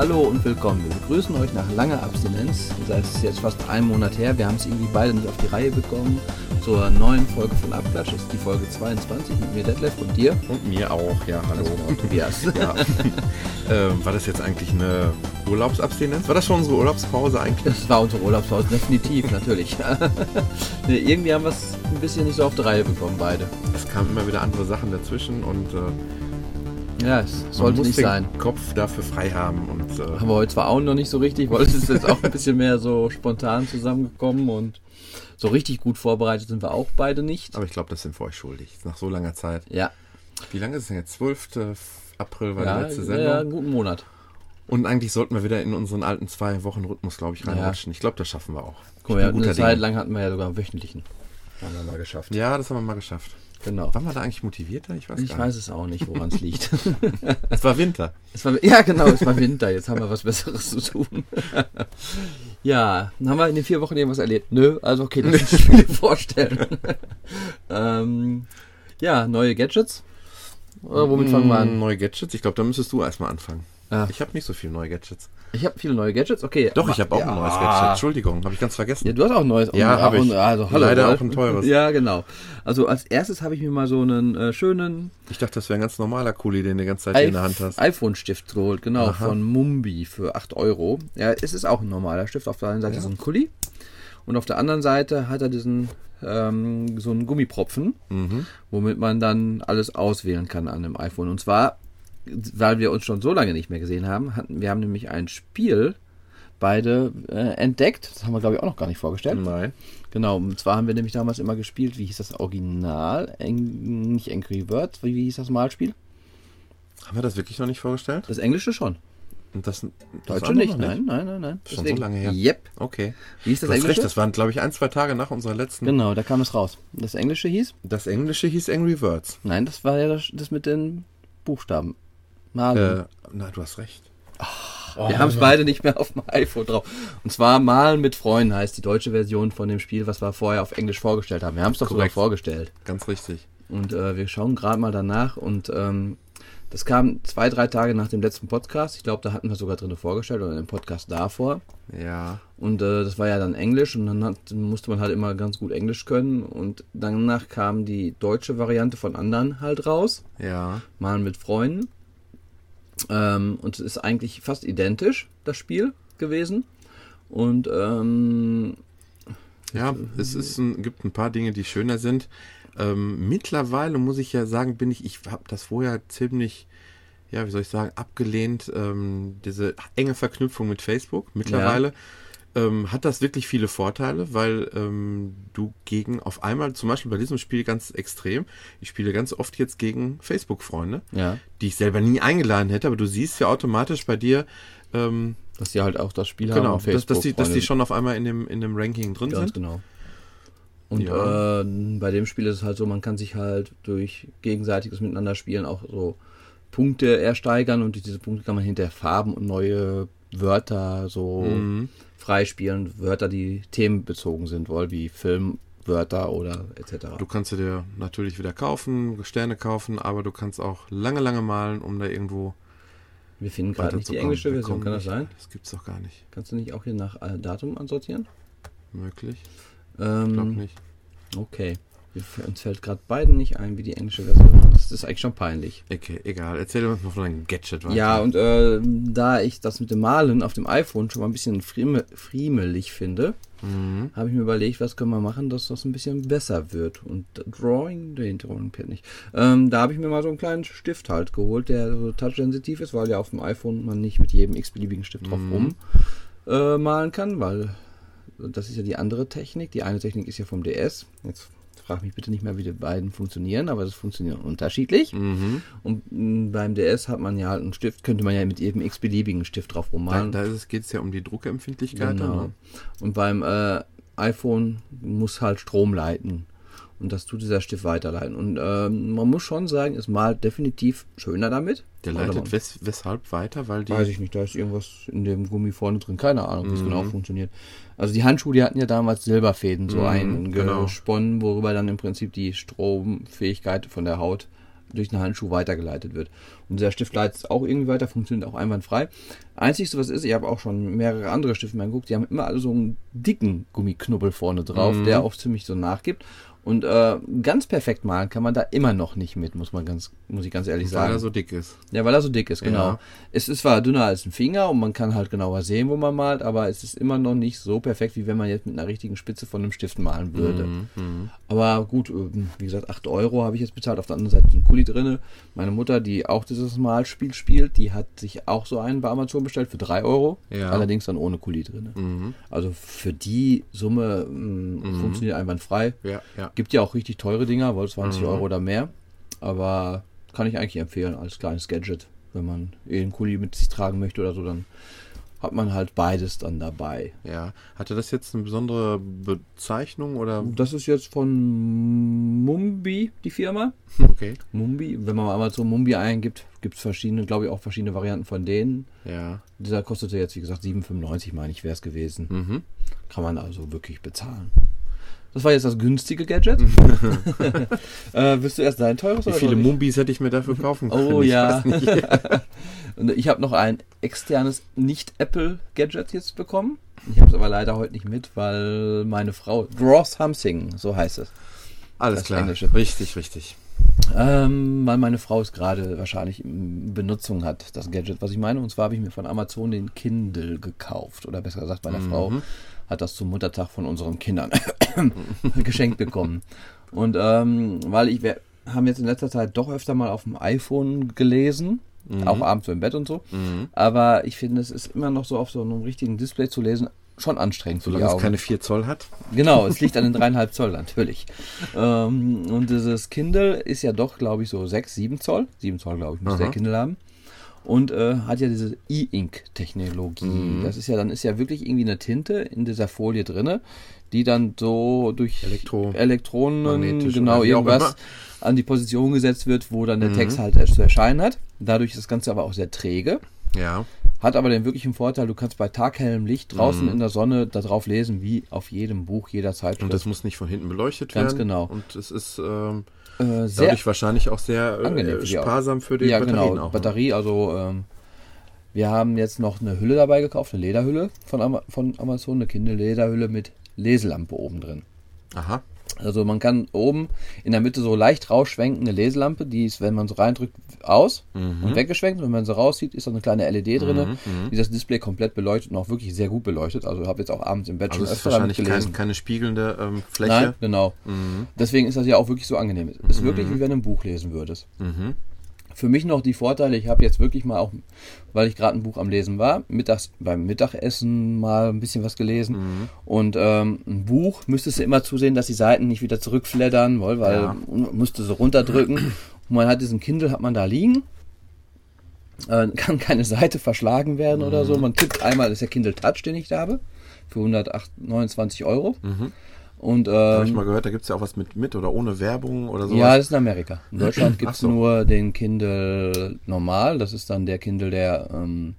Hallo und willkommen. Wir begrüßen euch nach langer Abstinenz. Das ist jetzt fast ein Monat her. Wir haben es irgendwie beide nicht auf die Reihe bekommen. Zur neuen Folge von Abklatsch. Das ist die Folge 22 mit mir, Detlef, und dir. Und mir auch, ja, hallo. Also, Tobias. Ja. ähm, war das jetzt eigentlich eine Urlaubsabstinenz? War das schon unsere Urlaubspause eigentlich? Das war unsere Urlaubspause, definitiv, natürlich. nee, irgendwie haben wir es ein bisschen nicht so auf die Reihe bekommen, beide. Es kamen immer wieder andere Sachen dazwischen und äh, Ja, es man sollte muss nicht den sein. Kopf dafür frei haben. Und äh, Haben wir heute zwar auch noch nicht so richtig, weil es ist jetzt auch ein bisschen mehr so spontan zusammengekommen und so richtig gut vorbereitet sind wir auch beide nicht. aber ich glaube, das sind wir euch schuldig. Nach so langer Zeit. Ja, Wie lange ist es denn jetzt? 12. April war ja, die letzte ja, Sendung. einen guten Monat. Und eigentlich sollten wir wieder in unseren alten zwei Wochen Rhythmus, glaube ich, reinrutschen. Ich glaube, das schaffen wir auch. Guck mal, eine Zeit lang hatten wir ja sogar einen wöchentlichen. Haben wir mal geschafft. Ja, das haben wir mal geschafft. Genau. Waren wir da eigentlich motivierter? Ich weiß Ich gar weiß es auch nicht, woran es liegt. Es war Winter. es war, ja, genau, es war Winter. Jetzt haben wir was Besseres zu tun. ja, haben wir in den vier Wochen irgendwas erlebt? Nö, also okay, das muss ich mir vorstellen. ähm, ja, neue Gadgets. Oder womit fangen wir an? Neue Gadgets? Ich glaube, da müsstest du erstmal anfangen. Ah. Ich habe nicht so viele neue Gadgets. Ich habe viele neue Gadgets, okay. Doch, ich habe auch ja, ein neues Gadget. Entschuldigung, habe ich ganz vergessen. Ja, du hast auch ein neues. Ja, Oh, hab ich. Also, hallo, Leider auch ein teures. Ja, genau. Also als erstes habe ich mir mal so einen äh, schönen Ich dachte, das wäre ein ganz normaler Kuli, den du die ganze Zeit in der Hand hast. iPhone-Stift geholt, genau, Aha. von Mumbi für 8 Euro. Ja, es ist auch ein normaler Stift. Auf der einen Seite Ja. ist ein Kuli und auf der anderen Seite hat er diesen ähm, so einen Gummipropfen, Mhm. womit man dann alles auswählen kann an dem iPhone. Und zwar, weil wir uns schon so lange nicht mehr gesehen haben, hatten wir haben nämlich ein Spiel beide äh, entdeckt. Das haben wir, glaube ich, auch noch gar nicht vorgestellt. Nein. Genau, und zwar haben wir nämlich damals immer gespielt, wie hieß das Original? Eng, nicht Angry Birds, wie, wie hieß das Malspiel? Haben wir das wirklich noch nicht vorgestellt? Das Englische schon. Und das, das Deutsche nicht. noch Nein, nein, nein, nein. Schon so lange her. Yep. Okay. Wie hieß das Englische? recht, das waren, glaube ich, ein, zwei Tage nach unserer letzten. genau, da kam es raus. Das Englische hieß? Das Englische hieß Angry Birds. Nein, das war ja das, das mit den Buchstaben. Malen. Äh, na, du hast recht. wir haben es beide nicht mehr auf dem iPhone drauf. Und zwar Malen mit Freunden heißt die deutsche Version von dem Spiel, was wir vorher auf Englisch vorgestellt haben. Wir haben es doch sogar Korrekt. vorgestellt. Ganz richtig. Und äh, wir schauen gerade mal danach und ähm, das kam zwei, drei Tage nach dem letzten Podcast. Ich glaube, da hatten wir sogar drin vorgestellt oder im Podcast davor. Ja. Und äh, das war ja dann Englisch und dann hat, musste man halt immer ganz gut Englisch können. Und danach kam die deutsche Variante von anderen halt raus. Ja. Malen mit Freunden. Ähm, und es ist eigentlich fast identisch, das Spiel gewesen. Und ähm, Ja, es ist ein, gibt ein paar Dinge, die schöner sind. Ähm, mittlerweile muss ich ja sagen, bin ich, ich habe das vorher ziemlich, ja, wie soll ich sagen, abgelehnt, ähm, diese enge Verknüpfung mit Facebook. Mittlerweile ähm, hat das wirklich viele Vorteile, weil ähm, du gegen auf einmal, zum Beispiel bei diesem Spiel ganz extrem, ich spiele ganz oft jetzt gegen Facebook-Freunde, ja, die ich selber nie eingeladen hätte, aber du siehst ja automatisch bei dir, ähm, dass die halt auch das Spiel genau, haben. dass, dass, die, dass die schon auf einmal in dem, in dem Ranking drin Ganz sind. genau. Und Ja. äh, bei dem Spiel ist es halt so, man kann sich halt durch gegenseitiges Miteinander spielen auch so Punkte ersteigern und durch diese Punkte kann man hinterher Farben und neue Wörter so Mhm. Freispielen. Wörter, die themenbezogen sind, wohl wie Filmwörter oder etc. Du kannst sie dir natürlich wieder kaufen, Sterne kaufen, aber du kannst auch lange, lange malen, um da irgendwo Wir finden gerade nicht die weiterzukommen. englische Version, kommen kann das sein? Das gibt's doch gar nicht. Kannst du nicht auch hier nach äh, Datum ansortieren? Möglich. Ich glaube Ähm, nicht. okay. Uns fällt gerade beiden nicht ein, wie die englische Version ist. Das ist eigentlich schon peinlich. Okay, egal. Erzähl uns mal von deinem Gadget weiter. Ja, und äh, da ich das mit dem Malen auf dem iPhone schon mal ein bisschen frieme, friemelig finde, Mhm. habe ich mir überlegt, was können wir machen, dass das ein bisschen besser wird. Und Drawing, den Drawing Pad nicht. Ähm, da habe ich mir mal so einen kleinen Stift halt geholt, der so touchsensitiv ist, weil ja auf dem iPhone man nicht mit jedem x-beliebigen Stift drauf Mhm. rum äh, malen kann, weil das ist ja die andere Technik. Die eine Technik ist ja vom DS. Jetzt frag mich bitte nicht mehr, wie die beiden funktionieren, aber das funktioniert unterschiedlich. Mhm. Und mh, beim DS hat man ja halt einen Stift, könnte man ja mit jedem x-beliebigen Stift drauf Da, rummalen. da geht es ja um die Druckempfindlichkeit. Genau. Und beim äh, iPhone muss halt Strom leiten. Und das tut dieser Stift weiterleiten. Und ähm, man muss schon sagen, es malt definitiv schöner damit. Der leitet wes weshalb weiter, weil die. Weiß ich nicht, da ist irgendwas in dem Gummi vorne drin. Keine Ahnung, wie es Mhm. genau funktioniert. Also die Handschuhe, die hatten ja damals Silberfäden so Mhm, genau. eingesponnen, worüber dann im Prinzip die Stromfähigkeit von der Haut durch einen Handschuh weitergeleitet wird. Und der Stift leitet auch irgendwie weiter, funktioniert auch einwandfrei. Einzigste, was ist, ich habe auch schon mehrere andere Stifte mal geguckt, die haben immer alle so einen dicken Gummiknubbel vorne drauf, Mhm. der auch ziemlich so nachgibt. Und äh, ganz perfekt malen kann man da immer noch nicht mit, muss man ganz, muss ich ganz ehrlich weil sagen. er so dick ist. Ja, weil er so dick ist, genau. Ja. Es ist zwar dünner als ein Finger und man kann halt genauer sehen, wo man malt, aber es ist immer noch nicht so perfekt, wie wenn man jetzt mit einer richtigen Spitze von einem Stift malen würde. Mhm. Aber gut, ähm, wie gesagt, 8 Euro habe ich jetzt bezahlt. Auf der anderen Seite ist ein Kuli drinne. Meine Mutter, die auch dieses Malspiel spielt, die hat sich auch so einen bei Amazon bestellt für 3 Euro. Ja. Allerdings dann ohne Kuli drinne. Mhm. Also für die Summe mh, funktioniert einwandfrei. Ja, ja. Gibt ja auch richtig teure Dinger, wohl 20 Mhm. Euro oder mehr. Aber kann ich eigentlich empfehlen als kleines Gadget. Wenn man eh einen Kuli mit sich tragen möchte oder so, dann hat man halt beides dann dabei. Ja. Hatte das jetzt eine besondere Bezeichnung oder? Das ist jetzt von Mumbi, die Firma. Okay. Mumbi, wenn man mal so Mumbi eingibt, gibt es verschiedene, glaube ich, auch verschiedene Varianten von denen. Ja. Dieser kostete jetzt, wie gesagt, 7,95 meine ich, wäre es gewesen. Mhm. Kann man also wirklich bezahlen. Das war jetzt das günstige Gadget. äh, willst du erst dein teures Wie oder viele soll ich? Mumbis hätte ich mir dafür kaufen können? Oh Ich ja. ich habe noch ein externes Nicht-Apple-Gadget jetzt bekommen. Ich habe es aber leider heute nicht mit, weil meine Frau, Draw Something, so heißt es. Alles klar. Englische. Richtig, richtig. Ähm, weil meine Frau es gerade wahrscheinlich in Benutzung hat, das Gadget, was ich meine. Und zwar habe ich mir von Amazon den Kindle gekauft. Oder besser gesagt, meine Frau hat das zum Muttertag von unseren Kindern geschenkt bekommen. Und ähm, weil ich, wir haben jetzt in letzter Zeit doch öfter mal auf dem iPhone gelesen. Auch abends so im Bett und so. Aber ich finde, es ist immer noch so auf so einem richtigen Display zu lesen, schon anstrengend Solange es keine 4 Zoll hat. Genau, es liegt an den dreieinhalb Zoll natürlich. Ähm, und dieses Kindle ist ja doch, glaube ich, so 6, 7 Zoll. 7 Zoll, glaube ich, Aha. der Kindle haben. Und äh, hat ja diese E-Ink-Technologie. Mhm. Das ist ja, dann ist ja wirklich irgendwie eine Tinte in dieser Folie drinne, die dann so durch Elektro- Elektronen, genau, irgendwas an die Position gesetzt wird, wo dann der Mhm. Text halt erst zu erscheinen hat. Dadurch ist das Ganze aber auch sehr träge. Ja. Hat aber den wirklichen Vorteil, du kannst bei taghellem Licht draußen Mhm. in der Sonne da drauf lesen, wie auf jedem Buch, jeder Zeitschrift. Und das muss nicht von hinten beleuchtet Ganz werden. genau. Und es ist ähm, äh, sehr dadurch wahrscheinlich auch sehr angenehm äh, für die Augen. sparsam für die ja, Batterien genau. auch. ne? Batterie, also ähm, wir haben jetzt noch eine Hülle dabei gekauft, eine Lederhülle von, Ama von Amazon, eine Kinderlederhülle mit Leselampe oben drin. Aha. Also man kann oben in der Mitte so leicht rausschwenken, eine Leselampe, die ist, wenn man so reindrückt, aus Mhm. und weggeschwenkt. Und wenn man sie rauszieht, ist da eine kleine LED drin, Mhm, die das Display komplett beleuchtet und auch wirklich sehr gut beleuchtet. Also habe jetzt auch abends im Bett Also schon öfter damit wahrscheinlich gelesen. kein, keine spiegelnde ähm, Fläche. Nein, genau. Mhm. Deswegen ist das ja auch wirklich so angenehm. Es ist wirklich, wie wenn du ein Buch lesen würdest. Mhm. Für mich noch die Vorteile, ich habe jetzt wirklich mal auch, weil ich gerade ein Buch am Lesen war, mittags beim Mittagessen mal ein bisschen was gelesen. Mhm. Und ähm, ein Buch müsstest du immer zusehen, dass die Seiten nicht wieder zurückfleddern, weil, weil Ja. musste so runterdrücken. Und man hat diesen Kindle, hat man da liegen. Äh, kann keine Seite verschlagen werden oder Mhm. so. Man tippt einmal, das ist der Kindle Touch, den ich da habe, für 129 Euro. Mhm. Und Habe ich ähm, mal gehört, da gibt es ja auch was mit, mit oder ohne Werbung oder sowas. ja, das ist in Amerika. In Deutschland gibt es so. nur den Kindle normal. Das ist dann der Kindle, der ähm,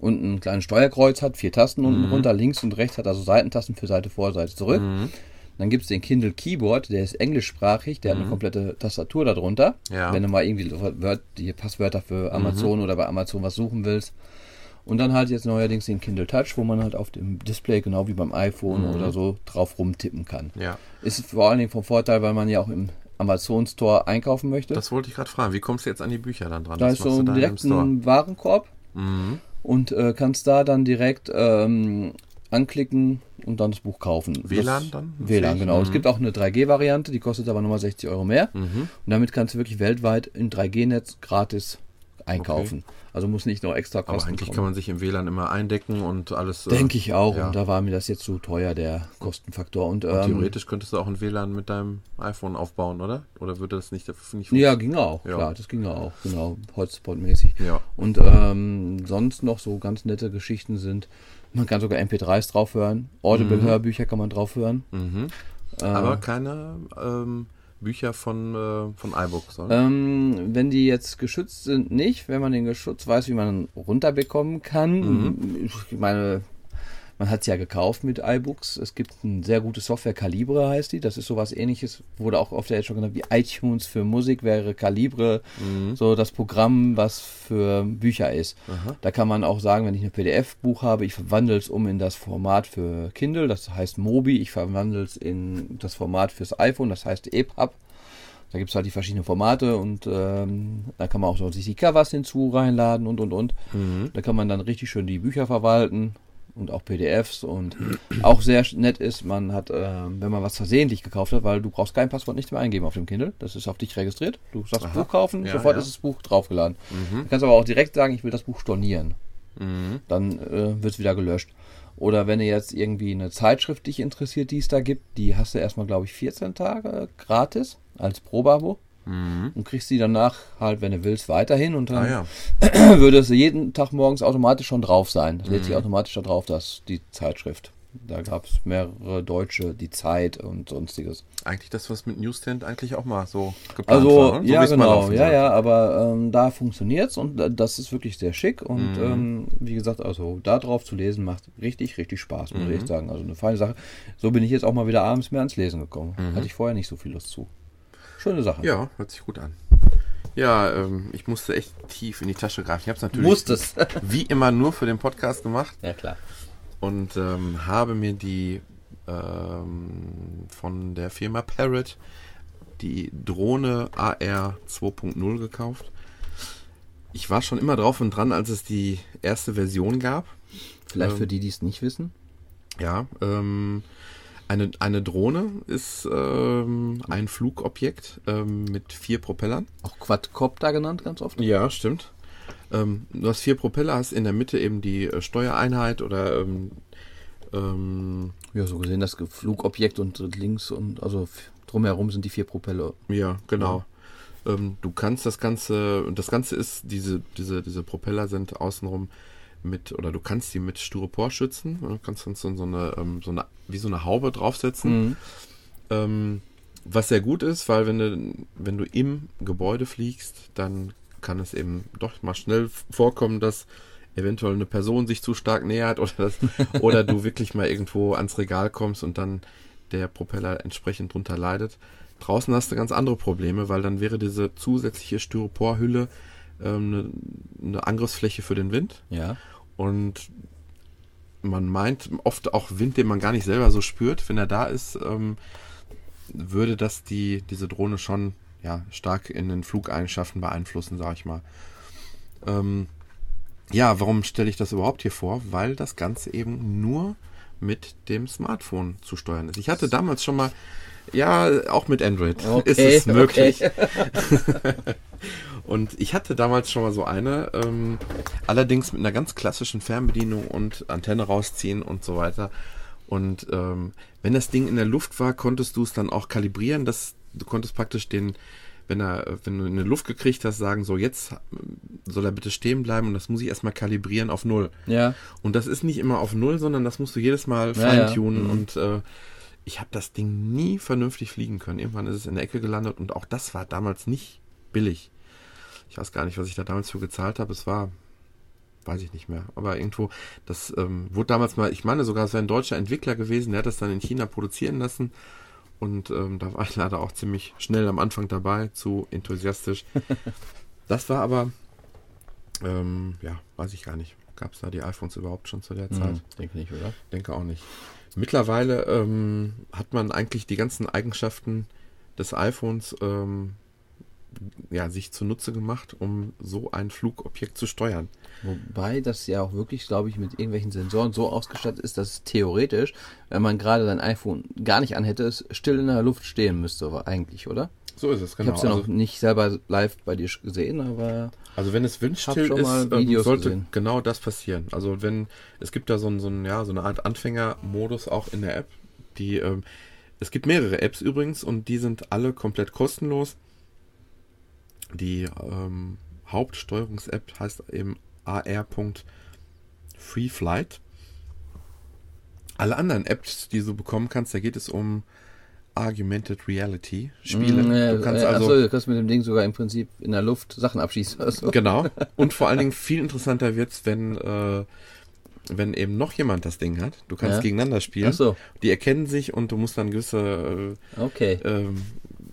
unten ein kleines Steuerkreuz hat, vier Tasten unten Mhm. runter, links und rechts hat also Seitentasten für Seite vor, Seite zurück. Mhm. Dann gibt es den Kindle Keyboard, der ist englischsprachig, der hat eine komplette Tastatur darunter. Mhm. Ja. Mhm. Wenn du mal irgendwie Word, die Passwörter für Amazon oder bei Amazon was suchen willst. Und dann halt jetzt neuerdings den Kindle Touch, wo man halt auf dem Display, genau wie beim iPhone Mhm. oder so, drauf rumtippen kann. Ja, Ist vor allen Dingen vom Vorteil, weil man ja auch im Amazon Store einkaufen möchte. das wollte ich gerade fragen. Wie kommst du jetzt an die Bücher dann dran? da ist so direkt ein Warenkorb Mhm. und äh, kannst da dann direkt ähm, anklicken und dann das Buch kaufen. WLAN das, dann? WLAN, genau. Mhm. Es gibt auch eine 3G-Variante, die kostet aber nochmal 60 Euro mehr. Mhm. Und damit kannst du wirklich weltweit im 3G-Netz gratis einkaufen. Also muss nicht noch extra Aber kosten. eigentlich kommen. kann man sich im WLAN immer eindecken und alles. äh, Denke ich auch. ja. Und da war mir das jetzt zu teuer, der Kostenfaktor. Und, Und ähm, theoretisch könntest du auch ein WLAN mit deinem iPhone aufbauen, oder? Oder würde das nicht, nicht Ja, ging auch, Ja. klar, das ging auch, genau, Hotspot-mäßig. Ja. Und ähm, sonst noch so ganz nette Geschichten sind, man kann sogar MP3s drauf hören, Audible-Hörbücher kann man drauf hören. Mhm. Äh, Aber keine ähm, Bücher von, äh, von iBooks, oder? Ähm, wenn die jetzt geschützt sind, nicht. Wenn man den geschützt weiß, wie man runterbekommen kann. Mhm. Ich meine, man hat es ja gekauft mit iBooks. Es gibt eine sehr gute Software, Calibre heißt die. Das ist sowas ähnliches, wurde auch oft jetzt schon genannt wie iTunes für Musik, wäre Calibre Mhm. so das Programm, was für Bücher ist. Aha. Da kann man auch sagen, wenn ich ein PDF-Buch habe, ich verwandle es um in das Format für Kindle, das heißt Mobi. Ich verwandle es in das Format fürs iPhone, das heißt EPUB. Da gibt es halt die verschiedenen Formate und ähm, da kann man auch so sich die Covers hinzu reinladen und und und. Mhm. Da kann man dann richtig schön die Bücher verwalten und auch PDFs und auch sehr nett ist, man hat, ähm, wenn man was versehentlich gekauft hat, weil du brauchst kein Passwort nicht mehr eingeben auf dem Kindle, das ist auf dich registriert. Du sagst Aha. Buch kaufen, Ja, sofort ja. ist das Buch draufgeladen. Mhm. Du kannst aber auch direkt sagen, ich will das Buch stornieren Mhm. dann äh, wird es wieder gelöscht. Oder wenn du jetzt irgendwie eine Zeitschrift dich interessiert, die es da gibt, die hast du erstmal, glaube ich, 14 Tage gratis als Probeabo Mhm. und kriegst die danach halt, wenn du willst, weiterhin und dann Ah ja. würde es jeden Tag morgens automatisch schon drauf sein. Das Mhm. lädt sich automatisch da drauf, dass die Zeitschrift. Da gab es mehrere deutsche, die Zeit und sonstiges. Eigentlich das, was mit Newsstand eigentlich auch mal so geplant Also, war. ne? So ja, es genau, ja, ja, aber ähm, da funktioniert's und äh, das ist wirklich sehr schick und Mhm. ähm, wie gesagt, also da drauf zu lesen macht richtig, richtig Spaß, muss ich Mhm. echt sagen. Also eine feine Sache. So bin ich jetzt auch mal wieder abends mehr ans Lesen gekommen. Mhm. Hatte ich vorher nicht so viel Lust zu. Schöne Sache. Ja, hört sich gut an. Ja, ähm, ich musste echt tief in die Tasche greifen. Ich habe es natürlich Musstest. wie immer nur für den Podcast gemacht ja, klar. und ähm, habe mir die ähm, von der Firma Parrot die Drohne AR 2.0 gekauft. Ich war schon immer drauf und dran, als es die erste Version gab. Vielleicht Ähm, für die, die es nicht wissen. Ja, ähm, eine, eine Drohne ist ähm, ein Flugobjekt ähm, mit vier Propellern. Auch Quadcopter genannt, ganz oft. Ja, stimmt. Ähm, du hast vier Propeller, hast in der Mitte eben die äh, Steuereinheit oder ähm, ähm, Ja, so gesehen das Flugobjekt und links und also drumherum sind die vier Propeller. ja, genau. Ähm, du kannst das Ganze, und das Ganze ist, diese, diese, diese Propeller sind außenrum mit, oder du kannst die mit Styropor schützen. Du kannst dann so so eine, ähm, so eine, wie so eine Haube draufsetzen. Mhm. Ähm, was sehr gut ist, weil wenn du, wenn du im Gebäude fliegst, dann kann es eben doch mal schnell vorkommen, dass eventuell eine Person sich zu stark nähert oder, das, oder du wirklich mal irgendwo ans Regal kommst und dann der Propeller entsprechend drunter leidet. Draußen hast du ganz andere Probleme, weil dann wäre diese zusätzliche Styroporhülle ähm, eine, eine Angriffsfläche für den Wind. Ja. Und man meint oft auch Wind, den man gar nicht selber so spürt, wenn er da ist, ähm, würde das die, diese Drohne schon ja, stark in den Flugeigenschaften beeinflussen, sag ich mal. Ähm, ja, warum stelle ich das überhaupt hier vor? Weil das Ganze eben nur mit dem Smartphone zu steuern ist. Ich hatte damals schon mal, ja, auch mit Android Okay, ist es möglich. okay. Und ich hatte damals schon mal so eine, ähm, allerdings mit einer ganz klassischen Fernbedienung und Antenne rausziehen und so weiter. Und ähm, wenn das Ding in der Luft war, konntest du es dann auch kalibrieren. Das, du konntest praktisch den, wenn er, wenn du in die Luft gekriegt hast, sagen, so jetzt soll er bitte stehen bleiben und das muss ich erstmal kalibrieren auf null. Ja. Und das ist nicht immer auf null, sondern das musst du jedes Mal Ja, ja. feintunen Mhm. und äh, ich habe das Ding nie vernünftig fliegen können. Irgendwann ist es in der Ecke gelandet und auch das war damals nicht billig. Ich weiß gar nicht, was ich da damals für gezahlt habe. Es war, weiß ich nicht mehr. Aber irgendwo, das ähm, wurde damals mal, ich meine sogar, es wäre ein deutscher Entwickler gewesen, der hat das dann in China produzieren lassen. Und ähm, da war ich leider auch ziemlich schnell am Anfang dabei, zu enthusiastisch. das war aber, ähm, ja, weiß ich gar nicht. Gab es da die iPhones überhaupt schon zu der Zeit? Hm, denke nicht, oder? Denke auch nicht. Mittlerweile ähm, hat man eigentlich die ganzen Eigenschaften des iPhones ähm, ja, sich zunutze gemacht, um so ein Flugobjekt zu steuern. Wobei das ja auch wirklich, glaube ich, mit irgendwelchen Sensoren so ausgestattet ist, dass es theoretisch, wenn man gerade sein iPhone gar nicht anhätte, es still in der Luft stehen müsste, eigentlich, oder? So ist es, Ich genau. habe es ja noch Also, nicht selber live bei dir gesehen, aber also wenn es windstill ist, ähm, sollte gesehen. genau das passieren. Also wenn, es gibt da so, ein, so, ein, ja, so eine Art Anfängermodus auch in der App. Die, ähm, es gibt mehrere Apps übrigens und die sind alle komplett kostenlos. Die ähm, Hauptsteuerungs-App heißt eben ar.freeflight. Alle anderen Apps, die du bekommen kannst, da geht es um Augmented Reality Spiele. Mm, ja, du kannst äh, also achso, du kannst mit dem Ding sogar im Prinzip in der Luft Sachen abschießen. Also. genau und vor allen Dingen viel interessanter wird's, wenn äh, wenn eben noch jemand das Ding hat. Du kannst Ja. gegeneinander spielen. Ach so. Die erkennen sich und du musst dann gewisse Okay. äh, ähm,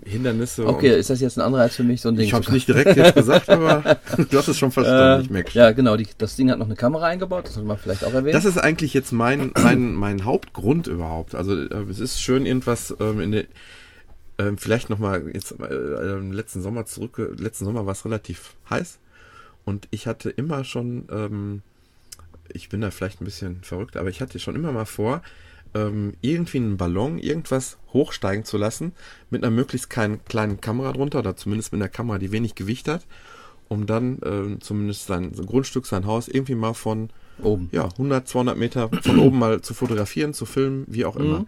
Hindernisse. Okay, ist das jetzt ein Anreiz für mich, so ein Ding ich habe es nicht direkt jetzt gesagt, aber du hast es schon verstanden. ich merke äh. Ja, genau. Die, das Ding hat noch eine Kamera eingebaut, das sollte man vielleicht auch erwähnen. Das ist eigentlich jetzt mein, mein, mein Hauptgrund überhaupt. Also äh, es ist schön irgendwas ähm, in der ähm, vielleicht nochmal jetzt äh, äh, letzten Sommer zurück. äh, Letzten Sommer war es relativ heiß und ich hatte immer schon, ähm, ich bin da vielleicht ein bisschen verrückt, aber ich hatte schon immer mal vor, ähm, irgendwie einen Ballon, irgendwas hochsteigen zu lassen mit einer möglichst kleinen, kleinen Kamera drunter oder zumindest mit einer Kamera, die wenig Gewicht hat, um dann ähm, zumindest sein so ein Grundstück, sein Haus irgendwie mal von oben. ja, 100, 200 Meter von oben mal zu fotografieren, zu filmen, wie auch immer.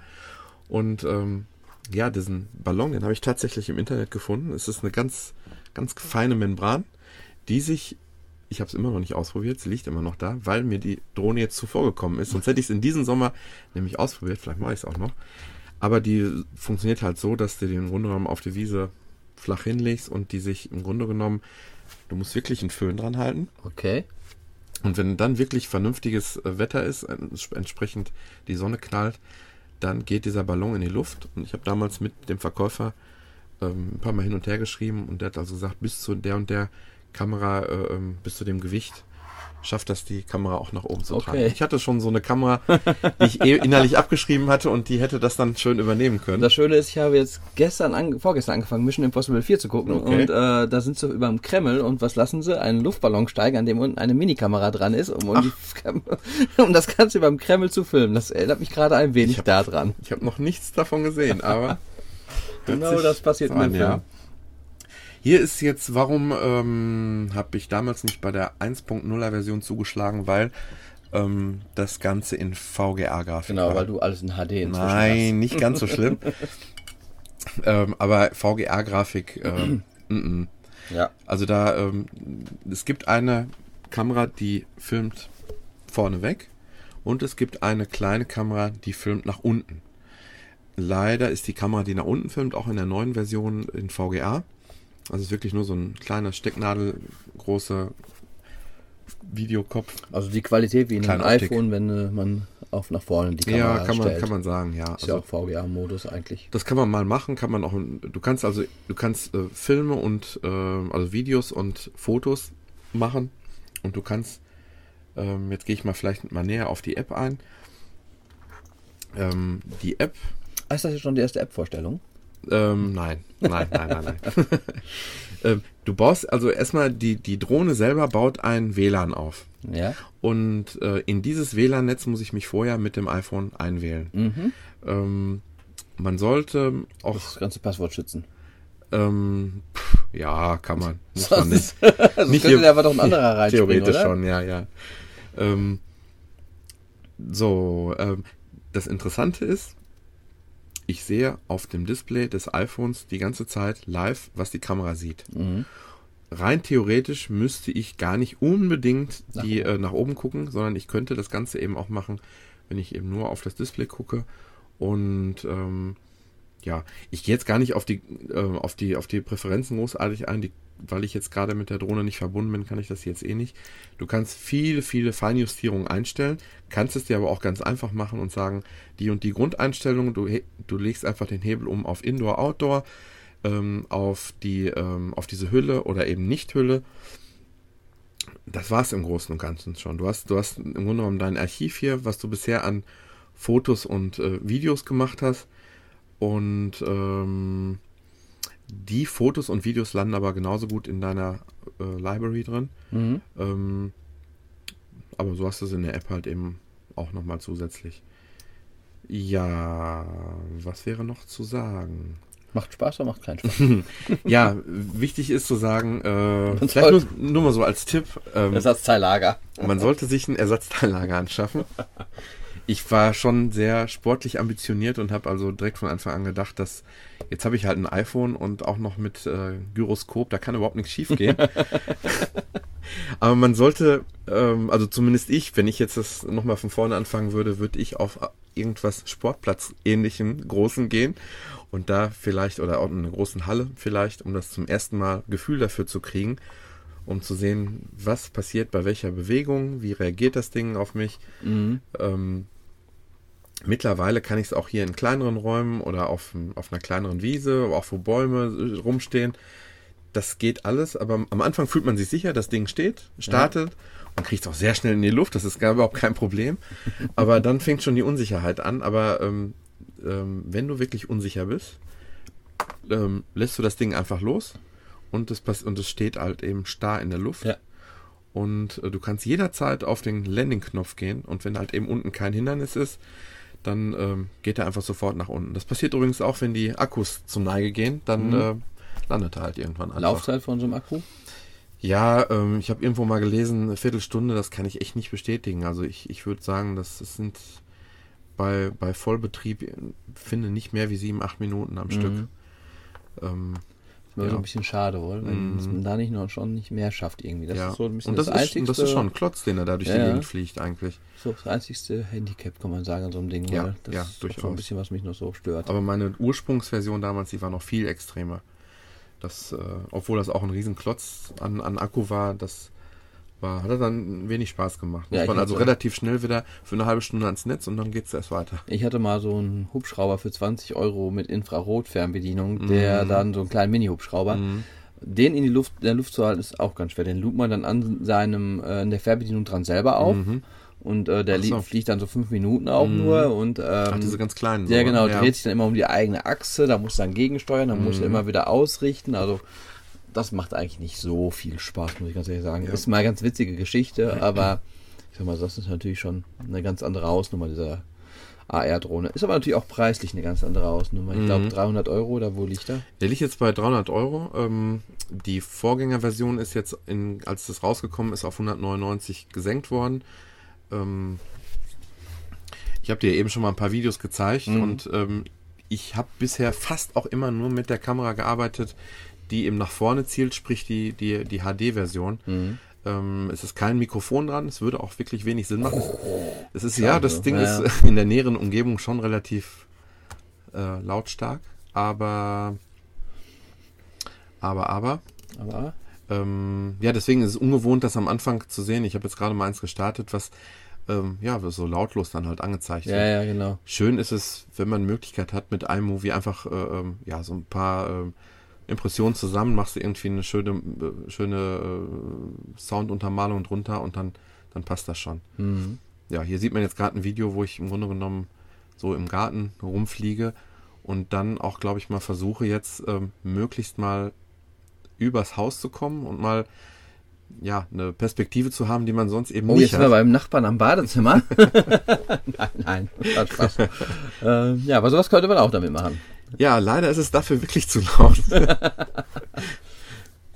Und ähm, ja, diesen Ballon, den habe ich tatsächlich im Internet gefunden. Es ist eine ganz, ganz feine Membran, die sich, ich habe es immer noch nicht ausprobiert, sie liegt immer noch da, weil mir die Drohne jetzt zuvor gekommen ist. Sonst hätte ich es in diesem Sommer nämlich ausprobiert, vielleicht mache ich es auch noch. Aber die funktioniert halt so, dass du den genommen auf die Wiese flach hinlegst und die sich im Grunde genommen, du musst wirklich einen Föhn dran halten. Okay. Und wenn dann wirklich vernünftiges äh, Wetter ist, entsprechend die Sonne knallt, dann geht dieser Ballon in die Luft. Und ich habe damals mit dem Verkäufer ähm, ein paar Mal hin und her geschrieben und der hat also gesagt, bis zu der und der Kamera, äh, ähm, bis zu dem Gewicht, schafft das die Kamera auch nach oben zu Okay. tragen. Ich hatte schon so eine Kamera, die ich eh innerlich abgeschrieben hatte und die hätte das dann schön übernehmen können. Das Schöne ist, ich habe jetzt gestern, an, vorgestern angefangen, Mission Impossible 4 zu gucken. Okay. Und äh, da sind sie über dem Kreml und was lassen sie? Einen Luftballon steigen, an dem unten eine Minikamera dran ist, um, um, die, um das Ganze über dem Kreml zu filmen. Das erinnert mich gerade ein wenig daran. Ich habe noch nichts davon gesehen, aber Genau das passiert an, dem ja. Hier ist jetzt, warum ähm, habe ich damals nicht bei der 1.0er Version zugeschlagen, weil ähm, das Ganze in VGA-Grafik Genau, war. weil du alles in HD inzwischen Nein, nicht ganz so schlimm. ähm, aber VGA-Grafik, ähm, mm. hast. Ja. also da, ähm, es gibt eine Kamera, die filmt vorne weg und es gibt eine kleine Kamera, die filmt nach unten. Leider ist die Kamera, die nach unten filmt, auch in der neuen Version in VGA. Also es ist wirklich nur so ein kleiner Stecknadel, Videokopf. Also die Qualität wie in einem Optik. iPhone, wenn äh, man auf nach vorne die Kamera Ja, kann man, stellt. kann man sagen, ja. Ist ja Also, auch VGA-Modus eigentlich. das kann man mal machen, kann man auch. Du kannst also, du kannst äh, Filme und äh, also Videos und Fotos machen und du kannst. Ähm, jetzt gehe ich mal vielleicht mal näher auf die App ein. Ähm, die App Ah, Ist das jetzt schon die erste App-Vorstellung? Ähm, nein, nein, nein, nein, nein. ähm, du baust, also erstmal, die, die Drohne selber baut ein WLAN auf. Ja. Und äh, in dieses WLAN-Netz muss ich mich vorher mit dem iPhone einwählen. Mhm. Ähm, man sollte auch, Das ganze Passwort schützen. ähm, pff, ja, kann man, muss man nicht. also Nicht könnte hier- da aber doch ein anderer reinspringen, Theoretisch oder? schon, ja, ja. Ähm, so, ähm, das Interessante ist, ich sehe auf dem Display des iPhones die ganze Zeit live, was die Kamera sieht. Mhm. Rein theoretisch müsste ich gar nicht unbedingt Nach die äh, nach oben gucken, sondern ich könnte das Ganze eben auch machen, wenn ich eben nur auf das Display gucke. Und ähm, ja, ich gehe jetzt gar nicht auf die, äh, auf die, auf die Präferenzen großartig ein, die, weil ich jetzt gerade mit der Drohne nicht verbunden bin, kann ich das jetzt eh nicht. Du kannst viele, viele Feinjustierungen einstellen, kannst es dir aber auch ganz einfach machen und sagen, die und die Grundeinstellungen, du, du legst einfach den Hebel um auf Indoor, Outdoor, ähm, auf die, ähm, auf diese Hülle oder eben Nicht-Hülle. Das war's im Großen und Ganzen schon. Du hast, du hast im Grunde genommen dein Archiv hier, was du bisher an Fotos und äh, Videos gemacht hast. Und ähm, die Fotos und Videos landen aber genauso gut in deiner äh, Library drin. Mhm. Ähm, aber so hast du es in der App halt eben auch nochmal zusätzlich. Ja, was wäre noch zu sagen? Macht Spaß oder macht keinen Spaß? Ja, wichtig ist zu sagen, äh, vielleicht nur, nur mal so als Tipp, ähm, Ersatzteillager. man sollte sich ein Ersatzteillager anschaffen. Ich war schon sehr sportlich ambitioniert und habe also direkt von Anfang an gedacht, dass jetzt habe ich halt ein iPhone und auch noch mit äh, Gyroskop, da kann überhaupt nichts schief gehen. Aber man sollte, ähm, also zumindest ich, wenn ich jetzt das nochmal von vorne anfangen würde, würde ich auf irgendwas Sportplatz-ähnlichen Großen gehen Und da vielleicht, oder auch in einer großen Halle vielleicht, um das zum ersten Mal Gefühl dafür zu kriegen, um zu sehen, was passiert bei welcher Bewegung, wie reagiert das Ding auf mich. Mhm. Ähm, mittlerweile kann ich es auch hier in kleineren Räumen oder auf, auf einer kleineren Wiese, auch wo Bäume äh, rumstehen. Das geht alles, aber am Anfang fühlt man sich sicher, das Ding steht, startet ja. und kriegt es auch sehr schnell in die Luft, das ist gar überhaupt kein Problem. Aber dann fängt schon die Unsicherheit an. Aber ähm, ähm, wenn du wirklich unsicher bist, ähm, lässt du das Ding einfach los und es, und es steht halt eben starr in der Luft. Ja. Und äh, du kannst jederzeit auf den Landing-Knopf gehen und wenn halt eben unten kein Hindernis ist, dann ähm, geht er einfach sofort nach unten. Das passiert übrigens auch, wenn die Akkus zur Neige gehen, dann mhm. äh, landet er halt irgendwann einfach. Laufzeit von so einem Akku? Ja, ähm, ich habe irgendwo mal gelesen, eine Viertelstunde, das kann ich echt nicht bestätigen. Also ich, ich würde sagen, das, das sind bei, bei Vollbetrieb, finde nicht mehr wie sieben, acht Minuten am mhm. Stück. Ähm, das ist ja. so ein bisschen schade, oder? Wenn mm. man da nicht noch schon nicht mehr schafft irgendwie. Das ja. ist so ein bisschen und das, das ist, einzigste. Das ist schon ein Klotz, den er da durch ja, die Gegend fliegt eigentlich. So das einzigste Handicap, kann man sagen, an so einem Ding. Ja, das ja, ist durchaus. so ein bisschen, was mich noch so stört. Aber meine Ursprungsversion damals, die war noch viel extremer. Das, äh, obwohl das auch ein Riesenklotz an, an Akku war, das war, hat dann wenig Spaß gemacht. Muss ja, man also relativ schnell wieder für eine halbe Stunde ans Netz und dann geht es erst weiter. Ich hatte mal so einen Hubschrauber für 20 Euro mit Infrarot-Fernbedienung, der mm. dann so einen kleinen Mini-Hubschrauber. Mm. Den in die Luft, in der Luft zu halten, ist auch ganz schwer. Den lugt man dann an seinem, äh, in der Fernbedienung dran selber auf. Mhm. Und äh, der so. fliegt dann so fünf Minuten auch mhm. nur. Und, ähm, Ach, diese ganz kleinen. Ja, genau, ja. dreht sich dann immer um die eigene Achse. Da muss dann gegensteuern, dann mhm. muss er immer wieder ausrichten. Also das macht eigentlich nicht so viel Spaß, muss ich ganz ehrlich sagen. Ja. Ist mal eine ganz witzige Geschichte, aber ich sag mal, das ist natürlich schon eine ganz andere Hausnummer, dieser AR-Drohne. Ist aber natürlich auch preislich eine ganz andere Hausnummer. Ich mhm. glaube 300 Euro, oder wo liegt er? Der liegt jetzt bei 300 Euro. Ähm, die Vorgängerversion ist jetzt, in, als das rausgekommen ist, auf 199 gesenkt worden. Ähm, ich habe dir eben schon mal ein paar Videos gezeigt mhm. und ähm, ich habe bisher fast auch immer nur mit der Kamera gearbeitet, die eben nach vorne zielt, sprich die, die, die HD-Version. Mhm. Ähm, es ist kein Mikrofon dran, es würde auch wirklich wenig Sinn machen. Es ist ja, das Ding ja. ist in der näheren Umgebung schon relativ äh, lautstark, aber aber aber aber ähm, ja, deswegen ist es ungewohnt, das am Anfang zu sehen. Ich habe jetzt gerade mal eins gestartet, was ähm, ja so lautlos dann halt angezeigt wird. Ja, ja, genau. Schön ist es, wenn man Möglichkeit hat, mit einem Movie einfach äh, ähm, ja so ein paar äh, Impressionen zusammen, machst du irgendwie eine schöne, äh, schöne äh, Sounduntermalung drunter und dann, dann passt das schon. Mhm. Ja, hier sieht man jetzt gerade ein Video, wo ich im Grunde genommen so im Garten rumfliege und dann auch, glaube ich, mal versuche jetzt ähm, möglichst mal übers Haus zu kommen und mal ja, eine Perspektive zu haben, die man sonst eben oh, nicht hat. Oh, jetzt sind wir beim Nachbarn am Badezimmer. nein, nein, das Spaß. äh, ja, aber sowas könnte man auch damit machen. Ja, leider ist es dafür wirklich zu laut.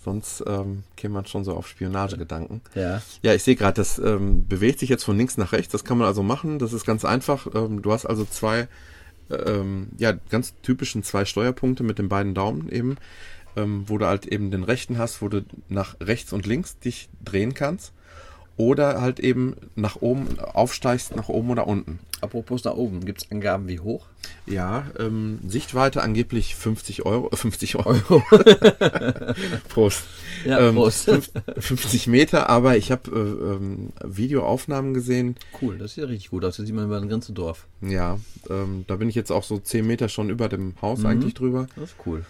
Sonst ähm, käme man schon so auf Spionagegedanken. Ja. Ja, ich sehe gerade, das ähm, bewegt sich jetzt von links nach rechts. Das kann man also machen. Das ist ganz einfach. Ähm, du hast also zwei, ähm, ja, ganz typischen zwei Steuerpunkte mit den beiden Daumen eben, ähm, wo du halt eben den rechten hast, wo du nach rechts und links dich drehen kannst oder halt eben nach oben aufsteigst, nach oben oder unten. Apropos nach oben, gibt es Angaben wie hoch? Ja, ähm, Sichtweite angeblich 50 Euro. Äh, 50 Euro. Prost. Ja, ähm, Prost. 50 Meter, aber ich habe äh, ähm, Videoaufnahmen gesehen. Cool, das sieht ja richtig gut aus. Das sieht man über das ganze Dorf. Ja, ähm, da bin ich jetzt auch so 10 Meter schon über dem Haus mhm. eigentlich drüber. Das ist cool.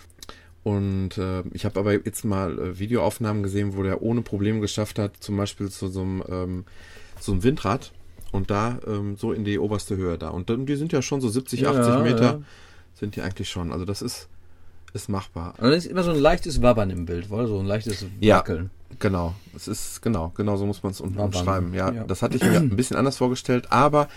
Und äh, ich habe aber jetzt mal äh, Videoaufnahmen gesehen, wo der ohne Probleme geschafft hat, zum Beispiel zu so einem, ähm, so einem Windrad und da ähm, so in die oberste Höhe da. Und dann, die sind ja schon so 70, ja, 80 Meter, ja. sind die eigentlich schon. Also das ist, ist machbar. Und dann ist immer so ein leichtes Wabbern im Bild, oder? So ein leichtes Wackeln. Ja, genau. Es ist, genau, genau so muss man es umschreiben. Ja, ja, das hatte ich mir ein bisschen anders vorgestellt, aber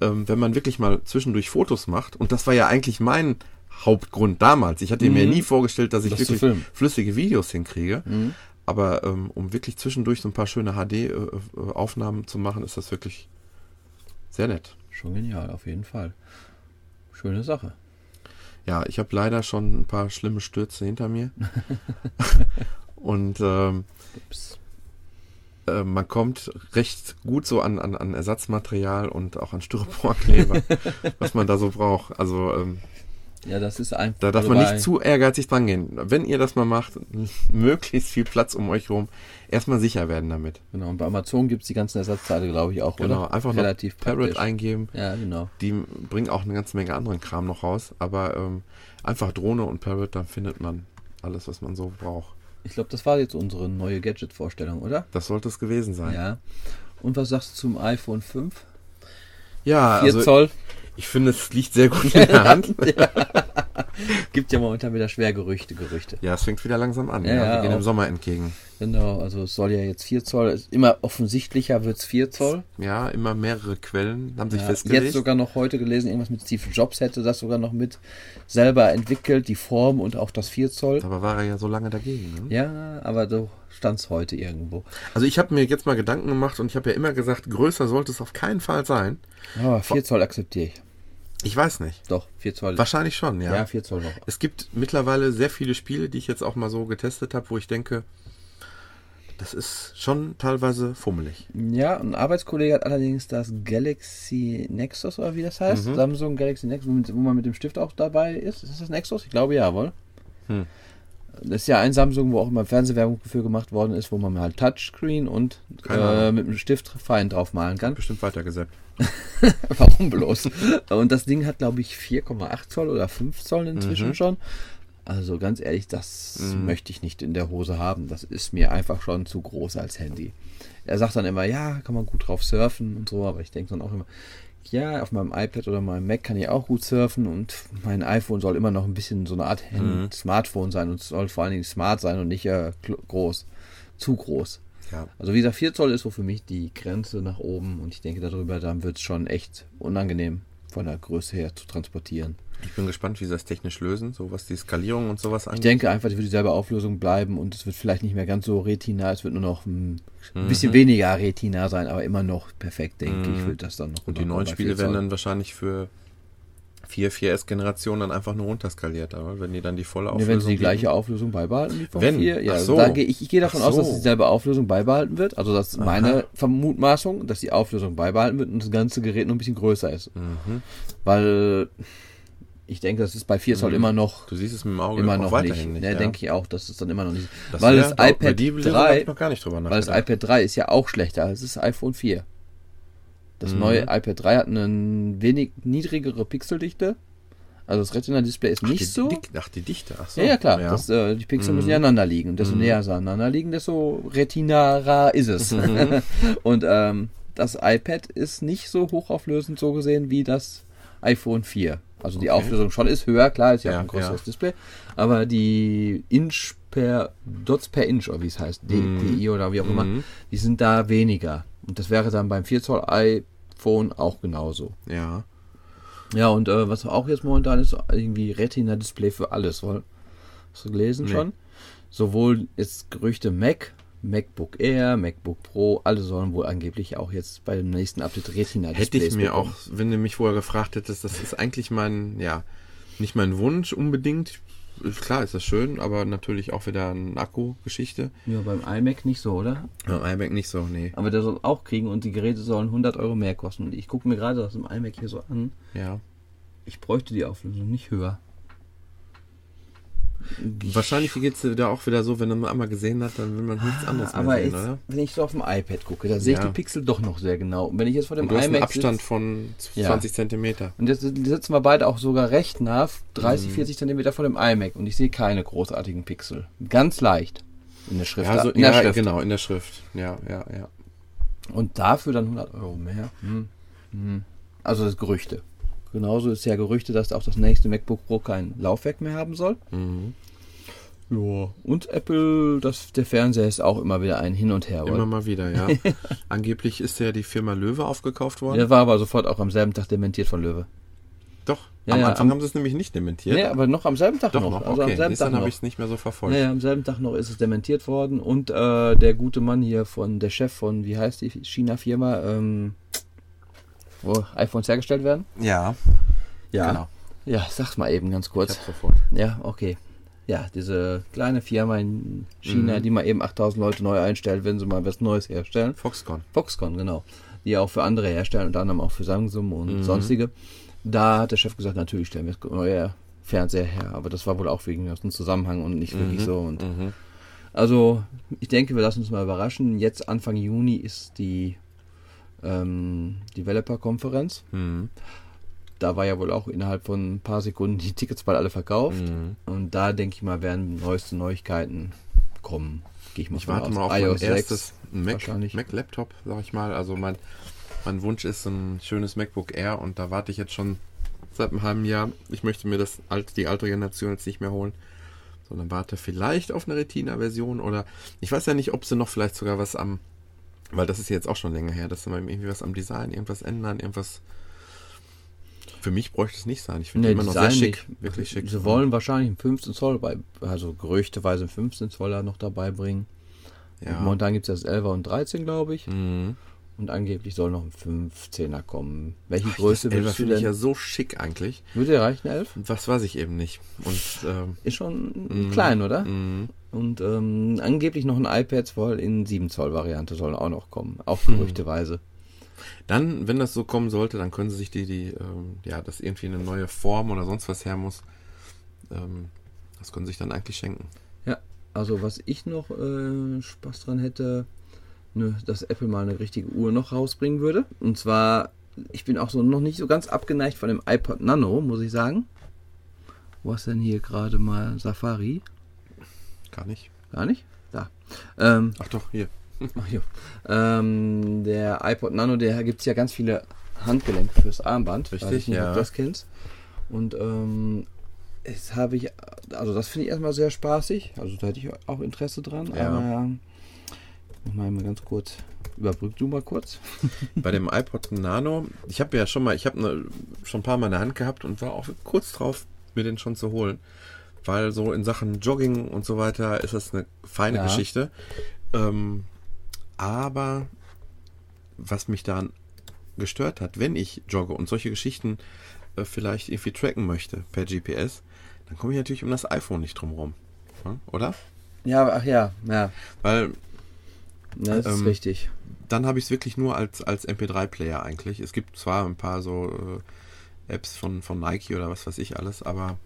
ähm, wenn man wirklich mal zwischendurch Fotos macht, und das war ja eigentlich mein Hauptgrund damals. Ich hatte mhm. mir nie vorgestellt, dass ich das wirklich flüssige Videos hinkriege. Mhm. Aber ähm, um wirklich zwischendurch so ein paar schöne HD-Aufnahmen äh, zu machen, ist das wirklich sehr nett. Schon genial, auf jeden Fall. Schöne Sache. Ja, ich habe leider schon ein paar schlimme Stürze hinter mir. Und ähm, äh, man kommt recht gut so an, an, an Ersatzmaterial und auch an Styroporkleber, was man da so braucht. Also ähm, Ja, das ist einfach. Da darf man nicht zu ehrgeizig dran gehen. Wenn ihr das mal macht, möglichst viel Platz um euch rum, erstmal sicher werden damit. Genau, und bei Amazon gibt es die ganzen Ersatzteile, glaube ich, auch, Genau, oder? einfach noch Relativ Parrot praktisch. eingeben. Ja, genau. Die bringen auch eine ganze Menge anderen Kram noch raus, aber ähm, einfach Drohne und Parrot, dann findet man alles, was man so braucht. Ich glaube, das war jetzt unsere neue Gadget-Vorstellung, oder? Das sollte es gewesen sein. Ja. Und was sagst du zum iPhone 5? Ja, 4 also Zoll. Ich finde, es liegt sehr gut in der Hand. Gibt ja momentan wieder schwer Gerüchte, Gerüchte. Ja, es fängt wieder langsam an. Ja, Ja, ja, wir gehen auch. im Sommer entgegen. Genau, also es soll ja jetzt 4 Zoll, immer offensichtlicher wird es 4 Zoll. Ja, immer mehrere Quellen haben sich Ja, festgelegt. jetzt sogar noch heute gelesen, irgendwas mit Steve Jobs hätte das sogar noch mit selber entwickelt, die Form und auch das 4 Zoll. Aber war er ja so lange dagegen. Ne? Ja, aber so stand es heute irgendwo. Also ich habe mir jetzt mal Gedanken gemacht und ich habe ja immer gesagt, größer sollte es auf keinen Fall sein. Aber 4 Zoll akzeptiere ich. Ich weiß nicht. Doch, 4 Zoll. Wahrscheinlich schon, ja. Ja, 4 Zoll noch. Es gibt mittlerweile sehr viele Spiele, die ich jetzt auch mal so getestet habe, wo ich denke, das ist schon teilweise fummelig. Ja, ein Arbeitskollege hat allerdings das Galaxy Nexus oder wie das heißt. Mhm. Samsung Galaxy Nexus, wo man mit dem Stift auch dabei ist. Ist das Nexus? Ich glaube ja, wohl. Hm. Das ist ja ein Samsung, wo auch immer Fernsehwerbung für gemacht worden ist, wo man halt Touchscreen und äh, mit dem Stift fein draufmalen kann. Bestimmt weitergesäppt. Warum bloß? und das Ding hat, glaube ich, 4,8 Zoll oder 5 Zoll inzwischen Mhm. schon. Also ganz ehrlich, das Mhm. möchte ich nicht in der Hose haben. Das ist mir einfach schon zu groß als Handy. Er sagt dann immer, ja, kann man gut drauf surfen und so, aber ich denke dann auch immer, ja, auf meinem iPad oder meinem Mac kann ich auch gut surfen und mein iPhone soll immer noch ein bisschen so eine Art Mhm. Smartphone sein und soll vor allen Dingen smart sein und nicht äh, groß, zu groß. Ja. Also wie gesagt, 4 Zoll ist so für mich die Grenze nach oben und ich denke darüber, dann wird es schon echt unangenehm von der Größe her zu transportieren. Ich bin gespannt, wie sie das technisch lösen, so was die Skalierung und sowas Ich angeht. denke einfach, es wird dieselbe Auflösung bleiben und es wird vielleicht nicht mehr ganz so Retina, es wird nur noch ein Mhm. bisschen weniger Retina sein, aber immer noch perfekt, denke Mhm. ich, wird das dann noch. Und die neuen Spiele 4 werden dann wahrscheinlich für 4, 4S-Generationen dann einfach nur runterskaliert, aber wenn die dann die volle Auflösung wenn sie die gleiche Auflösung beibehalten wie von Wenn? 4, ja, Ach so. da ich, ich gehe davon Ach aus, dass so. dieselbe Auflösung beibehalten wird. Also das ist meine Vermutmaßung, dass die Auflösung beibehalten wird und das ganze Gerät nur ein bisschen größer ist. Mhm. Weil ich denke, das ist bei 4 Zoll Mhm. immer noch Du siehst es mit dem Auge immer noch weiterhin nicht. nicht. Ja, denke ich auch, dass es dann immer noch nicht. Das weil das iPad die Lösung hab 3, ich noch gar nicht drüber weil das iPad 3 ist ja auch schlechter als das iPhone 4. Das Mhm. neue iPad 3 hat eine wenig niedrigere Pixeldichte. Also das Retina-Display ist Ach, nicht die, so. Dick, ach, die Dichte, ach so. Ja, ja, klar. Das, äh, die Pixel Mhm. müssen ja aneinander liegen. Und desto Mhm. näher sie aneinander liegen, desto retinarer ist es. Mhm. Und ähm, das iPad ist nicht so hochauflösend so gesehen wie das iPhone 4. Also die Okay. Auflösung schon ist höher, klar, ist ja, Ja, auch ein größeres ja. Display. Aber die Inch per Dots per Inch, oder wie es heißt, Mhm. DPI oder wie auch immer, Mhm. die sind da weniger. Und das wäre dann beim 4 Zoll iPhone auch genauso. Ja. Ja, und äh, was auch jetzt momentan ist, irgendwie Retina-Display für alles. Wohl. Hast du gelesen Nee. schon? Sowohl jetzt Gerüchte Mac, MacBook Air, MacBook Pro, alle sollen wohl angeblich auch jetzt bei dem nächsten Update Retina-Displays Hätte ich mir bekommen. auch, wenn du mich vorher gefragt hättest, das ist eigentlich mein, ja, nicht mein Wunsch unbedingt. Klar ist das schön, aber natürlich auch wieder eine Akku-Geschichte. Ja, beim iMac nicht so, oder? Beim iMac nicht so, nee. Aber der soll auch kriegen und die Geräte sollen 100 Euro mehr kosten. Und ich gucke mir gerade das im iMac hier so an. Ja. Ich bräuchte die Auflösung nicht höher. Wahrscheinlich geht es da auch wieder so, wenn man einmal gesehen hat, dann will man nichts anderes mehr Ah, Aber sehen, jetzt, oder? wenn ich so auf dem iPad gucke, da sehe ich Ja. die Pixel doch noch sehr genau. Und wenn ich jetzt vor dem hast einen iMac Abstand sitz- von Ja. 20 Zentimeter. Und jetzt sitzen wir beide auch sogar recht nah, 30, Mhm. 40 Zentimeter vor dem iMac und ich sehe keine großartigen Pixel. Ganz leicht in der Schrift. Ja, so, in ja der Schrift. genau, in der Schrift. Ja, ja, ja. Und dafür dann 100 Euro mehr. Hm. Hm. Also das Gerüchte. Genauso ist ja Gerüchte, dass auch das nächste MacBook Pro kein Laufwerk mehr haben soll. Mhm. Ja. Und Apple, das, der Fernseher ist auch immer wieder ein Hin und Her. Immer oder? mal wieder, ja. Angeblich ist ja die Firma Löwe aufgekauft worden. Der war aber sofort auch am selben Tag dementiert von Löwe. Doch, Ja, am ja, Anfang am- haben sie es nämlich nicht dementiert. Nee, aber noch am selben Tag Doch noch. noch, Also okay. am selben Siehst, Tag habe ich es nicht mehr so verfolgt. Ja, am selben Tag noch ist es dementiert worden und äh, der gute Mann hier von der Chef von, wie heißt die China-Firma, ähm, wo iPhones hergestellt werden? Ja, Ja. genau. Ja, sag's mal eben ganz Ich kurz. hab's sofort. Ja, okay. Ja, diese kleine Firma in China, Mhm. die mal eben 8000 Leute neu einstellt, wenn sie mal was Neues herstellen. Foxconn. Foxconn, genau. Die auch für andere herstellen, unter anderem auch für Samsung und Mhm. sonstige. Da hat der Chef gesagt, natürlich stellen wir neue Fernseher her, aber das war wohl auch wegen aus dem Zusammenhang und nicht wirklich Mhm, so. Und mhm. also ich denke, wir lassen uns mal überraschen. Jetzt Anfang Juni ist die ähm, Developer-Konferenz. Mhm. Da war ja wohl auch innerhalb von ein paar Sekunden die Tickets bald alle verkauft. Mhm. Und da denke ich mal, werden neueste Neuigkeiten kommen. Gehe ich mal Ich warte aus. mal auf mein iOS 6 erstes Mac, wahrscheinlich. Mac Laptop, sag ich mal. Also mein, mein Wunsch ist ein schönes MacBook Air und da warte ich jetzt schon seit einem halben Jahr. Ich möchte mir das alt, die alte Generation jetzt nicht mehr holen, sondern warte vielleicht auf eine Retina-Version oder ich weiß ja nicht, ob sie noch vielleicht sogar was am, weil das ist jetzt auch schon länger her, dass mal irgendwie was am Design, irgendwas ändern, irgendwas. Für mich bräuchte es nicht sein. Ich finde Nee, immer noch sehr Design schick, nicht. wirklich schick. Sie wollen wahrscheinlich einen 15 Zoll, bei, also gerüchteweise einen 15 Zoller noch dabei bringen. ja. Momentan gibt es das 11er und 13, glaube ich. Mhm. Und angeblich soll noch ein 15er kommen. Welche Ach, Größe das würdest du finde ich denn? ja so schick eigentlich. Würde dir reichen, 11? Was weiß ich eben nicht. Und ähm, Ist schon Mhm. klein, oder? mh, Und ähm, angeblich noch ein iPad wohl in 7 Zoll Variante sollen auch noch kommen. Auch Hm. gerüchteweise. dann, wenn das so kommen sollte, dann können sie sich die, die ähm, ja, dass irgendwie eine neue Form oder sonst was her muss. Ähm, das können sie sich dann eigentlich schenken. Ja, also was ich noch äh, Spaß dran hätte, ne, dass Apple mal eine richtige Uhr noch rausbringen würde. Und zwar, ich bin auch so noch nicht so ganz abgeneigt von dem iPod Nano, muss ich sagen. Wo ist denn hier gerade mal Safari? Gar nicht. Gar nicht? Da. Ähm, Ach doch, hier. ach jo. ähm, der iPod Nano, der gibt es ja ganz viele Handgelenke fürs Armband. Richtig, Weiß ich nicht, ja. ob du das kennst. Und ähm, das habe ich, also das finde ich erstmal sehr spaßig. Also da hätte ich auch Interesse dran. Ja. Aber ich mal mal ganz kurz, überbrück du mal kurz. Bei dem iPod Nano, ich habe ja schon mal, ich habe ne, schon ein paar Mal in der Hand gehabt und war auch kurz drauf, mir den schon zu holen. Weil so in Sachen Jogging und so weiter ist das eine feine Ja. Geschichte. Ähm, aber was mich daran gestört hat, wenn ich jogge und solche Geschichten äh, vielleicht irgendwie tracken möchte per GPS, dann komme ich natürlich um das iPhone nicht drum rum. Ja, Oder? Ja, ach ja, ja, Weil ja das ist Ähm, richtig. dann habe ich es wirklich nur als, als MP3-Player eigentlich. Es gibt zwar ein paar so äh, Apps von, von Nike oder was weiß ich alles, aber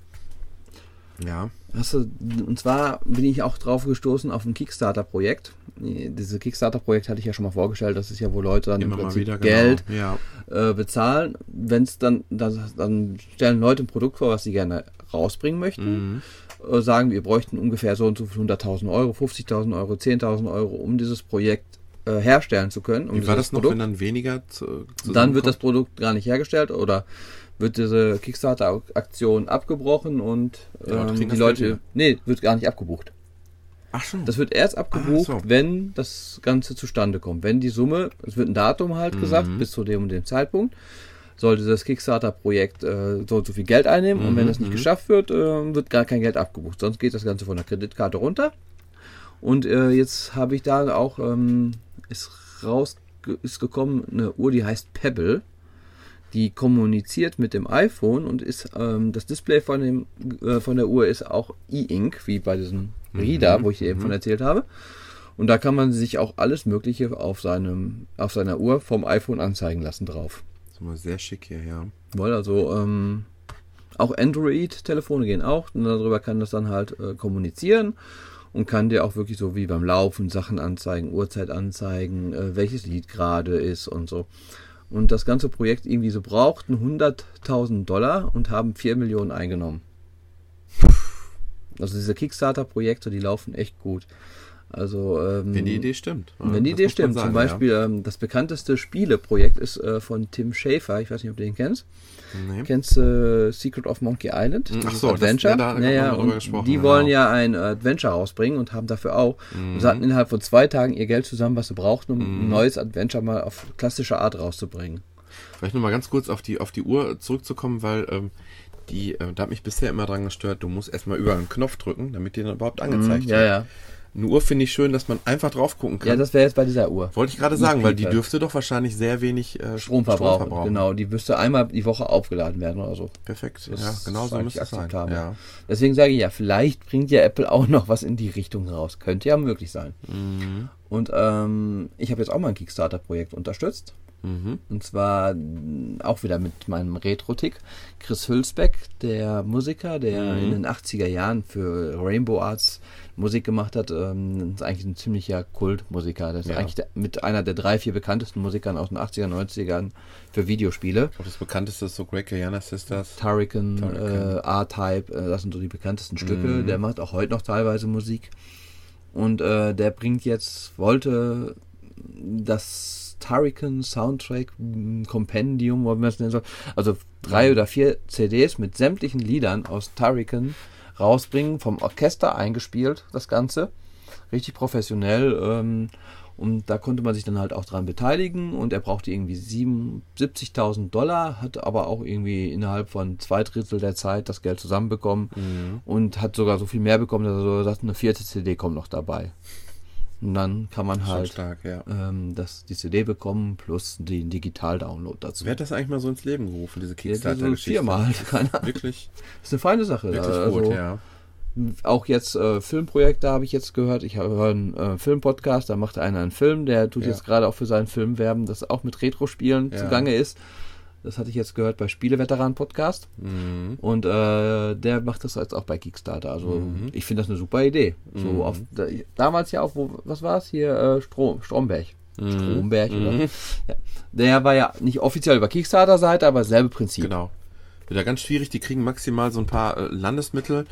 ja. Hast du, und zwar bin ich auch drauf gestoßen auf ein Kickstarter-Projekt. Diese Kickstarter-Projekt hatte ich ja schon mal vorgestellt. Das ist ja, wo Leute dann im Immer mal Prinzip wieder Geld genau. Ja. äh, bezahlen. Wenn es dann, dann, dann stellen Leute ein Produkt vor, was sie gerne rausbringen möchten. Mhm. Äh, sagen, wir bräuchten ungefähr so und so viel 100.000 Euro, 50.000 Euro, 10.000 Euro, um dieses Projekt äh, herstellen zu können. Um Wie war dieses das noch, Produkt. wenn dann weniger zu, dann wird das zusammenkommt? Produkt gar nicht hergestellt oder wird diese Kickstarter-Aktion abgebrochen und Die Leute ähm, die Leute, Geld nee, wird gar nicht abgebucht. Ach schon. Das wird erst abgebucht, so. wenn das Ganze zustande kommt. Wenn die Summe, es wird ein Datum halt Mhm. gesagt, bis zu dem und dem Zeitpunkt, sollte das Kickstarter-Projekt äh, so und so viel Geld einnehmen und wenn Mhm, das nicht mhm. geschafft wird, äh, wird gar kein Geld abgebucht. Sonst geht das Ganze von der Kreditkarte runter. Und äh, jetzt habe ich da auch, ähm, ist raus, ist gekommen eine Uhr, die heißt Pebble. Die kommuniziert mit dem iPhone und ist ähm, das Display von, dem, äh, von der Uhr ist auch E-Ink, wie bei diesem Reader, wo ich dir eben von erzählt habe. Und da kann man sich auch alles Mögliche auf, seinem, auf seiner Uhr vom iPhone anzeigen lassen drauf. Das ist mal sehr schick hier, ja. Weil also ähm, auch Android-Telefone gehen auch und darüber kann das dann halt äh, kommunizieren und kann dir auch wirklich so wie beim Laufen Sachen anzeigen, Uhrzeit anzeigen, äh, welches Lied gerade ist und so. Und das ganze Projekt irgendwie so brauchten 100.000 Dollar und haben 4 Millionen eingenommen. Also diese Kickstarter-Projekte, die laufen echt gut. Also ähm, Wenn die Idee stimmt. Ja, wenn die das Idee stimmt, zum sagen, Beispiel ähm, das bekannteste Spieleprojekt ist äh, von Tim Schafer, ich weiß nicht, ob du den kennst. Ja. Nee. Kennst du äh, Secret of Monkey Island? Ach so, das- Adventure. ja, da haben wir naja, mal drüber und gesprochen, die genau. wollen ja ein Adventure rausbringen und haben dafür auch. Mhm. Und sie hatten innerhalb von zwei Tagen ihr Geld zusammen, was sie brauchten, um Mhm. ein neues Adventure mal auf klassische Art rauszubringen. Vielleicht nochmal ganz kurz auf die, auf die Uhr zurückzukommen, weil ähm, die, äh, da hat mich bisher immer dran gestört, du musst erstmal über einen Knopf drücken, damit die dann überhaupt angezeigt Mhm, ja, wird. ja. Eine Uhr finde ich schön, dass man einfach drauf gucken kann. Ja, das wäre jetzt bei dieser Uhr. Wollte ich gerade sagen, weil die dürfte doch wahrscheinlich sehr wenig äh, Strom verbrauchen. Genau, die müsste einmal die Woche aufgeladen werden oder so. Perfekt. Das ja, genau so müsste es sein. akzeptabel. Ja. Deswegen sage ich ja, vielleicht bringt ja Apple auch noch was in die Richtung raus. Könnte ja möglich sein. Mhm. Und ähm, ich habe jetzt auch mal ein Kickstarter-Projekt unterstützt. Mhm. Und zwar mm, auch wieder mit meinem Retro-Tick. Chris Hülsbeck, der Musiker, der Mhm. in den 80er Jahren für Rainbow Arts Musik gemacht hat, ähm, ist eigentlich ein ziemlicher Kultmusiker. Das ist Ja. eigentlich der, mit einer der drei, vier bekanntesten Musikern aus den 80er, 90ern für Videospiele. Ich glaube, das bekannteste ist so Greg Guyana Sisters. Turrican, Turrican. äh, R-Type, äh, das sind so die bekanntesten Stücke. Mhm. Der macht auch heute noch teilweise Musik. Und äh, der bringt jetzt, wollte das Turrican Soundtrack m, Compendium, wie man es nennen soll, also drei oder vier CDs mit sämtlichen Liedern aus Turrican rausbringen, vom Orchester eingespielt, das Ganze. Richtig professionell. Ähm, und da konnte man sich dann halt auch dran beteiligen und er brauchte irgendwie 7 70.000 Dollar, hat aber auch irgendwie innerhalb von zwei Drittel der Zeit das Geld zusammenbekommen Mhm. und hat sogar so viel mehr bekommen, dass er so sagt, eine vierte CD kommt noch dabei. Und dann kann man halt stark, ja. ähm, das, die CD bekommen plus den Digital-Download dazu. Wer hat das eigentlich mal so ins Leben gerufen, diese Kickstarter-Geschichte? viermal, keine Ahnung. Wirklich, Das ist eine feine Sache. wirklich also, gut, ja. Auch jetzt äh, Filmprojekte habe ich jetzt gehört. Ich habe einen äh, Filmpodcast, da macht einer einen Film, der tut Ja. jetzt gerade auch für seinen Film werben, das auch mit Retro-Spielen zugange ist. Das hatte ich jetzt gehört bei Spieleveteran-Podcast. Mhm. Und äh, der macht das jetzt auch bei Kickstarter. Also Mhm. ich finde das eine super Idee. So Mhm. auf, da, damals ja auch, wo, was war es hier? Äh, Strom, Stromberg. Mhm. Stromberg, oder? Mhm. Ja. Der war ja nicht offiziell über Kickstarter-Seite, aber selbe Prinzip. Genau. Wieder ganz schwierig, die kriegen maximal so ein paar äh, Landesmittel,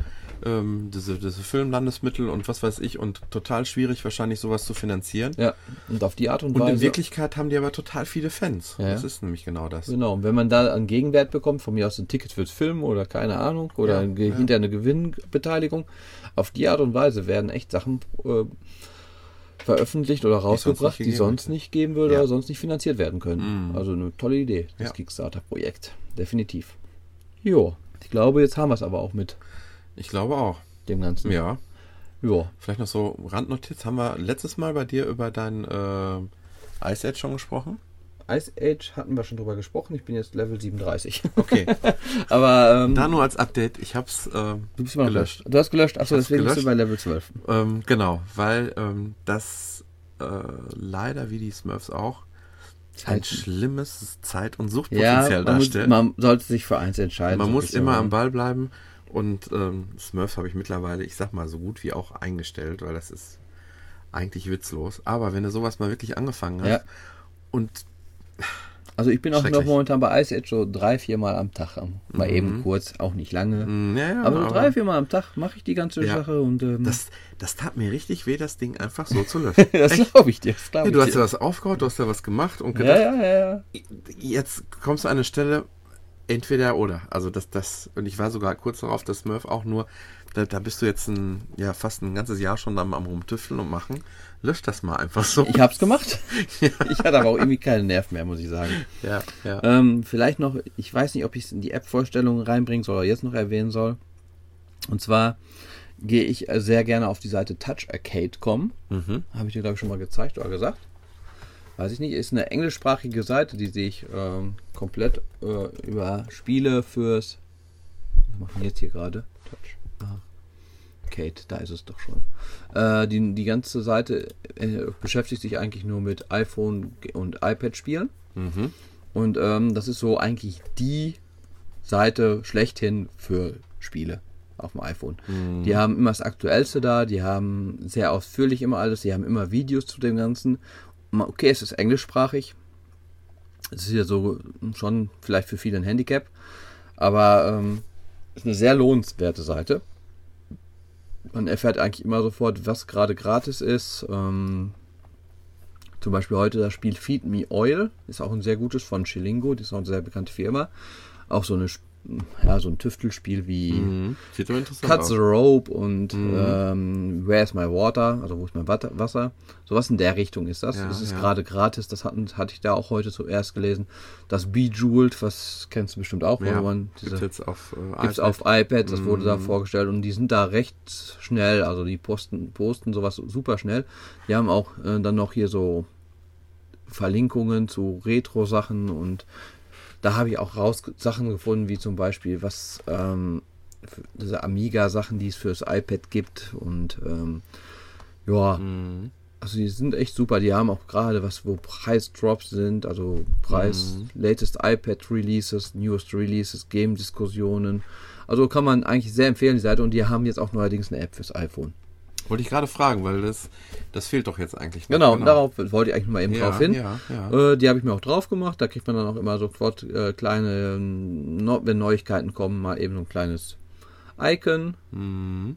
ähm, diese, diese Filmlandesmittel und was weiß ich und total schwierig wahrscheinlich sowas zu finanzieren. Ja, und auf die Art und, Und Weise. in Wirklichkeit haben die aber total viele Fans. Ja. Das ist nämlich genau das. Genau, und wenn man da einen Gegenwert bekommt, von mir aus ein Ticket fürs Film oder keine Ahnung, oder Ja, ja. hinterher eine Gewinnbeteiligung, auf die Art und Weise werden echt Sachen äh, veröffentlicht oder rausgebracht, die sonst nicht geben würde Ja. oder sonst nicht finanziert werden können. Mhm. Also eine tolle Idee, das. Kickstarter-Projekt. Definitiv. Jo, ich glaube, jetzt haben wir es aber auch mit Ich glaube auch. dem Ganzen. Ja. Jo. Vielleicht noch so Randnotiz. Haben wir letztes Mal bei dir über dein äh, Ice Age schon gesprochen? Ice Age hatten wir schon drüber gesprochen, ich bin jetzt Level 37. Okay. aber ähm, da nur als Update. Ich hab's äh, du bist noch gelöscht. Du hast gelöscht, achso, deswegen bist du gelöscht. bei Level 12. Ähm, genau, weil ähm, das äh, leider wie die Smurfs auch ein schlimmes Zeit- und Ja, Suchtpotenzial man, muss, darstellt. man sollte sich für eins entscheiden. Man so muss immer am Ball bleiben und ähm, Smurfs habe ich mittlerweile, ich sag mal, so gut wie auch eingestellt, weil das ist eigentlich witzlos. Aber wenn du sowas mal wirklich angefangen hast Ja. und Also ich bin auch noch momentan bei Ice Age so drei, vier Mal am Tag. am- Mal Mhm. eben kurz, auch nicht lange. mh, ja, ja, aber so drei, vier Mal am Tag mache ich die ganze. Sache und ähm, das, das tat mir richtig weh, das Ding einfach so zu löschen. das glaube ich dir. Glaub ich du hast dir. ja was aufgebaut, du hast ja was gemacht und gedacht, ja, ja, ja. jetzt kommst du an eine Stelle, entweder oder. Also das, das, und ich war sogar kurz darauf, dass Smurf auch nur, da, da bist du jetzt ein, ja, fast ein ganzes Jahr schon am, am rumtüfteln und machen. Lösch das mal einfach so. Ich hab's gemacht. Ich hatte aber auch irgendwie keinen Nerv mehr, muss ich sagen. Ja, ja. Ähm, vielleicht noch, ich weiß nicht, ob ich es in die App-Vorstellungen reinbringen soll oder jetzt noch erwähnen soll. Und zwar gehe ich sehr gerne auf die Seite toucharcade.com. Mhm. Habe ich dir, glaube ich, schon mal gezeigt oder gesagt. Weiß ich nicht. Ist eine englischsprachige Seite, die sehe ich ähm, komplett äh, über Spiele fürs. Was machen wir jetzt hier gerade? Touch. Ah. Kate, da ist es doch schon. Äh, die, die ganze Seite äh, beschäftigt sich eigentlich nur mit iPhone und iPad-Spielen. Mhm. Und ähm, das ist so eigentlich die Seite schlechthin für Spiele auf dem iPhone. Mhm. Die haben immer das Aktuellste da, die haben sehr ausführlich immer alles, die haben immer Videos zu dem Ganzen. Okay, es ist englischsprachig. Es ist ja so schon vielleicht für viele ein Handicap, aber ähm, ist eine sehr lohnenswerte Seite. Man erfährt eigentlich immer sofort, was gerade gratis ist. Ähm, zum Beispiel heute das Spiel Feed Me Oil, ist auch ein sehr gutes von Chilingo, das ist auch eine sehr bekannte Firma. Auch so eine, ja, so ein Tüftelspiel wie Mhm. Sieht Cut the Rope und Mhm. ähm, Where's My Water, also wo ist mein Wasser. Sowas in der Richtung ist das. Ja, das ist ja. gerade gratis, das hatten, hatte ich da auch heute zuerst gelesen. Das Bejeweled, was kennst du bestimmt auch, Ja, man gibt's diese jetzt auf äh, Gibt's iPad. auf iPad, das wurde da Mhm. vorgestellt und die sind da recht schnell, also die posten, posten sowas super schnell. Die haben auch äh, dann noch hier so Verlinkungen zu Retro-Sachen und da habe ich auch raus Sachen gefunden, wie zum Beispiel was ähm, diese Amiga-Sachen, die es fürs iPad gibt und ähm, ja, Mhm. Also die sind echt super. Die haben auch gerade was, wo Preisdrops sind, also Preis, Mhm. latest iPad Releases, newest Releases, Game-Diskussionen. Also kann man eigentlich sehr empfehlen, die Seite. Und die haben jetzt auch neuerdings eine App fürs iPhone. Wollte ich gerade fragen, weil das, das fehlt doch jetzt eigentlich. noch. Genau, darauf wollte ich eigentlich mal eben Ja, drauf hin. ja, ja. Äh, die habe ich mir auch drauf gemacht. Da kriegt man dann auch immer sofort äh, kleine, ähm, wenn Neuigkeiten kommen, mal eben so ein kleines Icon. Mhm.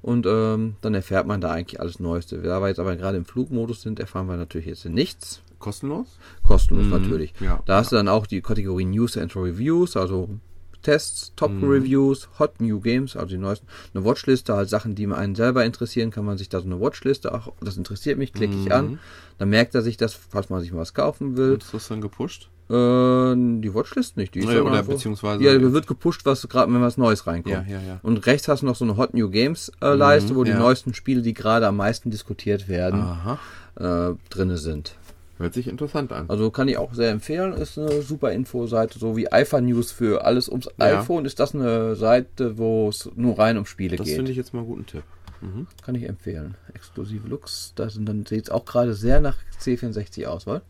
Und ähm, dann erfährt man da eigentlich alles Neueste. Da wir jetzt aber gerade im Flugmodus sind, erfahren wir natürlich jetzt nichts. Kostenlos? Kostenlos Mhm, natürlich. ja, da hast du dann auch die Kategorie News and Reviews, also Tests, Top Reviews, Hot New Games, also die neuesten. Eine Watchliste, halt Sachen, die einen selber interessieren, kann man sich da so eine Watchliste, ach, das interessiert mich, klicke ich an. Dann merkt er sich das, falls man sich mal was kaufen will. Wird das dann gepusht? Äh, die Watchlist nicht. Die ist Ja, oder einfach- beziehungsweise- Ja, wird gepusht, was gerade, wenn was Neues reinkommt. Ja, ja, ja. Und rechts hast du noch so eine Hot New Games äh, Leiste, wo die ja. neuesten Spiele, die gerade am meisten diskutiert werden, Aha. äh, drinne sind. Hört sich interessant an. Also kann ich auch sehr empfehlen. Ist eine super Infoseite, so wie iPhone News für alles ums Ja. iPhone. Ist das eine Seite, wo es nur rein um Spiele das geht? finde ich jetzt mal einen guten Tipp. Kann ich empfehlen. Exklusive Looks, da dann sieht es auch gerade sehr nach C64 aus, weil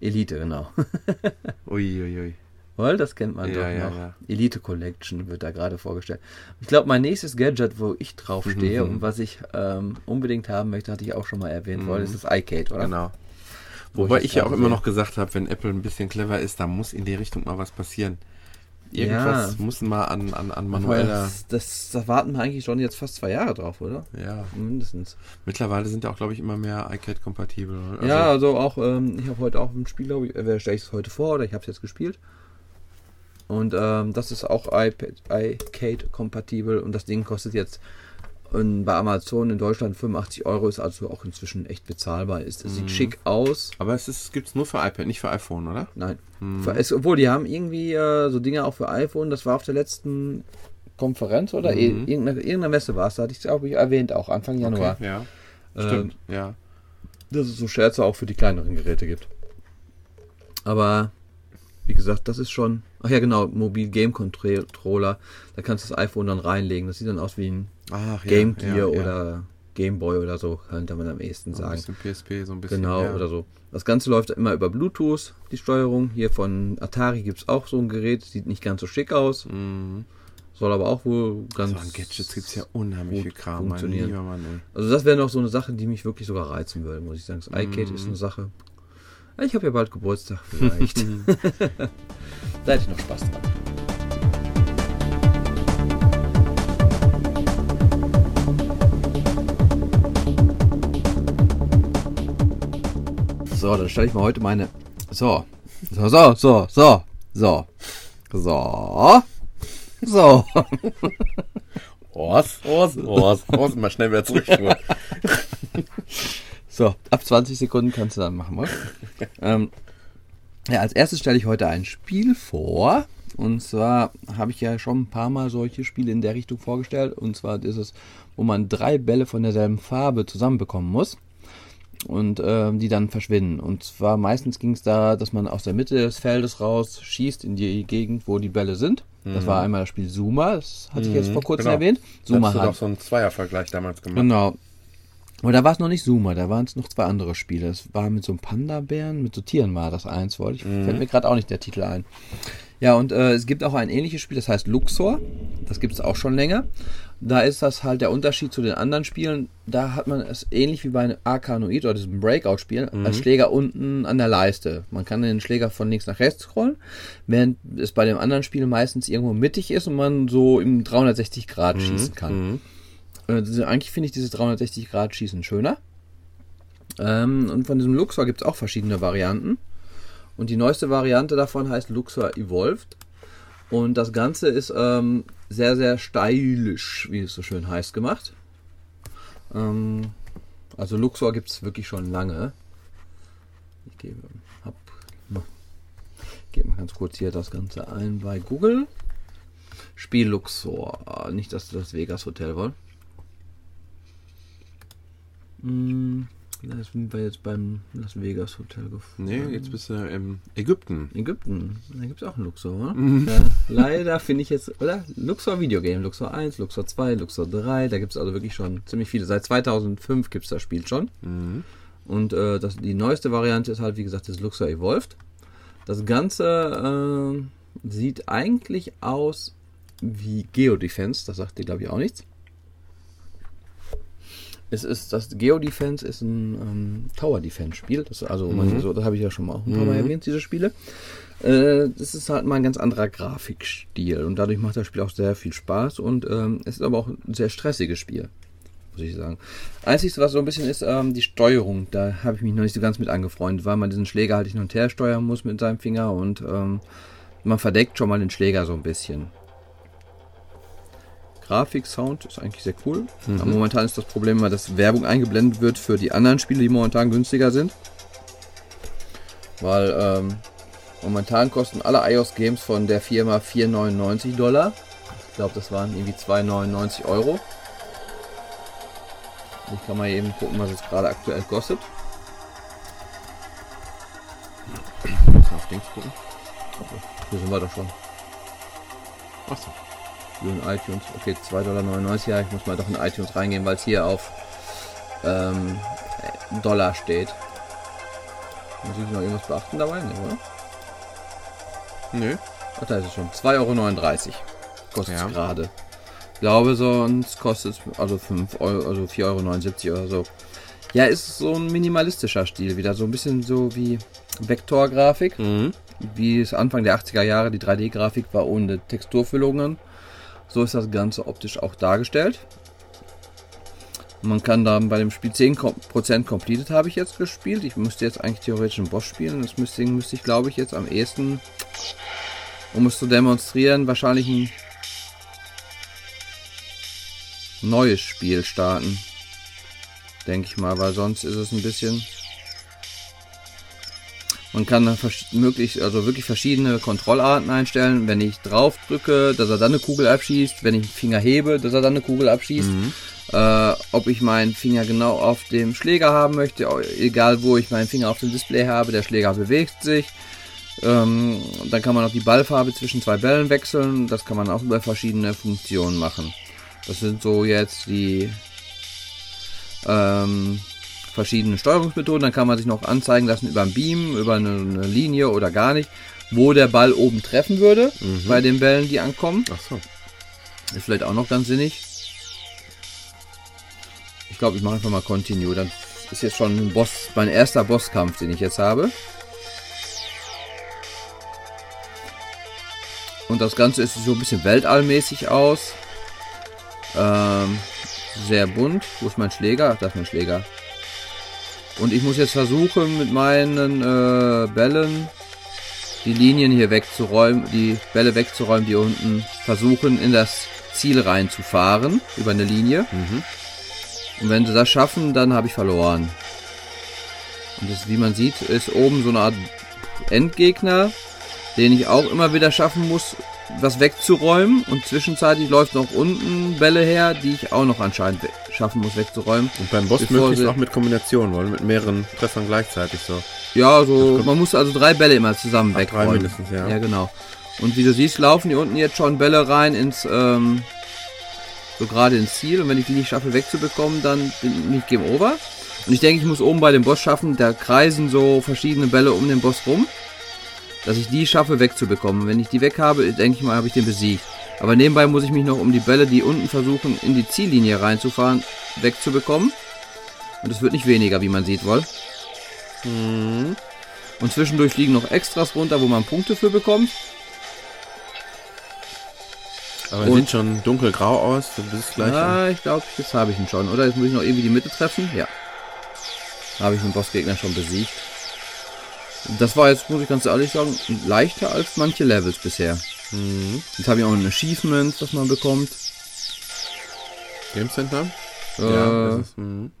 Elite genau. Uiuiui. Weil das kennt man Ja, doch ja, noch. ja. Elite Collection wird da gerade vorgestellt. Ich glaube, mein nächstes Gadget, wo ich drauf Mhm, stehe und was ich ähm, unbedingt haben möchte, hatte ich auch schon mal erwähnt, weil es ist das iCade, oder? Genau. Wo Wobei ich ich ja auch immer noch gesagt habe, wenn Apple ein bisschen clever ist, da muss in die Richtung mal was passieren. Irgendwas Ja. muss mal an, an, an manueller. Das, das, da warten wir eigentlich schon jetzt fast zwei Jahre drauf, oder? Ja. Mindestens. Mittlerweile sind ja auch, glaube ich, immer mehr iCat-kompatibel. Also, ja, also auch, ähm, ich habe heute auch ein Spiel, glaube ich, äh, stelle ich es heute vor oder ich habe es jetzt gespielt. Und ähm, das ist auch iPad, iCade-kompatibel und das Ding kostet jetzt ähm, bei Amazon in Deutschland 85 Euro, ist also auch inzwischen echt bezahlbar. Ist, es Mhm. sieht schick aus. Aber es gibt es nur für iPad, nicht für iPhone, oder? Nein. Mhm. Für, es, obwohl, die haben irgendwie äh, so Dinge auch für iPhone, das war auf der letzten Konferenz oder eh- Mhm. irgendeine, irgendeine Messe war es, da hatte ich es glaube ich erwähnt, auch Anfang Januar. Okay, ja. Ähm, Stimmt, ja. dass es so Scherze auch für die kleineren Geräte gibt. Aber wie gesagt, das ist schon. Ach ja, genau, Mobil Game Controller. Da kannst du das iPhone dann reinlegen. Das sieht dann aus wie ein Ach, Game ja, Gear ja. oder Game Boy oder so, könnte man am ehesten So ein sagen. bisschen PSP, so ein bisschen. Genau, oder so. Das Ganze läuft immer über Bluetooth, die Steuerung. Hier von Atari gibt es auch so ein Gerät, sieht nicht ganz so schick aus, Mhm. soll aber auch wohl ganz. So an Gadgets gibt es ja unheimlich viel Kram. Funktionieren. Mann. Also das wäre noch so eine Sache, die mich wirklich sogar reizen würde, muss ich sagen. Das iCade ist eine Sache. Ich habe ja bald Geburtstag, vielleicht. da hätte ich noch Spaß dran. So, dann stelle ich mal heute meine. So. So, so, so, so, so. So. So. Was? Was? Was? Was? Mal schnell wieder zurück. So, ab 20 Sekunden kannst du dann machen, was? ähm, ja, als erstes stelle ich heute ein Spiel vor. Und zwar habe ich ja schon ein paar Mal solche Spiele in der Richtung vorgestellt. Und zwar ist es, wo man drei Bälle von derselben Farbe zusammenbekommen muss. Und ähm, die dann verschwinden. Und zwar meistens ging es da, dass man aus der Mitte des Feldes raus schießt in die Gegend, wo die Bälle sind. Das war einmal das Spiel Zuma, das hatte ich jetzt vor kurzem genau. erwähnt. Zuma Hast du hat doch so einen Zweiervergleich damals gemacht. Genau. Aber da war es noch nicht Zuma, da waren es noch zwei andere Spiele. Es war mit so einem Panda-Bären, mit so Tieren war das eins, wollte ich. Fällt mir gerade auch nicht der Titel ein. Ja, und äh, es gibt auch ein ähnliches Spiel, das heißt Luxor. Das gibt es auch schon länger. Da ist das halt der Unterschied zu den anderen Spielen. Da hat man es ähnlich wie bei einem Arkanoid oder diesem Breakout-Spiel als Schläger unten an der Leiste. Man kann den Schläger von links nach rechts scrollen, während es bei dem anderen Spiel meistens irgendwo mittig ist und man so im 360 Grad schießen kann. Mhm. Diese- eigentlich finde ich dieses 360 Grad Schießen schöner. Ähm, und von diesem Luxor gibt es auch verschiedene Varianten. Und die neueste Variante davon heißt Luxor Evolved. Und das Ganze ist ähm, sehr, sehr stylisch, wie es so schön heißt, gemacht. Ähm, also Luxor gibt es wirklich schon lange. Ich gebe, hab, gebe mal ganz kurz hier das Ganze ein bei Google. Spiel Luxor. Nicht, dass du das Vegas Hotel wollen. Mm, Da sind wir jetzt beim Las Vegas Hotel gefunden. Nee, jetzt bist du im Ägypten. Ägypten. Da gibt es auch einen Luxor, oder? Mhm. Ja, leider finde ich jetzt, oder? Luxor Videogame, Luxor 1, Luxor 2, Luxor 3. Da gibt es also wirklich schon ziemlich viele. Seit 2005 gibt es das Spiel schon. Mhm. Und äh, das, die neueste Variante ist halt, wie gesagt, das Luxor Evolved. Das Ganze äh, sieht eigentlich aus wie Geodefense. Das sagt dir, glaube ich, auch nichts. Es ist, das Geodefense ist ein ähm, Tower Defense Spiel. Das, also, man, so, das habe ich ja schon mal auch ein paar Mal erwähnt, diese Spiele. Äh, das ist halt mal ein ganz anderer Grafikstil und dadurch macht das Spiel auch sehr viel Spaß und ähm, es ist aber auch ein sehr stressiges Spiel, muss ich sagen. Einzige, was so ein bisschen ist, ähm, die Steuerung. Da habe ich mich noch nicht so ganz mit angefreundet, weil man diesen Schläger halt hin und her steuern muss mit seinem Finger und ähm, man verdeckt schon mal den Schläger so ein bisschen. Grafik-Sound ist eigentlich sehr cool. Aber momentan ist das Problem immer, dass Werbung eingeblendet wird für die anderen Spiele, die momentan günstiger sind. Weil ähm, momentan kosten alle iOS-Games von der Firma 4,99 Dollar. Ich glaube, das waren irgendwie 2,99 Euro. Ich kann mal eben gucken, was es gerade aktuell kostet. Muss auf Dings gucken. Hier sind wir doch schon. Achso. In iTunes. Okay, 2,99 Dollar. Ja, ich muss mal doch in iTunes reingehen, weil es hier auf ähm, Dollar steht. Muss ich noch irgendwas beachten dabei? Nee, oder? Nö. Ach, da ist es schon. 2,39 Euro kostet es Ja. gerade. Ich glaube, sonst kostet es also 5 Euro, also 4,79 Euro oder so. Ja, ist so ein minimalistischer Stil wieder. So ein bisschen so wie Vektorgrafik. Mhm. Wie es Anfang der 80er Jahre die 3D-Grafik war ohne Texturfüllungen. So ist das Ganze optisch auch dargestellt. Man kann dann bei dem Spiel 10% completed habe ich jetzt gespielt. Ich müsste jetzt eigentlich theoretisch einen Boss spielen. Das müsste, müsste ich glaube ich jetzt am ehesten, um es zu demonstrieren, wahrscheinlich ein neues Spiel starten. Denke ich mal, weil sonst ist es ein bisschen... Man kann möglich, also wirklich verschiedene Kontrollarten einstellen. Wenn ich drauf drücke, dass er dann eine Kugel abschießt. Wenn ich den Finger hebe, dass er dann eine Kugel abschießt. Äh, ob ich meinen Finger genau auf dem Schläger haben möchte, egal wo ich meinen Finger auf dem Display habe, der Schläger bewegt sich. Ähm, dann kann man auch die Ballfarbe zwischen zwei Bällen wechseln. Das kann man auch über verschiedene Funktionen machen. Das sind so jetzt die ähm, verschiedene Steuerungsmethoden. Dann kann man sich noch anzeigen lassen über ein Beam, über eine, eine Linie oder gar nicht, wo der Ball oben treffen würde bei den Bällen, die ankommen. Achso. Ist vielleicht auch noch ganz sinnig. Ich glaube, ich mache einfach mal Continue. Dann ist jetzt schon ein Boss, mein erster Bosskampf, den ich jetzt habe. Und das Ganze ist so ein bisschen weltallmäßig aus. Ähm, sehr bunt. Wo ist mein Schläger? Ach, Da ist mein Schläger. Und ich muss jetzt versuchen, mit meinen äh, Bällen die Linien hier wegzuräumen, die Bälle wegzuräumen, die unten versuchen, in das Ziel reinzufahren, über eine Linie. Und wenn sie das schaffen, dann habe ich verloren. Und das, wie man sieht, ist oben so eine Art Endgegner, den ich auch immer wieder schaffen muss, was wegzuräumen. Und zwischenzeitlich läuft noch unten Bälle her, die ich auch noch anscheinend schaffen muss wegzuräumen. Und beim Boss möglichst auch mit Kombinationen, wollen mit mehreren Treffern gleichzeitig so. Ja, so, kommt- man muss also drei Bälle immer zusammen Ach, drei wegräumen. mindestens, ja. Ja, genau. Und wie du siehst, laufen hier unten jetzt schon Bälle rein ins, ähm, so gerade ins Ziel. Und wenn ich die nicht schaffe wegzubekommen, dann bin ich Game Over. Und ich denke, ich muss oben bei dem Boss schaffen, da kreisen so verschiedene Bälle um den Boss rum, dass ich die schaffe wegzubekommen. Wenn ich die weg habe, denke ich mal, habe ich den besiegt. Aber nebenbei muss ich mich noch um die Bälle, die unten versuchen, in die Ziellinie reinzufahren, wegzubekommen. Und es wird nicht weniger, wie man sieht, wohl. Mhm. Und zwischendurch liegen noch Extras runter, wo man Punkte für bekommt. Aber Und- sieht schon dunkelgrau aus. Du bist gleich. Ah, ich glaube, jetzt habe ich ihn schon. Oder jetzt muss ich noch irgendwie die Mitte treffen. Ja. Habe ich den Bossgegner schon besiegt. Das war jetzt, muss ich ganz ehrlich sagen, leichter als manche Levels bisher. Mhm. Jetzt habe ich auch ein Achievement, das man bekommt. Game Center? Äh, das ist, mhm.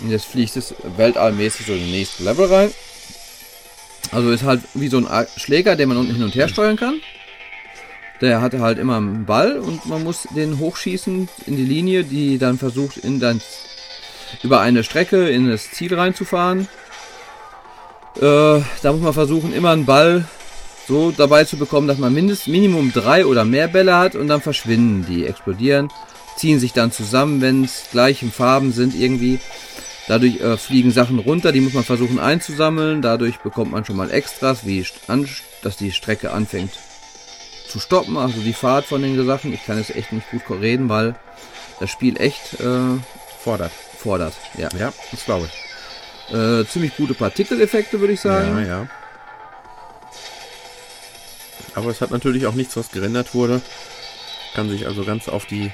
Und jetzt fliegt es weltallmäßig so in den nächsten Level rein. Also ist halt wie so ein Schläger, den man unten hin und her steuern kann. Der hat halt immer einen Ball und man muss den hochschießen in die Linie, die dann versucht in dein über eine Strecke in das Ziel reinzufahren. Äh, da muss man versuchen, immer einen Ball so dabei zu bekommen, dass man mindestens Minimum drei oder mehr Bälle hat und dann verschwinden die, explodieren, ziehen sich dann zusammen, wenn es gleiche Farben sind irgendwie. Dadurch äh, fliegen Sachen runter, die muss man versuchen einzusammeln. Dadurch bekommt man schon mal Extras, wie dass die Strecke anfängt zu stoppen, also die Fahrt von den Sachen. Ich kann jetzt echt nicht gut reden, weil das Spiel echt äh, fordert. Fordert, ja. Ja, das glaube ich. Äh, ziemlich gute Partikeleffekte, würde ich sagen. Ja, ja. Aber es hat natürlich auch nichts, was gerendert wurde. Kann sich also ganz auf die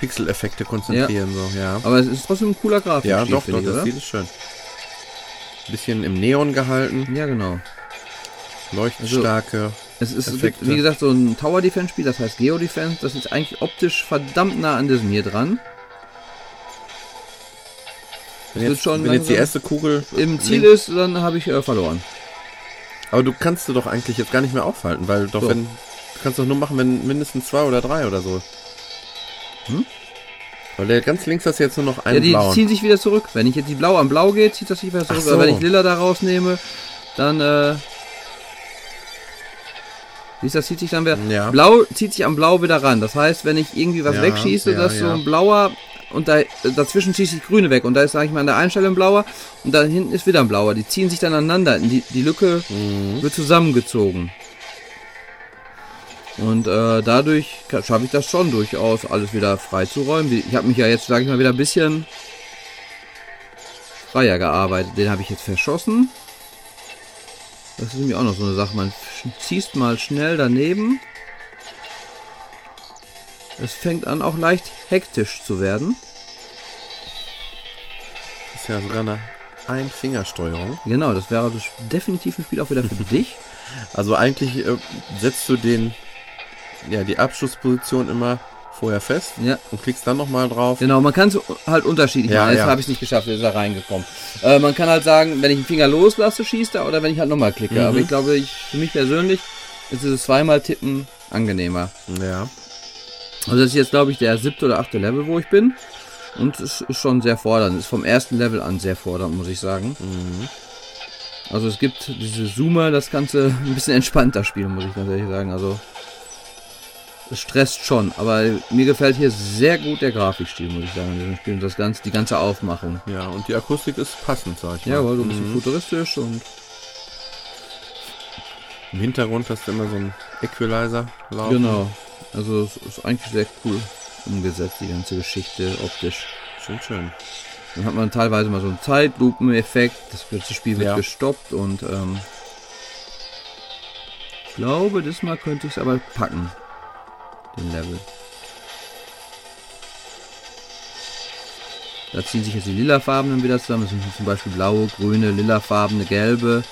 Pixel-Effekte konzentrieren. Ja. So, ja. Aber es ist trotzdem ein cooler Grafik. Ja, doch, doch, ich, das sieht es schön. Bisschen im Neon gehalten. Ja, genau. Leuchtstarke. Also, es ist, Effekte. wie gesagt, so ein Tower Defense Spiel, das heißt Geo Defense. Das ist eigentlich optisch verdammt nah an diesem hier dran. Wenn jetzt, wenn jetzt die erste Kugel im Ziel ist, dann habe ich äh, verloren. Aber du kannst du doch eigentlich jetzt gar nicht mehr aufhalten, weil doch so. wenn du kannst doch nur machen, wenn mindestens zwei oder drei oder so. Hm? Weil der ganz links hast jetzt nur noch einen Ja, die blauen. ziehen sich wieder zurück. Wenn ich jetzt die blau an blau geht, zieht das sich wieder zurück. So. wenn ich lila da rausnehme, dann äh, Siehst du, das zieht sich dann wieder. Ja. Blau zieht sich am Blau wieder ran. Das heißt, wenn ich irgendwie was ja, wegschieße, ja, dass so ein blauer und da, dazwischen zieht sich grüne weg und da ist, sag ich mal, an der Einstellung blauer und da hinten ist wieder ein blauer. Die ziehen sich dann aneinander. Die, die Lücke mhm. wird zusammengezogen. Und äh, dadurch schaffe ich das schon durchaus, alles wieder freizuräumen. Ich habe mich ja jetzt, sage ich mal, wieder ein bisschen freier gearbeitet. Den habe ich jetzt verschossen. Das ist nämlich auch noch so eine Sache. Man ziehst mal schnell daneben. Es fängt an auch leicht hektisch zu werden. Ist ja sogar eine Einfingersteuerung. Genau, das wäre also definitiv ein Spiel auch wieder für dich. Also eigentlich äh, setzt du den, ja, die Abschlussposition immer vorher fest ja. und klickst dann nochmal drauf. Genau, man kann es halt unterschiedlich ja, machen. Ja. habe ich es nicht geschafft, ist er reingekommen. Äh, man kann halt sagen, wenn ich den Finger loslasse, schießt er oder wenn ich halt nochmal klicke. Mhm. Aber ich glaube, ich, für mich persönlich ist dieses zweimal tippen angenehmer. Ja. Also das ist jetzt, glaube ich, der siebte oder achte Level, wo ich bin. Und es ist schon sehr fordernd. Ist vom ersten Level an sehr fordernd, muss ich sagen. Mhm. Also es gibt diese Zoomer, das Ganze ein bisschen entspannter spielen, muss ich ganz ehrlich sagen. Also es stresst schon, aber mir gefällt hier sehr gut der Grafikstil, muss ich sagen, in diesem Spiel. Und das ganze, die ganze Aufmachung. Ja, und die Akustik ist passend, sag ich mal. Ja, weil so ein bisschen mhm. futuristisch und. Im Hintergrund hast du immer so ein Equalizer laufen. Genau. Also es ist eigentlich sehr cool umgesetzt, die ganze Geschichte optisch. Schön, schön. Dann hat man teilweise mal so einen Zeitlupen-Effekt, das ganze Spiel wird ja. gestoppt und ähm, ich glaube, das Mal könnte ich es aber packen den Level. Da ziehen sich jetzt die lilafarbenen wieder zusammen. Das sind zum Beispiel blaue, grüne, lilafarbene, gelbe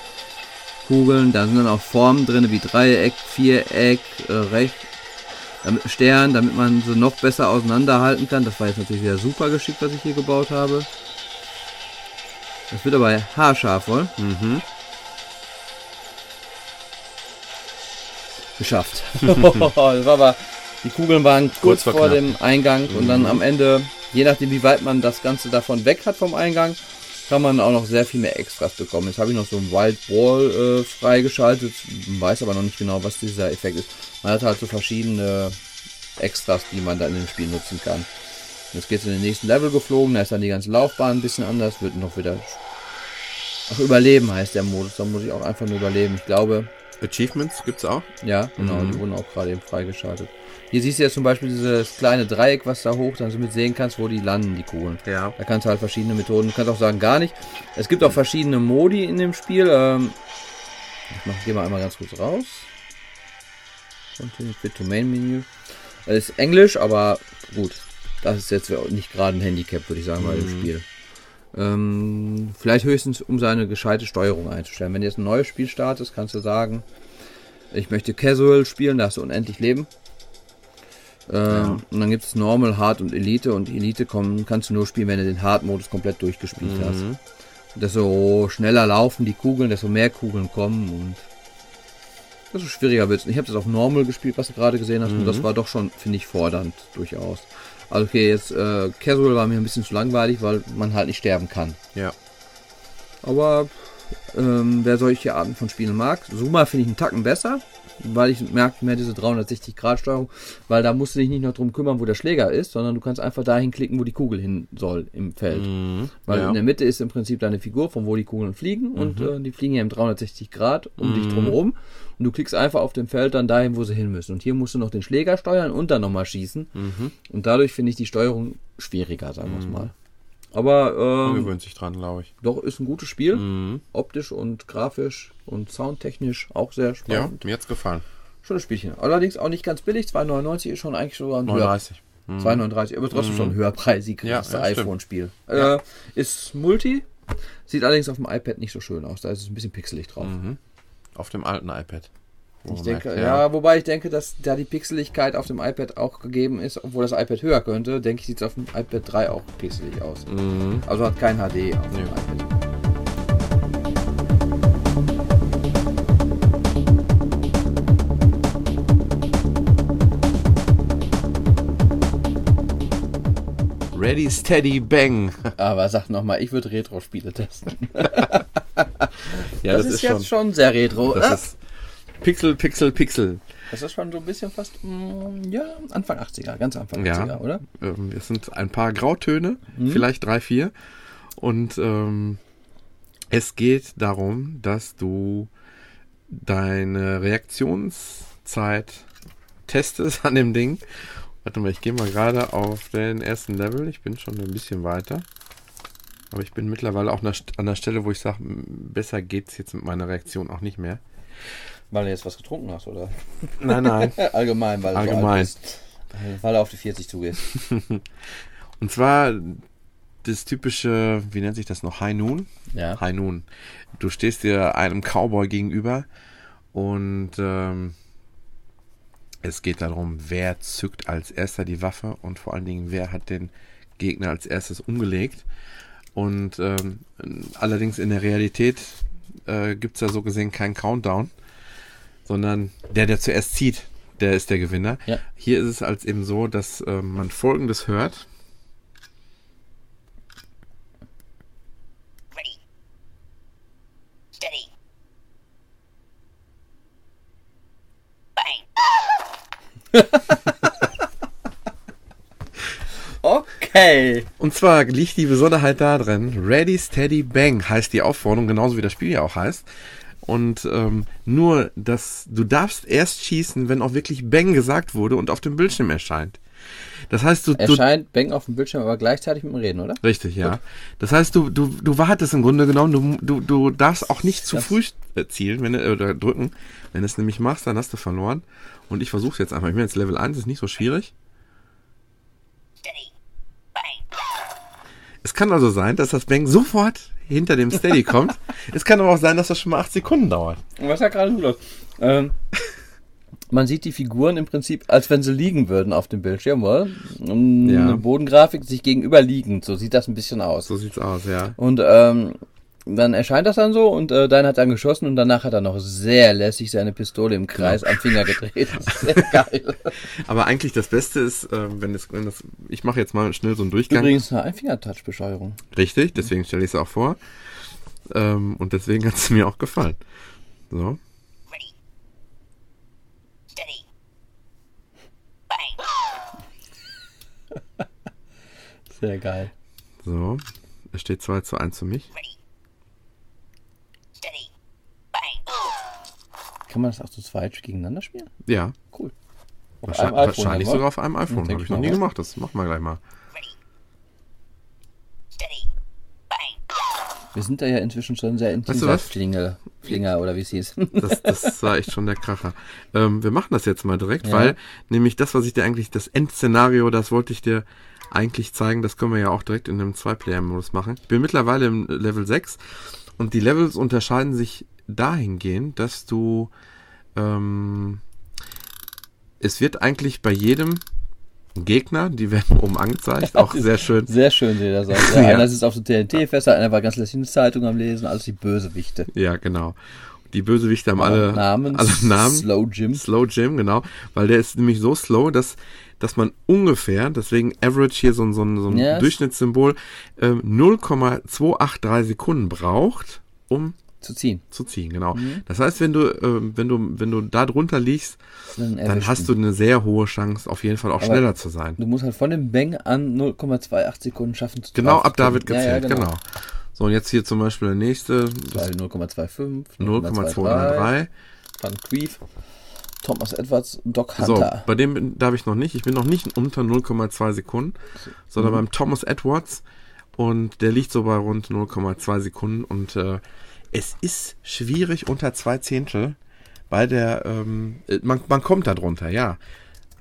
Kugeln. Da sind dann auch Formen drin, wie Dreieck, Viereck, äh, Recht, damit, Stern, damit man sie noch besser auseinanderhalten kann. Das war jetzt natürlich wieder super geschickt, was ich hier gebaut habe. Das wird aber haarscharf wohl. Mhm. Geschafft. das war aber die Kugeln waren kurz, kurz vor, vor dem Eingang mhm. und dann mhm. am Ende, je nachdem wie weit man das Ganze davon weg hat vom Eingang, kann man auch noch sehr viel mehr Extras bekommen. Jetzt habe ich noch so einen Wild Ball äh, freigeschaltet, weiß aber noch nicht genau, was dieser Effekt ist. Man hat halt so verschiedene Extras, die man dann in dem Spiel nutzen kann. Jetzt geht es in den nächsten Level geflogen, da ist dann die ganze Laufbahn ein bisschen anders, wird noch wieder... Ach, Überleben heißt der Modus, da muss ich auch einfach nur überleben. Ich glaube... Achievements gibt es auch? Ja, genau, mhm. die wurden auch gerade eben freigeschaltet. Hier siehst du ja zum Beispiel dieses kleine Dreieck, was da hoch dann so mit sehen kannst, wo die landen, die Kugeln. Ja. Da kannst du halt verschiedene Methoden, du kannst auch sagen, gar nicht. Es gibt auch verschiedene Modi in dem Spiel. Ähm, ich mach, geh mal einmal ganz kurz raus. Continue Fit to Main Menü. Das ist Englisch, aber gut. Das ist jetzt nicht gerade ein Handicap, würde ich sagen, bei dem mhm. Spiel. Ähm, vielleicht höchstens, um seine gescheite Steuerung einzustellen. Wenn du jetzt ein neues Spiel startest, kannst du sagen, ich möchte Casual spielen, da hast du unendlich Leben. Ja. Und dann gibt es Normal, Hard und Elite. Und Elite kommen, kannst du nur spielen, wenn du den Hard-Modus komplett durchgespielt mhm. hast. Und desto schneller laufen die Kugeln, desto mehr Kugeln kommen. Und Also schwieriger wird's. Ich habe das auf Normal gespielt, was du gerade gesehen hast, und das war doch schon, finde ich, fordernd durchaus. Also okay, jetzt äh, Casual war mir ein bisschen zu langweilig, weil man halt nicht sterben kann. Ja. Aber ähm, wer solche Arten von Spielen mag, Zuma finde ich einen Tacken besser, weil ich merke mehr diese 360-Grad-Steuerung, weil da musst du dich nicht noch drum kümmern, wo der Schläger ist, sondern du kannst einfach dahin klicken, wo die Kugel hin soll im Feld. Weil ja. in der Mitte ist im Prinzip deine Figur, von wo die Kugeln fliegen und äh, die fliegen ja im 360 Grad um dich drum rum und du klickst einfach auf dem Feld dann dahin, wo sie hin müssen. Und hier musst du noch den Schläger steuern und dann nochmal schießen. Und dadurch finde ich die Steuerung schwieriger, sagen wir es mal. Aber ähm, gewöhnt sich dran, glaube ich. doch, ist ein gutes Spiel. Mhm. Optisch und grafisch und soundtechnisch auch sehr Ja, spannend. mir hat's gefallen. Schönes Spielchen. Allerdings auch nicht ganz billig. 2,99 ist schon eigentlich sogar ein höher. 39. 2,39, aber trotzdem schon höherpreisig Ja, ja, iPhone-Spiel. Äh, ist Multi. Sieht allerdings auf dem iPad nicht so schön aus. Da ist es ein bisschen pixelig drauf. Auf dem alten iPad. Wo Ich denke, merkt, ja. wobei ich denke, dass da die Pixeligkeit auf dem iPad auch gegeben ist, obwohl das iPad höher könnte, denke ich, sieht es auf dem iPad 3 auch pixelig aus. Mhm. Also hat kein HD auf dem Nee. iPad. Ready, steady, bang. Aber sag nochmal, ich würde Retro-Spiele testen. Ja, Das, ist, jetzt schon sehr retro. Das Ah, ist Pixel, Pixel, Pixel. das ist schon so ein bisschen fast, mm, ja, Anfang 80er, ganz Anfang Ja. 80er, oder? Ähm, es sind ein paar Grautöne, Mhm. vielleicht drei, vier. Und ähm, es geht darum, dass du deine Reaktionszeit testest an dem Ding. Warte mal, ich gehe mal gerade auf den ersten Level. Ich bin schon ein bisschen weiter. Aber ich bin mittlerweile auch an der Stelle, wo ich sage, besser geht's jetzt mit meiner Reaktion auch nicht mehr. Weil du jetzt was getrunken hast, oder? Nein, nein. Allgemein, weil du so Allgemein. bist. Weil- Weil du auf die 40 zugehst. Und zwar das typische, wie nennt sich das noch, High Noon? Ja. High Noon. Du stehst dir einem Cowboy gegenüber und ähm, es geht darum, wer zückt als erster die Waffe und vor allen Dingen, wer hat den Gegner als erstes umgelegt. Und ähm, allerdings in der Realität äh, gibt es da so gesehen keinen Countdown, sondern der, der zuerst zieht, der ist der Gewinner. Ja. Hier ist es als eben so, dass ähm, man Folgendes hört. Ready. Steady. Bang. Okay. Und zwar liegt die Besonderheit darin, Ready, Steady, Bang heißt die Aufforderung, genauso wie das Spiel ja auch heißt. Und ähm, nur, dass du darfst erst schießen, wenn auch wirklich Bang gesagt wurde und auf dem Bildschirm erscheint. Das heißt, du, du Erscheint Bang auf dem Bildschirm, aber gleichzeitig mit dem Reden, oder? richtig, ja. Das heißt, du du du wartest im Grunde genommen, du du du darfst auch nicht zu Das- früh äh, zielen, wenn du, oder drücken. Wenn du es nämlich machst, dann hast du verloren. Und ich versuche jetzt einfach. Ich bin jetzt Level 1, ist nicht so schwierig. Es kann also sein, dass das Bang sofort hinter dem Steady kommt. Es kann aber auch sein, dass das schon mal acht Sekunden dauert. Was hat gerade so los? Ähm, man sieht die Figuren im Prinzip, als wenn sie liegen würden auf dem Bildschirm, oder? Um, Ja. Eine Bodengrafik sich gegenüber liegend, so sieht das ein bisschen aus. So sieht's aus, ja. Und ähm, dann erscheint das dann so und äh, dein hat dann geschossen und danach hat er noch sehr lässig seine Pistole im Kreis am Finger gedreht. Das ist sehr geil. Aber eigentlich das Beste ist, äh, wenn es, wenn das, ich mache jetzt mal schnell so einen Durchgang. Übrigens eine Einfingertouch-Bescheuerung. Richtig, deswegen stelle ich es auch vor. Ähm, und deswegen hat es mir auch gefallen. So. Ready. Steady. Bang. Sehr geil. So. Es steht 2 zu 1 für mich. Ready. Steady. Bang. Kann man das auch zu zweit gegeneinander spielen? Ja. Cool. Auf Wahrscheinlich, wahrscheinlich sogar auf einem iPhone. Habe ich noch nie wa? gemacht. Das machen wir gleich mal. Wir sind da ja inzwischen schon sehr Weißt du intensiv. was? Flinger, Flinger oder wie es hieß. Das, das war echt schon der Kracher. Ähm, wir machen das jetzt mal direkt, Ja. weil nämlich das, was ich dir eigentlich, das Endszenario, das wollte ich dir eigentlich zeigen, das können wir ja auch direkt in einem Zwei-Player-Modus machen. Ich bin mittlerweile im Level 6 und die Levels unterscheiden sich dahingehend, dass du ähm, es wird eigentlich bei jedem Gegner, die werden oben angezeigt, auch sehr schön. Sehr schön sieht das aus. Ja, Ja. Einer sitzt auf so TNT-Fässer, einer war ganz lässig eine Zeitung am Lesen, alles die Bösewichte. Ja, genau. Die Bösewichte haben alle Namen. alle Namen. Slow Jim. Slow Jim, genau. Weil der ist nämlich so slow, dass, dass man ungefähr, deswegen Average hier so ein, so ein, so ein Ja. Durchschnittssymbol, ähm, 0,283 Sekunden braucht, um Zu ziehen. zu ziehen, genau. Mhm. Das heißt, wenn du, ähm, wenn du, wenn du da drunter liegst, Dann, dann hast du eine sehr hohe Chance, auf jeden Fall auch Aber- schneller zu sein. Du musst halt von dem Bang an 0,28 Sekunden schaffen zu Genau, ab da wird kommen. Ja, gezählt, ja, genau. So, und jetzt hier zum Beispiel der nächste, das Weil 0,25, 0,203. Van Cleef, Thomas Edwards, Doc So, Hunter. bei dem darf ich noch nicht. Ich bin noch nicht unter 0,2 Sekunden, sondern Mhm. beim Thomas Edwards. Und der liegt so bei rund 0,2 Sekunden. Und äh, es ist schwierig unter zwei Zehntel. Bei der, ähm, äh, man, man kommt da drunter, ja.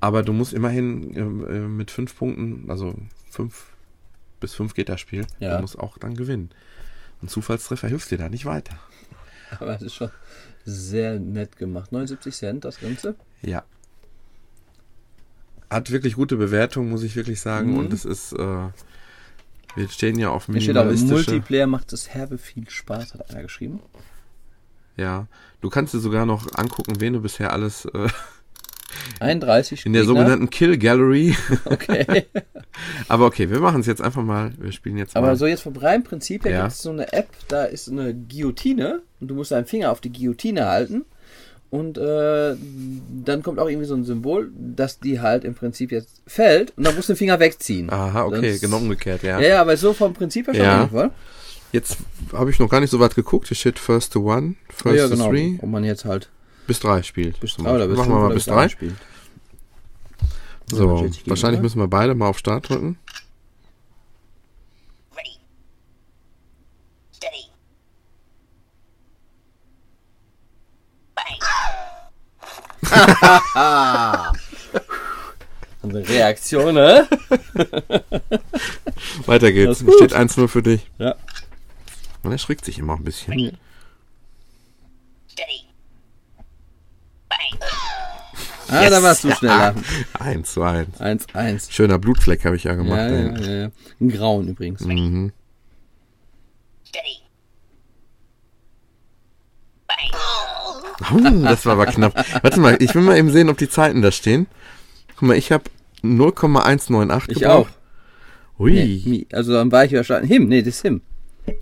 Aber du musst immerhin ähm, äh, mit fünf Punkten, also fünf bis fünf geht das Spiel. Ja. Du musst auch dann gewinnen. Ein Zufallstreffer hilft dir da nicht weiter. Aber es ist schon sehr nett gemacht. 79 Cent das Ganze. Ja. Hat wirklich gute Bewertung, muss ich wirklich sagen. Mhm. Und es ist, äh, wir stehen ja auf Hier steht auch, im minimalistische. Multiplayer macht es herbe viel Spaß, hat einer geschrieben. Ja. Du kannst dir sogar noch angucken, wen du bisher alles äh, 31 in der Gegner. sogenannten Kill Gallery. Okay. Aber okay, wir machen es jetzt einfach mal. Wir spielen jetzt Aber mal. so jetzt vom reinen Prinzip her Ja. gibt es so eine App, da ist eine Guillotine und du musst deinen Finger auf die Guillotine halten und äh, dann kommt auch irgendwie so ein Symbol, dass die halt im Prinzip jetzt fällt und dann musst du den Finger wegziehen. Aha, okay, Sonst- genau umgekehrt, ja. Ja, ja, aber so vom Prinzip her schon Ja. Jetzt habe ich noch gar nicht so weit geguckt. Hier steht First to One, First ja, to genau. Three, Wo man jetzt halt bis drei spielt. bis drei oder bis Machen wir mal bis drei. spielt. So, wahrscheinlich müssen wir beide mal auf Start drücken. Ready. Steady. Bang. Unsere Reaktion, ne? Weiter geht's. Steht 1-0 für dich. Ja. Man erschrickt sich immer ein bisschen. Bang. Ah, da warst du schneller. 1 zu 1. 1-1. Schöner Blutfleck habe ich ja gemacht. Ja, ja, ja, ja. Ein Grauen übrigens. Mhm. Steady. Bang. Oh, das war aber knapp. Warte mal, ich will mal eben sehen, ob die Zeiten da stehen. Guck mal, ich habe 0,198 Ich gebraucht. auch. Ui. Nee, also dann war ich wahrscheinlich. Him, nee, das ist Him.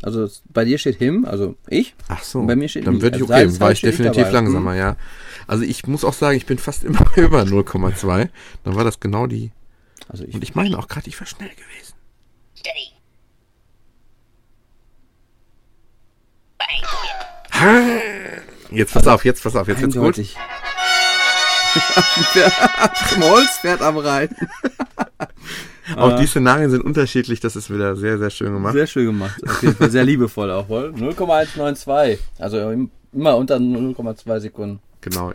Also bei dir steht Him, also ich. Ach so. Und bei mir steht Dann würde ich Also okay, war ich definitiv dabei. langsamer, ja. Also ich muss auch sagen, ich bin fast immer über 0,2. Dann war das genau die. Also ich, Und ich meine auch gerade, ich war schnell gewesen. Steady. Bang. Jetzt pass auf, jetzt pass auf, jetzt wird's gut. eindeutig. Zum Holzpferd am Rhein. Auch die Szenarien sind unterschiedlich, das ist wieder sehr, sehr schön gemacht. Sehr schön gemacht. Auf jeden Fall sehr liebevoll auch wohl. 0,192. Also im- immer unter 0,2 Sekunden. Genau.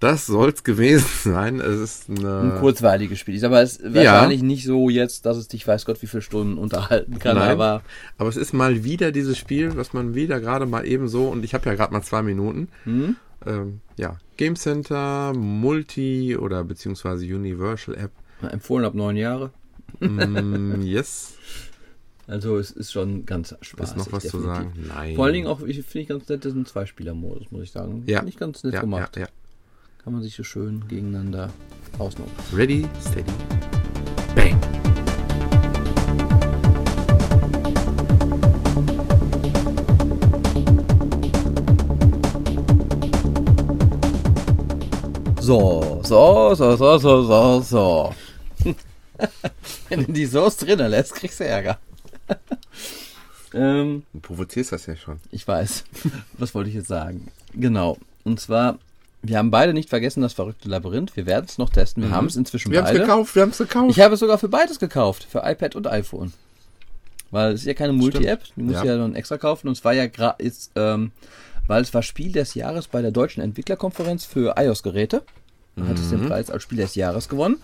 Das soll's gewesen sein. Es ist Ein kurzweiliges Spiel. Ist aber es. Ja. wahrscheinlich nicht so jetzt, dass es dich weiß Gott wie viele Stunden unterhalten kann. Nein. Aber Aber es ist mal wieder dieses Spiel, was man wieder gerade mal eben so, und ich habe ja gerade mal zwei Minuten. hm? Ähm, ja, Game Center, Multi oder beziehungsweise Universal App. empfohlen ab neun Jahre. Mm, yes. Also es ist schon ganz Spaß. Ist noch was zu sagen? Nein. Vor allen Dingen auch, ich finde ich ganz nett, das ist ein Zweispieler-Modus, muss ich sagen. Ja. Finde ich ganz nett ja, ja, gemacht. ja. Kann man sich so schön gegeneinander ausnutzen. Ready, steady, bang. So, so, so, so, so, so, so. Wenn du die Soße drinnen lässt, kriegst du Ärger. ähm, Du provozierst das ja schon. ich weiß. Was wollte ich jetzt sagen? Genau. Und zwar, wir haben beide nicht vergessen das verrückte Labyrinth. Wir werden es noch testen. Wir haben es inzwischen Wir haben es beide. gekauft, wir haben es gekauft. Ich habe es sogar für beides gekauft, für iPad und iPhone. Weil es ist ja keine Multi-App, die musst Ja. ja dann extra kaufen. Und es war ja gerade ähm, weil es war Spiel des Jahres bei der Deutschen Entwicklerkonferenz für iOS-Geräte. Da hat es Mhm. den Preis als Spiel des Jahres gewonnen.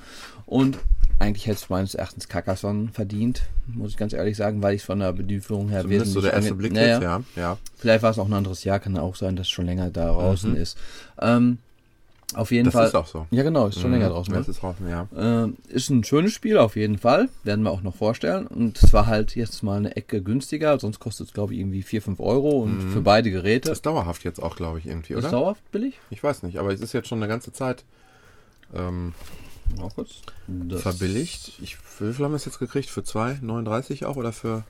Und eigentlich hätte es meines Erachtens Carcassonne verdient, muss ich ganz ehrlich sagen, weil ich es von der Bedieferung her Zumindest so der erste Blick Ja, jetzt, ja. ja. Vielleicht war es auch ein anderes Jahr, kann auch sein, dass es schon länger da Mhm. draußen ist. Ähm, Auf jeden Das Fall. ist auch so. Ja, genau, ist schon länger draußen. Das Ne? ist draußen, ja. Äh, ist ein schönes Spiel auf jeden Fall. Werden wir auch noch vorstellen. Und es war halt jetzt mal eine Ecke günstiger. Sonst kostet es, glaube ich, irgendwie 4, 5 Euro. Und für beide Geräte. Das ist dauerhaft jetzt auch, glaube ich, irgendwie, Ist oder? dauerhaft billig? Ich weiß nicht, aber es ist jetzt schon eine ganze Zeit ähm, Mal kurz. Das- verbilligt. Ich, wie viel haben wir es jetzt gekriegt? Für 2,39 auch oder für.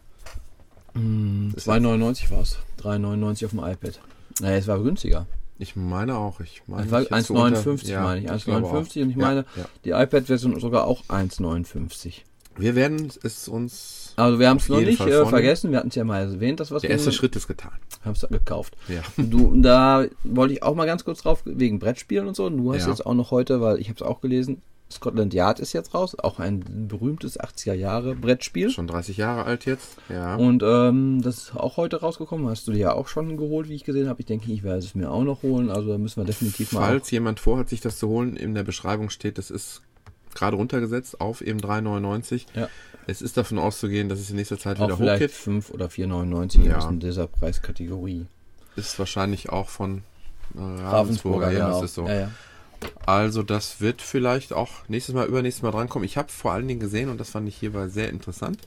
2,99 war es. 3,99 auf dem iPad. Naja, es war günstiger. Ich meine auch. Ich meine, Es war ich hätte so unter- 1,59 ja, meine ich. glaube auch. 1,59 und ich Ja, meine, ja. die iPad-Version sogar auch 1,59. Wir werden es uns. Also wir haben es noch nicht äh, vergessen. Wir hatten es ja mal erwähnt, dass wir Der erste Schritt ist getan. haben es gekauft. Ja. Du, da wollte ich auch mal ganz kurz drauf, wegen Brettspielen und so. Du hast Ja. jetzt auch noch heute, weil ich habe es auch gelesen, Scotland Yard ist jetzt raus. Auch ein berühmtes 80er Jahre Brettspiel. Schon 30 Jahre alt jetzt. Ja. Und ähm, das ist auch heute rausgekommen. Hast du dir ja auch schon geholt, wie ich gesehen habe. Ich denke, ich werde es mir auch noch holen. Also da müssen wir definitiv mal. Falls jemand vorhat, sich das zu holen, in der Beschreibung steht, das ist gerade runtergesetzt auf eben 3,99. Ja. Es ist davon auszugehen, dass es in nächster Zeit auch wieder vielleicht hochgeht. 5 oder 4,99 Ja. in dieser Preiskategorie. Ist wahrscheinlich auch von äh, Ravensburger, Ravensburger. Ja, genau. das ist so. Ja, ja. Also das wird vielleicht auch nächstes Mal, übernächstes Mal drankommen. Ich habe vor allen Dingen gesehen, und das fand ich hierbei sehr interessant,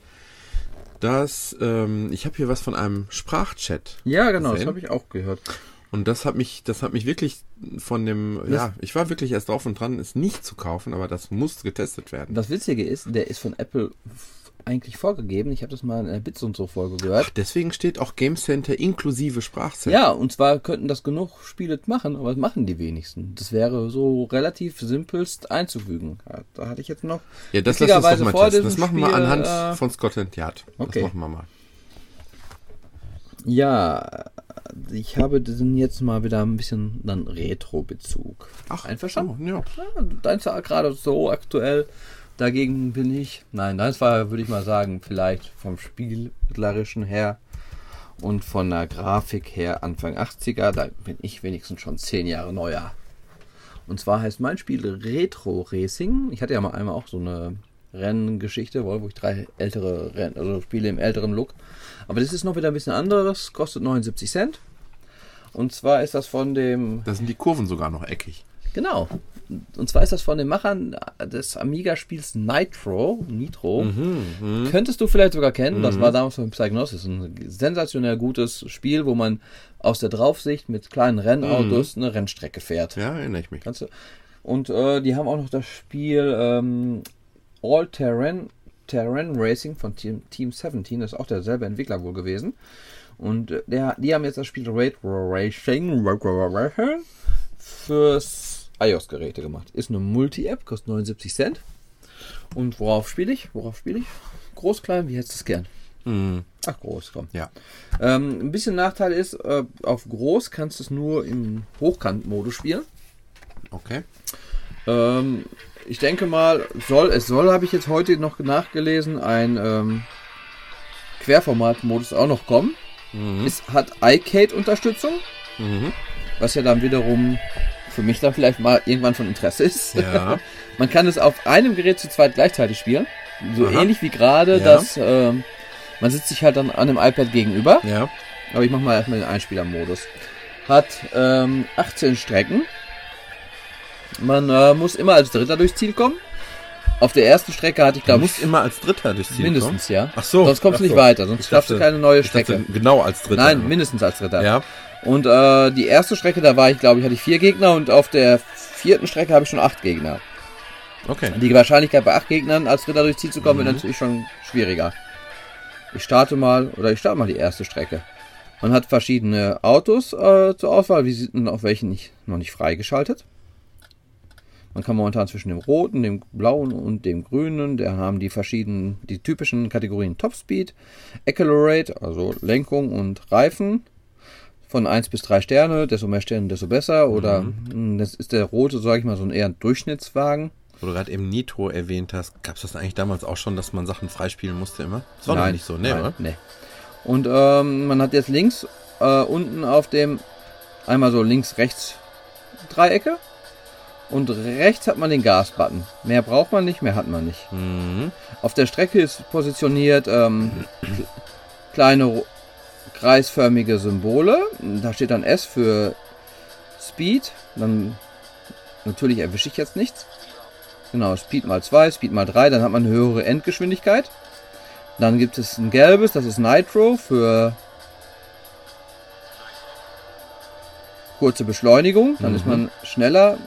dass ähm, ich habe hier was von einem Sprachchat. ja genau, das gesehen. habe ich auch gehört. Und das hat mich, das hat mich wirklich von dem, ja, ich war wirklich erst drauf und dran, es nicht zu kaufen, aber das muss getestet werden. Das Witzige ist, der ist von Apple eigentlich vorgegeben. Ich habe das mal in der Bits und so Folge Ach, gehört. deswegen steht auch Game Center inklusive Sprachcenter. Ja, und zwar könnten das genug Spiele machen, aber das machen die wenigsten. Das wäre so relativ simpelst einzufügen. Da hatte ich jetzt noch. Ja, das lass uns doch mal testen. Das machen wir anhand äh, von Scotland Yard. okay. Das machen wir mal. Ja, ich habe diesen jetzt mal wieder ein bisschen dann Retro-Bezug. einverstanden? Oh, ja. Ja, deins war gerade so aktuell. Dagegen bin ich. Nein, deins war, würde ich mal sagen, vielleicht vom Spiellerischen her und von der Grafik her Anfang 80er. Da bin ich wenigstens schon zehn Jahre neuer. Und zwar heißt mein Spiel Retro Racing. Ich hatte ja mal einmal auch so eine Renngeschichte, wo ich drei ältere Rennen, also Spiele im älteren Look. Aber das ist noch wieder ein bisschen anderes, kostet 79 Cent. Und zwar ist das von dem Da sind die Kurven sogar noch eckig. Genau. Und zwar ist das von den Machern des Amiga-Spiels Nitro. Nitro. Mhm, Könntest du vielleicht sogar kennen. Das war damals von Psygnosis. Ein sensationell gutes Spiel, wo man aus der Draufsicht mit kleinen Rennautos eine Rennstrecke fährt. Ja, erinnere ich mich. Kannst du? Und äh, die haben auch noch das Spiel ähm, All Terrain, Terrain Racing von Team, Team 17. Das ist auch derselbe Entwickler wohl gewesen. Und äh, der, die haben jetzt das Spiel Retro Racing fürs iOS-Geräte gemacht. Ist eine Multi-App, kostet 79 Cent. Und worauf spiele ich? Worauf spiele ich? Groß, klein, wie hättest du es gern? Mhm. Ach, groß, komm. Ja. Ähm, ein bisschen Nachteil ist, äh, auf groß kannst du es nur im Hochkant-Modus spielen. Okay. Ähm, ich denke mal, soll, es soll, habe ich jetzt heute noch nachgelesen, ein ähm, Querformat-Modus auch noch kommen. Es hat iCade-Unterstützung, Mhm. was ja dann wiederum für mich dann vielleicht mal irgendwann von Interesse ist. Ja. Man kann es auf einem Gerät zu zweit gleichzeitig spielen. So Aha. ähnlich wie gerade, Ja. dass ähm, man sitzt sich halt dann an dem iPad gegenüber. ja. Aber ich mache mal erstmal den Einspielermodus. Hat ähm, 18 Strecken. Man äh, muss immer als Dritter durchs Ziel kommen. Auf der ersten Strecke hatte ich, Du glaube musst ich, immer als Dritter durchs Ziel mindestens, kommen. ja. Ach so. Sonst kommst du nicht so. weiter, sonst schaffst du keine neue dachte, Strecke. Genau als Dritter. Nein, mindestens als Dritter. Ja. Und äh, die erste Strecke, da war ich, glaube ich, hatte ich vier Gegner und auf der vierten Strecke habe ich schon acht Gegner. Okay. Die Wahrscheinlichkeit bei acht Gegnern als Dritter durchs Ziel zu kommen, Mhm. wird natürlich schon schwieriger. Ich starte mal, oder ich starte mal die erste Strecke. Man hat verschiedene Autos äh, zur Auswahl, wie sieht man auf welchen nicht, noch nicht freigeschaltet. Man kann momentan zwischen dem roten, dem blauen und dem grünen, da haben die verschiedenen, die typischen Kategorien Topspeed, Accelerate, also Lenkung und Reifen. Von 1 bis 3 Sterne, desto mehr Sterne, desto besser. Oder mh, das ist der rote, sage ich mal, so ein eher ein Durchschnittswagen. Wo du gerade eben Nitro erwähnt hast, gab es das eigentlich damals auch schon, dass man Sachen freispielen musste immer? Das war noch nicht so, ne? nein, oder? nee. Und ähm, man hat jetzt links äh, unten auf dem einmal so links rechts Dreiecke und rechts hat man den Gasbutton. Mehr braucht man nicht, mehr hat man nicht. Mhm. Auf der Strecke ist positioniert ähm, kle- kleine kreisförmige Symbole. Da steht dann S für Speed, dann natürlich erwische ich jetzt nichts. Genau, Speed mal 2, Speed mal 3, dann hat man eine höhere Endgeschwindigkeit. Dann gibt es ein gelbes, das ist Nitro für kurze Beschleunigung, dann ist man schneller.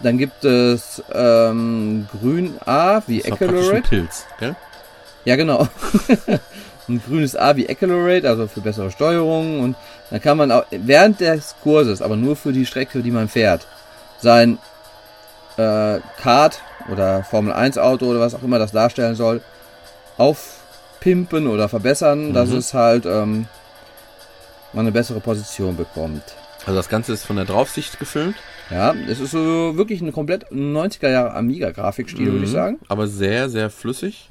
Dann gibt es ähm, grün A wie Accelerate. Pilz, gell? Ja, genau. ein grünes A wie Accelerate, also für bessere Steuerung. Und dann kann man auch während des Kurses, aber nur für die Strecke, die man fährt, sein äh, Kart oder Formel 1 Auto oder was auch immer das darstellen soll, aufpimpen oder verbessern, dass es halt ähm, man eine bessere Position bekommt. Also das Ganze ist von der Draufsicht gefilmt. Ja, es ist so wirklich eine komplett 90er Jahre Amiga-Grafikstil, würde ich Mhm. sagen. Aber sehr, sehr flüssig.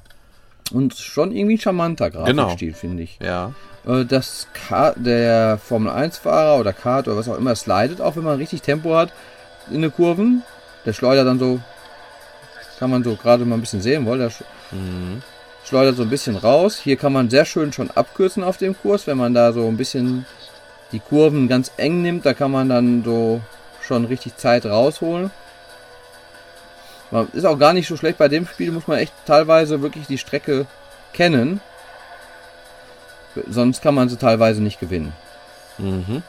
Und schon irgendwie ein charmanter Genau. Grafikstil, finde ich. Ja. Äh, Das Ka der Formel 1 Fahrer oder Kart oder was auch immer slidet auch, wenn man richtig Tempo hat in den Kurven. Der schleudert dann so, kann man so gerade mal ein bisschen sehen wollen, der Mhm. schleudert so ein bisschen raus. Hier kann man sehr schön schon abkürzen auf dem Kurs, wenn man da so ein bisschen die Kurven ganz eng nimmt, da kann man dann so schon richtig Zeit rausholen. Ist auch gar nicht so schlecht bei dem Spiel, muss man echt teilweise wirklich die Strecke kennen. Sonst kann man sie teilweise nicht gewinnen. Mhm.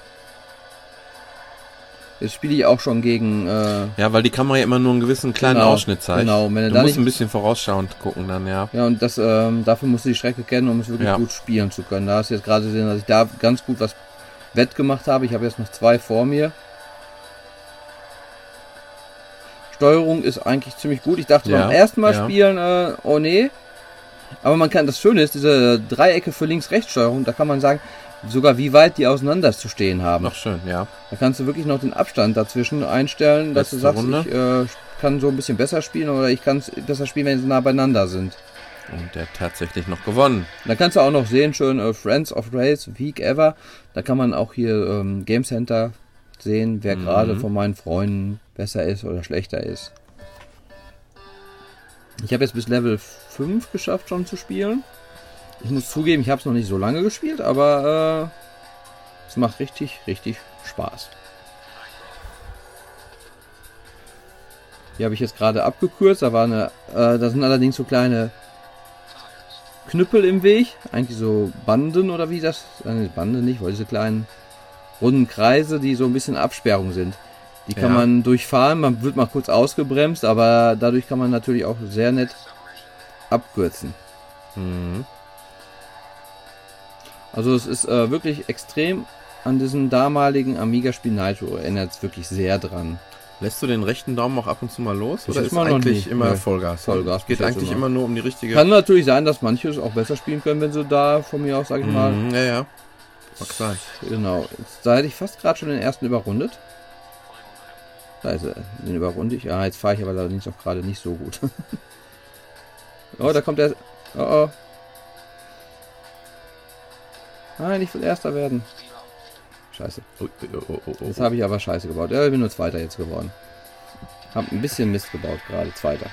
Jetzt spiele ich auch schon gegen. Äh, Ja, weil die Kamera ja immer nur einen gewissen kleinen Genau, Ausschnitt zeigt. genau, wenn du du musst nicht- ein bisschen vorausschauend gucken dann, ja. ja, und das, ähm, dafür musst du die Strecke kennen, um es wirklich Ja. gut spielen zu können. Da hast du jetzt gerade gesehen, dass ich da ganz gut was wettgemacht habe. Ich habe jetzt noch zwei vor mir. Steuerung ist eigentlich ziemlich gut. Ich dachte Ja, beim ersten Mal ja. spielen, äh, oh nee. Aber man kann, das Schöne ist, diese Dreiecke für Links-Rechts-Steuerung, da kann man sagen, sogar wie weit die auseinander zu stehen haben. Noch schön, ja. Da kannst du wirklich noch den Abstand dazwischen einstellen, dass du sagst, Runde. ich äh, kann so ein bisschen besser spielen oder ich kann es besser spielen, wenn sie nah beieinander sind. Und der hat tatsächlich noch gewonnen. Da kannst du auch noch sehen, schön äh, Friends of Race, Week Ever. Da kann man auch hier ähm, Game Center sehen, wer Mhm. gerade von meinen Freunden besser ist oder schlechter ist. Ich habe jetzt bis Level 5 geschafft schon zu spielen. Ich muss zugeben, ich habe es noch nicht so lange gespielt, aber äh, es macht richtig, richtig Spaß. Hier habe ich jetzt gerade abgekürzt. Da war eine, äh, da sind allerdings so kleine Knüppel im Weg. Eigentlich so Banden oder wie das? Äh, Bande nicht, weil diese kleinen runden Kreise, die so ein bisschen Absperrung sind. Die kann Ja. man durchfahren. Man wird mal kurz ausgebremst, aber dadurch kann man natürlich auch sehr nett abkürzen. Mhm. Also es ist äh, wirklich extrem an diesem damaligen Amiga-Spiel Nitro. Erinnert es wirklich sehr dran. Lässt du den rechten Daumen auch ab und zu mal los? Bis Oder ist mal noch eigentlich nie. immer Nee. Vollgas? Vollgas Es geht eigentlich immer. nur um die richtige... Kann natürlich sein, dass manche es auch besser spielen können, wenn sie da von mir aus, sag ich mal, Mhm, ja, ja. Mag sein. Genau. Jetzt, da hätte ich fast gerade schon den ersten überrundet. Da ist er. Den überrunde ich. Ja, jetzt fahre ich aber allerdings auch gerade nicht so gut. oh, da kommt der. Oh, oh. Nein, ich will Erster werden. Scheiße. Oh, oh, oh, oh. Jetzt habe ich aber Scheiße gebaut. Ja, ich bin nur Zweiter jetzt geworden. Hab ein bisschen Mist gebaut gerade. Zweiter.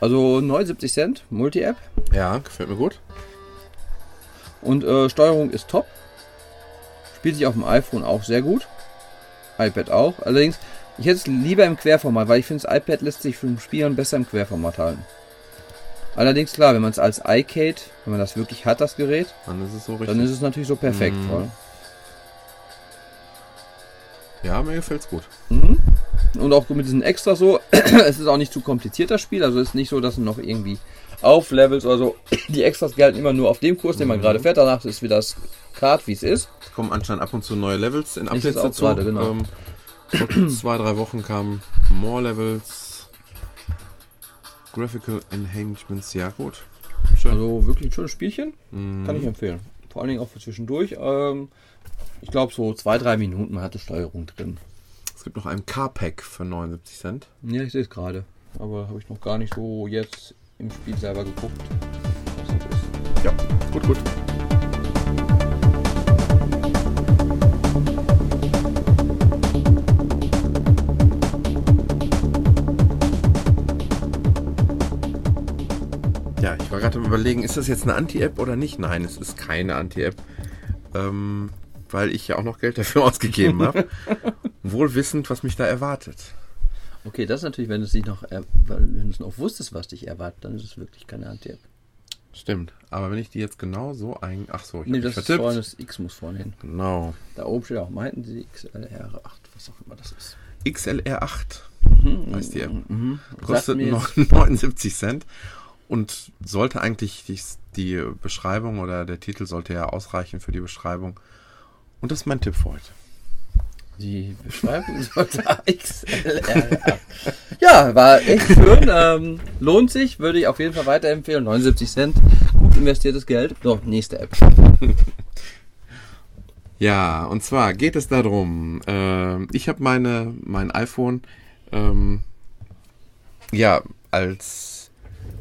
Also 79 Cent, Multi-App. Ja, gefällt mir gut. Und äh, Steuerung ist top. Spielt sich auf dem iPhone auch sehr gut. iPad auch. Allerdings, ich hätte es lieber im Querformat, weil ich finde, das iPad lässt sich vom Spielen besser im Querformat halten. Allerdings, klar, wenn man es als iCade, wenn man das wirklich hat, das Gerät, Dann ist es so richtig. dann ist es natürlich so perfekt. Voll. ja, mir gefällt's gut. Mhm. Und auch mit diesen Extras so, es ist auch nicht zu kompliziert das Spiel, also es ist nicht so, dass du noch irgendwie auflevels oder so. Die Extras gelten immer nur auf dem Kurs, den man Mhm. gerade fährt, danach ist wieder das Kart, wie es ist. Es kommen anscheinend ab und zu neue Levels in Updates dazu. gerade, genau. Ähm, vor zwei, drei Wochen kamen more Levels. Graphical Enhancements, ja gut. Schön. Also wirklich ein schönes Spielchen. Mhm. Kann ich empfehlen. Vor allen Dingen auch für zwischendurch. Ähm, ich glaube, so zwei, drei Minuten man hatte Steuerung drin. Es gibt noch ein Car-Pack für 79 Cent. Ja, ich sehe es gerade. Aber habe ich noch gar nicht so jetzt im Spiel selber geguckt. was das ist. Ja, gut, gut. Ja, ich war gerade am überlegen, ist das jetzt eine Anti-App oder nicht? Nein, es ist keine Anti-App. Ähm, weil ich ja auch noch Geld dafür ausgegeben habe. Wohl wissend, was mich da erwartet. Okay, das ist natürlich, wenn du es nicht noch, wenn du es noch wusstest, was dich erwartet, dann ist es wirklich keine Anti-App. Stimmt. Aber wenn ich die jetzt genau so ein. Ach so, ich Nee, das ist vorne, das X muss vorne hin. Genau. Da oben steht auch, meinten Sie XLR8, was auch immer das ist. XLR8 heißt die App. Mhm. Kostet Sagt mir noch jetzt- 79 Cent und sollte eigentlich die, die Beschreibung oder der Titel sollte ja ausreichen für die Beschreibung. Und das ist mein Tipp für heute. Die Beschreibung sollte XLR8. Ja, war echt schön. Ähm, lohnt sich, würde ich auf jeden Fall weiterempfehlen. 79 Cent, gut investiertes Geld. So, nächste App. Ja, und zwar geht es darum, äh, ich habe meine mein iPhone ähm, ja als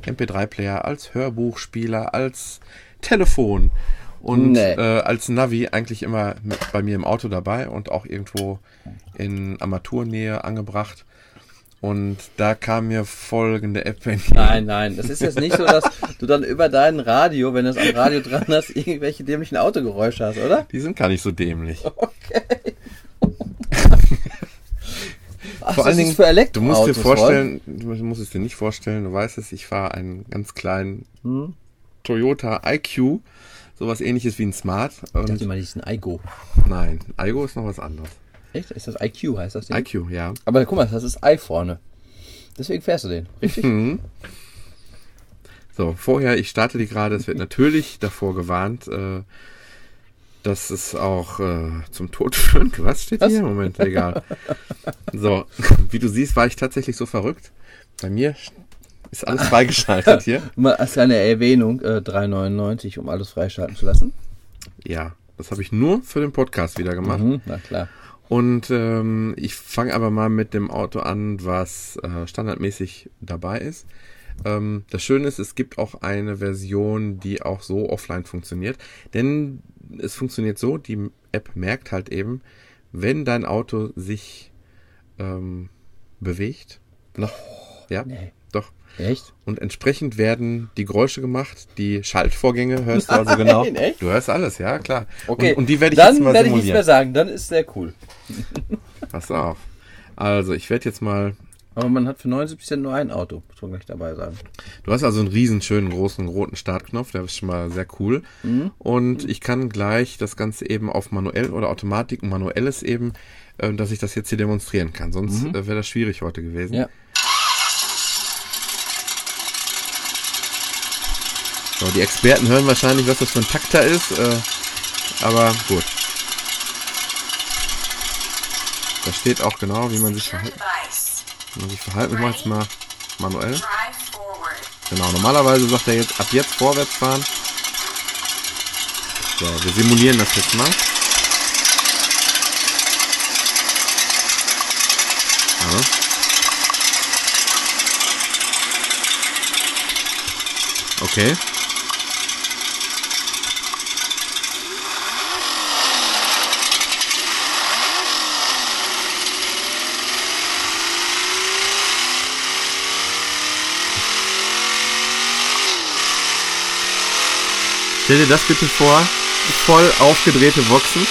MP3-Player, als Hörbuchspieler, als Telefon und Nee. äh, als Navi eigentlich immer mit bei mir im Auto dabei und auch irgendwo in Armaturnähe angebracht. Und da kam mir folgende App entgegen. Nein, nein, das ist jetzt nicht so, dass du dann über dein Radio, wenn du es am Radio dran hast, irgendwelche dämlichen Autogeräusche hast, oder? Die sind gar nicht so dämlich. Okay. Ach, Vor allen Dingen, für Elektroautos, du musst dir vorstellen, du musst es dir nicht vorstellen, du weißt es, ich fahre einen ganz kleinen Hm? Toyota IQ, sowas ähnliches wie ein Smart. Ich dachte Und immer, die ist ein iGo. nein, Igo ist noch was anderes. Echt? Ist das IQ, heißt das Ding? IQ, ja. Aber guck mal, das ist I vorne. Deswegen fährst du den, richtig? Mhm. So, vorher, ich starte die gerade, es wird natürlich davor gewarnt, äh, dass es auch äh, zum Tod führt. Was steht Was? hier? Moment, egal. So, wie du siehst, war ich tatsächlich so verrückt. Bei mir ist alles freigeschaltet hier. Mal als eine Erwähnung, äh, 3,99, um alles freischalten zu lassen. Ja, das habe ich nur für den Podcast wieder gemacht. Mhm, na klar. Und ähm, ich fange aber mal mit dem Auto an, was äh, standardmäßig dabei ist. Ähm, das Schöne ist, es gibt auch eine Version, die auch so offline funktioniert. Denn es funktioniert so, die App merkt halt eben, wenn dein Auto sich ähm, bewegt. Noch, ja, Nee. Doch. Echt? Und entsprechend werden die Geräusche gemacht, die Schaltvorgänge hörst du also genau. Nein, echt? Du hörst alles, ja, klar. Okay. Und, und die werde ich Dann jetzt mal werde ich nichts simulieren. mehr sagen, dann ist sehr cool. Pass auf. Also, ich werde jetzt mal. Aber man hat für 79 Cent nur ein Auto, muss man gleich dabei sagen. Du hast also einen riesen schönen großen roten Startknopf, der ist schon mal sehr cool. Und ich kann gleich das Ganze eben auf manuell oder Automatik und manuelles eben, äh, dass ich das jetzt hier demonstrieren kann. Sonst äh, wäre das schwierig heute gewesen. Ja. So, die Experten hören wahrscheinlich, was das für ein Takter ist, äh, aber gut. Da steht auch genau, wie man sich device. Wie man sich verhält. Ich mache jetzt mal manuell. Genau, normalerweise sagt er jetzt ab jetzt vorwärts fahren. So, wir simulieren das jetzt mal. Ja. Okay. Stell dir das bitte vor, voll aufgedrehte Boxen.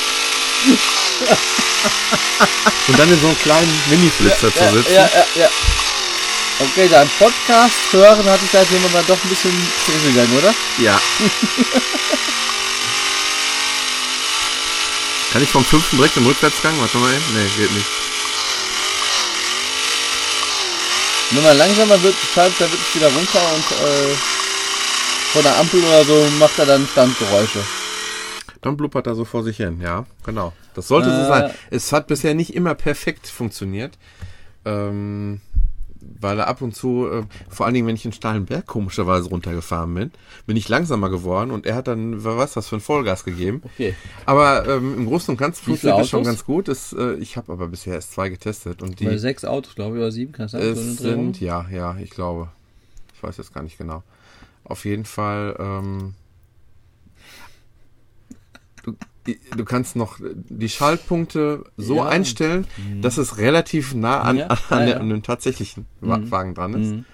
Und dann in so einem kleinen Mini-Flitzer zu Ja, sitzen. ja, ja, ja. Okay, dein Podcast hören hat sich seitdem aber doch ein bisschen zurückgegangen, oder? Ja. Kann ich vom fünften direkt im Rückwärtsgang? Warte mal eben. Nee, geht nicht. Wenn man langsamer wird, schaltet er wirklich wieder runter und äh, von der Ampel oder so macht er dann Standgeräusche. Dann blubbert er so vor sich hin. Ja, genau. Das sollte so Äh. sein. Es hat bisher nicht immer perfekt funktioniert. Ähm, weil er ab und zu, äh, vor allen Dingen, wenn ich einen steilen Berg komischerweise runtergefahren bin, bin ich langsamer geworden und er hat dann, was, für ein Vollgas gegeben. Okay. Aber ähm, im Großen und Ganzen funktioniert das schon ganz gut. Das, äh, ich habe aber bisher erst zwei getestet und Bei die sechs Autos, glaube ich, oder sieben, kann das sein? So eine es Drehung? sind, ja, ja, ich glaube. Ich weiß jetzt gar nicht genau. Auf jeden Fall, ähm, du, du kannst noch die Schaltpunkte so Ja. einstellen, dass es relativ nah an, Ja, an, ja. an dem tatsächlichen Wa- Wagen dran ist. Mhm.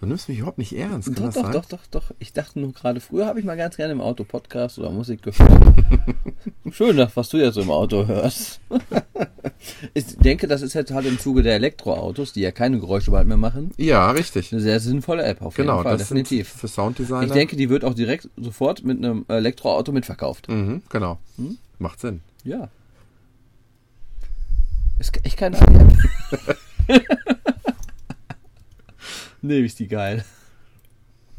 Du nimmst mich überhaupt nicht ernst, kann Doch, das doch, sein? doch, doch, doch. Ich dachte nur gerade, früher habe ich mal ganz gerne im Auto Podcast oder Musik gehört. Schön, was du jetzt so im Auto hörst. Ich denke, das ist jetzt halt im Zuge der Elektroautos, die ja keine Geräusche bald mehr machen, Ja, richtig. eine sehr sinnvolle App auf Genau, jeden Fall, das definitiv. für Sounddesigner. Ich denke, die wird auch direkt sofort mit einem Elektroauto mitverkauft. Mhm, genau. Hm? Macht Sinn. Ja. Ist echt keine App. Nee, ist die geil.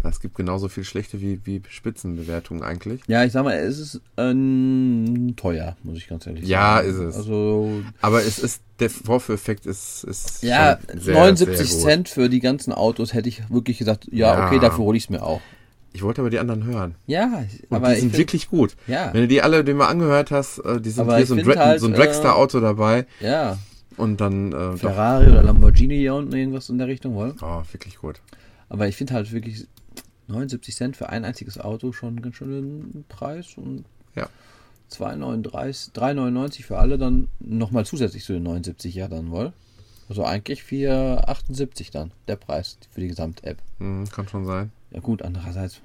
Es gibt genauso viel schlechte wie, wie Spitzenbewertungen eigentlich. Ja, ich sag mal, es ist ähm, teuer, muss ich ganz ehrlich Ja, sagen. ist es. Also, Aber es ist, der Vorführeffekt ist, ist ja, sehr, 79 sehr. Cent für die ganzen Autos hätte ich wirklich gesagt, ja, Ja. okay, dafür hole ich es mir auch. Ich wollte aber die anderen hören. Ja, Und aber die ich sind find- wirklich gut. Ja. Wenn du die alle, die mal angehört hast, äh, die sind Aber hier ich so ein, Dra halt, so ein äh, Dragster-Auto dabei Ja, und dann äh, doch, Ferrari oder Lamborghini hier unten irgendwas in der Richtung, wohl. oh, wirklich gut. Aber ich finde halt wirklich 79 Cent für ein einziges Auto schon einen ganz schönen Preis und Ja. 2,39, 3,99 für alle dann nochmal zusätzlich zu den 79 ja dann wohl. Also eigentlich 4,78 dann der Preis für die Gesamt-App. Hm, kann schon sein. Ja gut, andererseits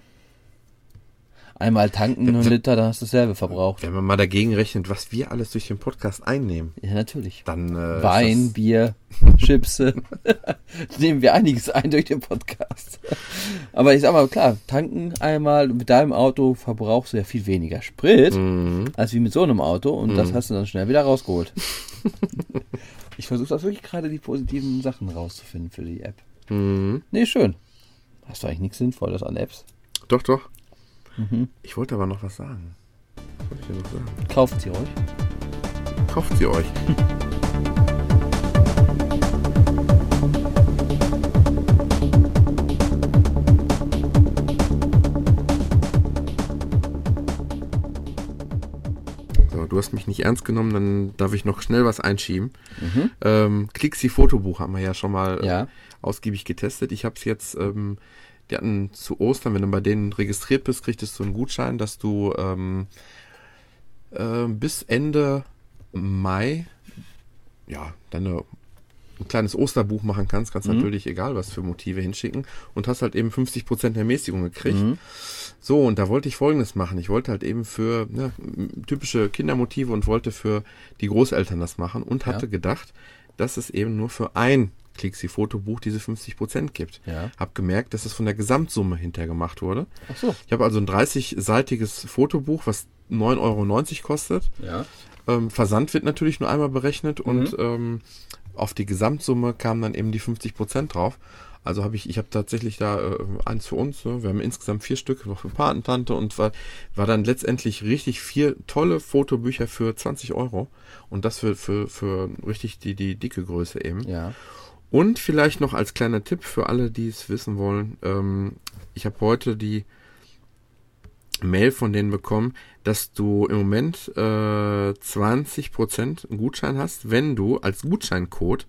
einmal tanken einen Liter, dann hast du dasselbe verbraucht. Wenn man mal dagegen rechnet, was wir alles durch den Podcast einnehmen, Ja, natürlich. dann äh, Wein, Bier, Chips. Nehmen wir einiges ein durch den Podcast. Aber ich sag mal, klar, tanken einmal mit deinem Auto verbrauchst du ja viel weniger Sprit Mhm. als wie mit so einem Auto und das hast du dann schnell wieder rausgeholt. ich versuche das wirklich gerade die positiven Sachen rauszufinden für die App. Mhm. Nee, schön. Hast du eigentlich nichts Sinnvolles an Apps? Doch, doch. Mhm. Ich wollte aber noch was sagen. Was wollte ich denn noch sagen? Kauft sie euch. Kauft sie euch. So, du hast mich nicht ernst genommen, dann darf ich noch schnell was einschieben. Ähm, Clixi Fotobuch haben wir ja schon mal äh, Ja. ausgiebig getestet. Ich habe es jetzt, ähm, die hatten zu Ostern, wenn du bei denen registriert bist, kriegtest du einen Gutschein, dass du ähm, äh, bis Ende Mai ja, deine ein kleines Osterbuch machen kannst, kannst natürlich egal was für Motive hinschicken und hast halt eben 50% der Mäßigung gekriegt. So, und da wollte ich folgendes machen. Ich wollte halt eben für ne, typische Kindermotive und wollte für die Großeltern das machen und hatte gedacht, dass es eben nur für ein Clixi Fotobuch diese 50% gibt. Ja. Hab gemerkt, dass es von der Gesamtsumme hinter gemacht wurde. Ach so. Ich habe also ein 30-seitiges Fotobuch, was 9,90 Euro kostet. Ja. Ähm, Versand wird natürlich nur einmal berechnet und ähm, auf die Gesamtsumme kamen dann eben die 50% drauf. Also habe ich, ich habe tatsächlich da äh, eins für uns, ne? wir haben insgesamt vier Stück, noch für Patentante und war, war dann letztendlich richtig vier tolle Fotobücher für 20 Euro und das für, für, für richtig die, die dicke Größe eben. Ja. Und vielleicht noch als kleiner Tipp für alle, die es wissen wollen. Ähm, ich habe heute die Mail von denen bekommen, dass du im Moment äh, 20% Gutschein hast, wenn du als Gutscheincode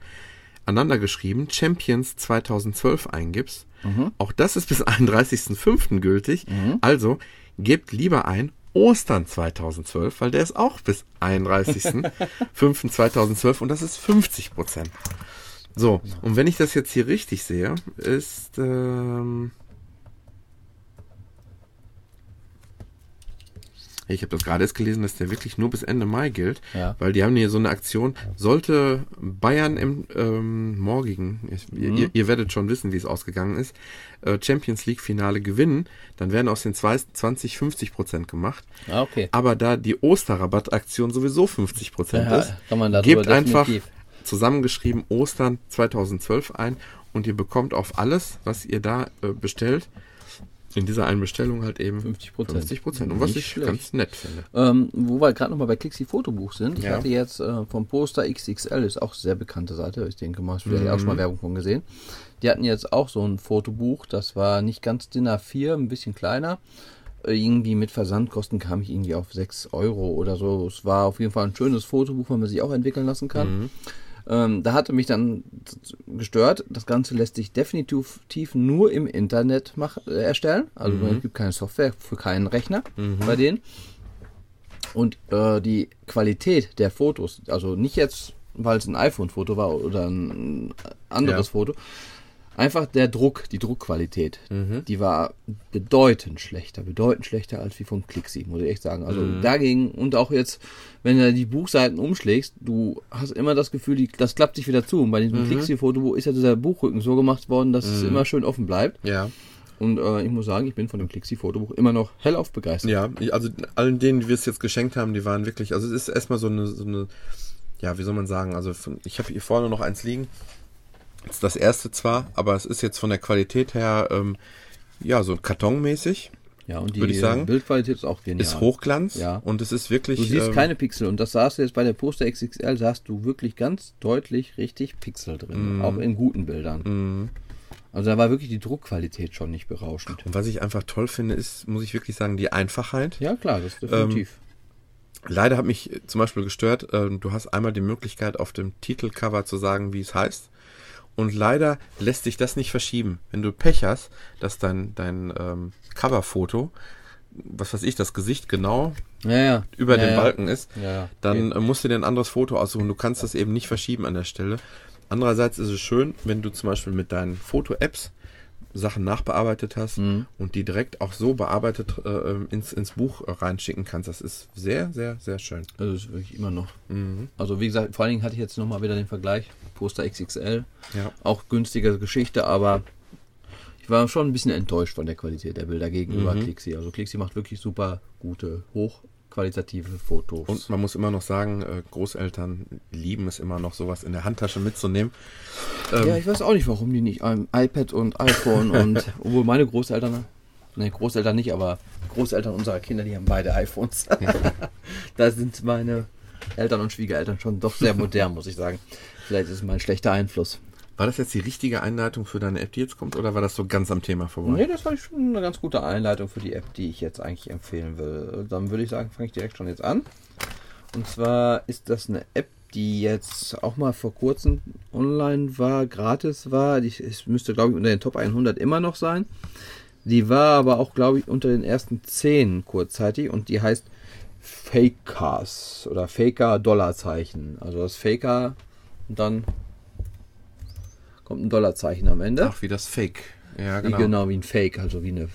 aneinander geschrieben Champions 2012 eingibst. Auch das ist bis 31.05. gültig. Also gebt lieber ein Ostern 2012, weil der ist auch bis 31.05.2012 und das ist 50%. So, und wenn ich das jetzt hier richtig sehe, ist. Ähm, ich habe das gerade erst gelesen, dass der wirklich nur bis Ende Mai gilt, Ja. weil die haben hier so eine Aktion. Sollte Bayern im ähm, morgigen, ich, Mhm. ihr, ihr werdet schon wissen, wie es ausgegangen ist, äh, Champions League Finale gewinnen, dann werden aus den zwei- 20 50 Prozent gemacht. Ah, okay. Aber da die Osterrabattaktion sowieso 50 Prozent Ja, ist, kann man darüber gebt einfach definitiv. Zusammengeschrieben Ostern 2012 ein und ihr bekommt auf alles, was ihr da äh, bestellt, in dieser einen Bestellung halt eben 50%. 50 Prozent. Und was Nicht ich schlecht. ganz nett finde. Ähm, wo wir gerade nochmal bei Clixi Fotobuch sind. Ich Ja. hatte jetzt äh, vom Poster XXL, ist auch eine sehr bekannte Seite, ich denke mal, hast du vielleicht Mhm. auch schon mal Werbung von gesehen. Die hatten jetzt auch so ein Fotobuch, das war nicht ganz DIN A4, ein bisschen kleiner. Äh, Irgendwie mit Versandkosten kam ich irgendwie auf 6 Euro oder so. Es war auf jeden Fall ein schönes Fotobuch, weil man sich auch entwickeln lassen kann. Mhm. Ähm, da hatte mich dann gestört, das Ganze lässt sich definitiv nur im Internet mach, äh, erstellen. Also es gibt keine Software für keinen Rechner bei denen. Und äh, die Qualität der Fotos, also nicht jetzt, weil es ein iPhone-Foto war oder ein anderes Ja. Foto, Einfach der Druck, die Druckqualität, die war bedeutend schlechter, bedeutend schlechter als wie vom Clixi, muss ich echt sagen. Also dagegen und auch jetzt, wenn du die Buchseiten umschlägst, du hast immer das Gefühl, die, das klappt sich wieder zu. Und bei diesem Clixi-Foto ist ja dieser Buchrücken so gemacht worden, dass es immer schön offen bleibt. Ja. Und äh, ich muss sagen, ich bin von dem Clixi-Fotobuch immer noch hellauf begeistert. Ja, also allen denen, die wir es jetzt geschenkt haben, die waren wirklich, also es ist erstmal so eine, so eine, ja, wie soll man sagen, also von, ich habe hier vorne noch eins liegen. Das ist das erste zwar, aber es ist jetzt von der Qualität her, ähm, ja, so kartonmäßig, Ja, und die Würde ich sagen. Bildqualität ist auch genial. ist Hochglanz Ja. und es ist wirklich. Du siehst ähm, keine Pixel und das sahst du jetzt bei der Poster XXL, sahst du wirklich ganz deutlich richtig Pixel drin, auch in guten Bildern. Also da war wirklich die Druckqualität schon nicht berauschend. Und was ich einfach toll finde, ist, muss ich wirklich sagen, die Einfachheit. Ja, klar, das ist definitiv. Leider hat mich zum Beispiel gestört, äh, du hast einmal die Möglichkeit, auf dem Titelcover zu sagen, wie es heißt. Und leider lässt sich das nicht verschieben. Wenn du Pech hast, dass dein, dein ähm, Coverfoto, was weiß ich, das Gesicht genau ja, ja. über ja, den. Balken ist, dann äh, musst du dir ein anderes Foto aussuchen. Du kannst das eben nicht verschieben an der Stelle. Andererseits ist es schön, wenn du zum Beispiel mit deinen Foto-Apps Sachen nachbearbeitet hast Mhm. und die direkt auch so bearbeitet äh, ähm, ins, ins Buch äh, reinschicken kannst. Das ist sehr, sehr, sehr schön. Also das ist wirklich immer noch. Also wie gesagt, vor allen Dingen hatte ich jetzt nochmal wieder den Vergleich. Poster XXL. Ja. Auch günstige Geschichte, aber ich war schon ein bisschen enttäuscht von der Qualität der Bilder gegenüber Clixi. Also Clixi macht wirklich super gute, hochqualitative Fotos. Und man muss immer noch sagen, äh, Großeltern lieben es immer noch, sowas in der Handtasche mitzunehmen. Ähm, ja, ich weiß auch nicht, warum die nicht ein iPad und iPhone und obwohl meine Großeltern, ne Großeltern nicht, aber Großeltern unserer Kinder, die haben beide iPhones. da sind meine Eltern und Schwiegereltern schon doch sehr modern, muss ich sagen. Vielleicht ist es mal ein schlechter Einfluss. War das jetzt die richtige Einleitung für deine App, die jetzt kommt, oder war das so ganz am Thema vorbei? Nee, das war schon eine ganz gute Einleitung für die App, die ich jetzt eigentlich empfehlen will. Dann würde ich sagen, fange ich direkt schon jetzt an. Und zwar ist das eine App, die jetzt auch mal vor kurzem online war, gratis war. Die, es müsste, glaube ich, unter den Top 100 immer noch sein. Die war aber auch, glaube ich, unter den ersten 10 kurzzeitig und die heißt Fakers oder Faker Dollarzeichen. Also das Faker und dann kommt ein Dollarzeichen am Ende. Ach, wie das Fake. Ja, Wie genau. genau. wie ein Fake, also wie eine.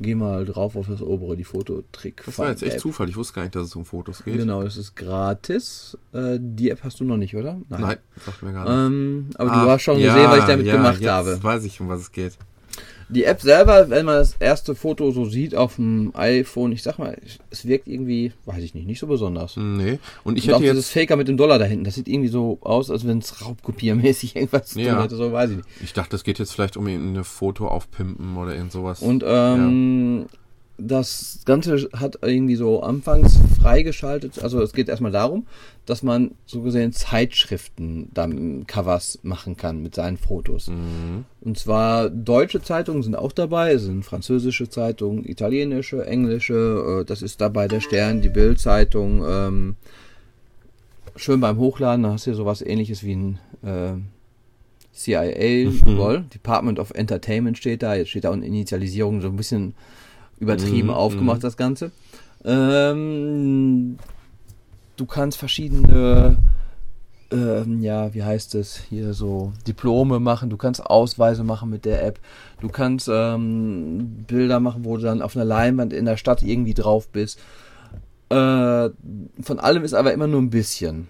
Geh mal drauf auf das obere, die Fototrick. Das war jetzt echt App. Zufall. Ich wusste gar nicht, dass es um Fotos geht. Genau, das ist gratis. Äh, die App hast du noch nicht, oder? Nein, sagt mir gar nicht. Ähm, aber Ach, du hast schon ja, gesehen, was ich damit ja, gemacht jetzt habe. weiß ich, um was es geht. Die App selber, wenn man das erste Foto so sieht auf dem iPhone, ich sag mal, es wirkt irgendwie, weiß ich nicht, nicht so besonders. Nee. Und ich Und auch hätte dieses jetzt, Faker mit dem Dollar da hinten, das sieht irgendwie so aus, als wenn es raubkopiermäßig irgendwas zu tun Ja. hätte, so weiß ich nicht. ich dachte, es geht jetzt vielleicht um eine Foto aufpimpen oder irgend sowas. Und ähm, das Ganze hat irgendwie so anfangs freigeschaltet. Also es geht erstmal darum, dass man so gesehen Zeitschriften dann Covers machen kann mit seinen Fotos. Und zwar deutsche Zeitungen sind auch dabei, es sind französische Zeitungen, italienische, englische, äh, das ist dabei der Stern, die Bild-Zeitung. Ähm, schön beim Hochladen, da hast du hier sowas ähnliches wie ein äh, CIA, wohl, Department of Entertainment steht da, jetzt steht da unten Initialisierung so ein bisschen übertrieben aufgemacht, das Ganze. Ähm, du kannst verschiedene, ähm, ja, wie heißt es, hier so Diplome machen, du kannst Ausweise machen mit der App, du kannst ähm, Bilder machen, wo du dann auf einer Leinwand in der Stadt irgendwie drauf bist. Äh, von allem ist aber immer nur ein bisschen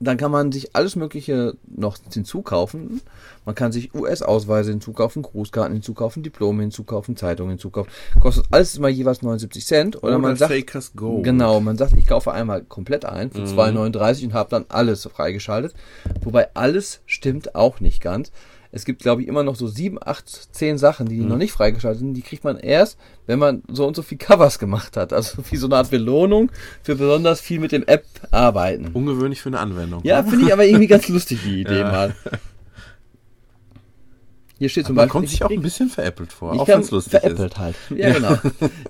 dann kann man sich alles Mögliche noch hinzukaufen. Man kann sich US-Ausweise hinzukaufen, Grußkarten hinzukaufen, Diplome hinzukaufen, Zeitungen hinzukaufen. Kostet alles immer jeweils 79 Cent. Oder, Oder man sagt, Fakers Go. genau, man sagt, ich kaufe einmal komplett ein für 2,39 und habe dann alles freigeschaltet. Wobei alles stimmt auch nicht ganz. Es gibt, glaube ich, immer noch so sieben, acht, zehn Sachen, die noch nicht freigeschaltet sind. Die kriegt man erst, wenn man so und so viel Covers gemacht hat. Also wie so eine Art Belohnung für besonders viel mit dem App arbeiten. Ungewöhnlich für eine Anwendung. Ja, finde ich aber irgendwie ganz lustig, die Idee Ja. mal. Hier steht zum Man Beispiel. kommt ich sich auch ein bisschen veräppelt vor. ich auch wenn es lustig veräppelt ist. halt. Ja, genau.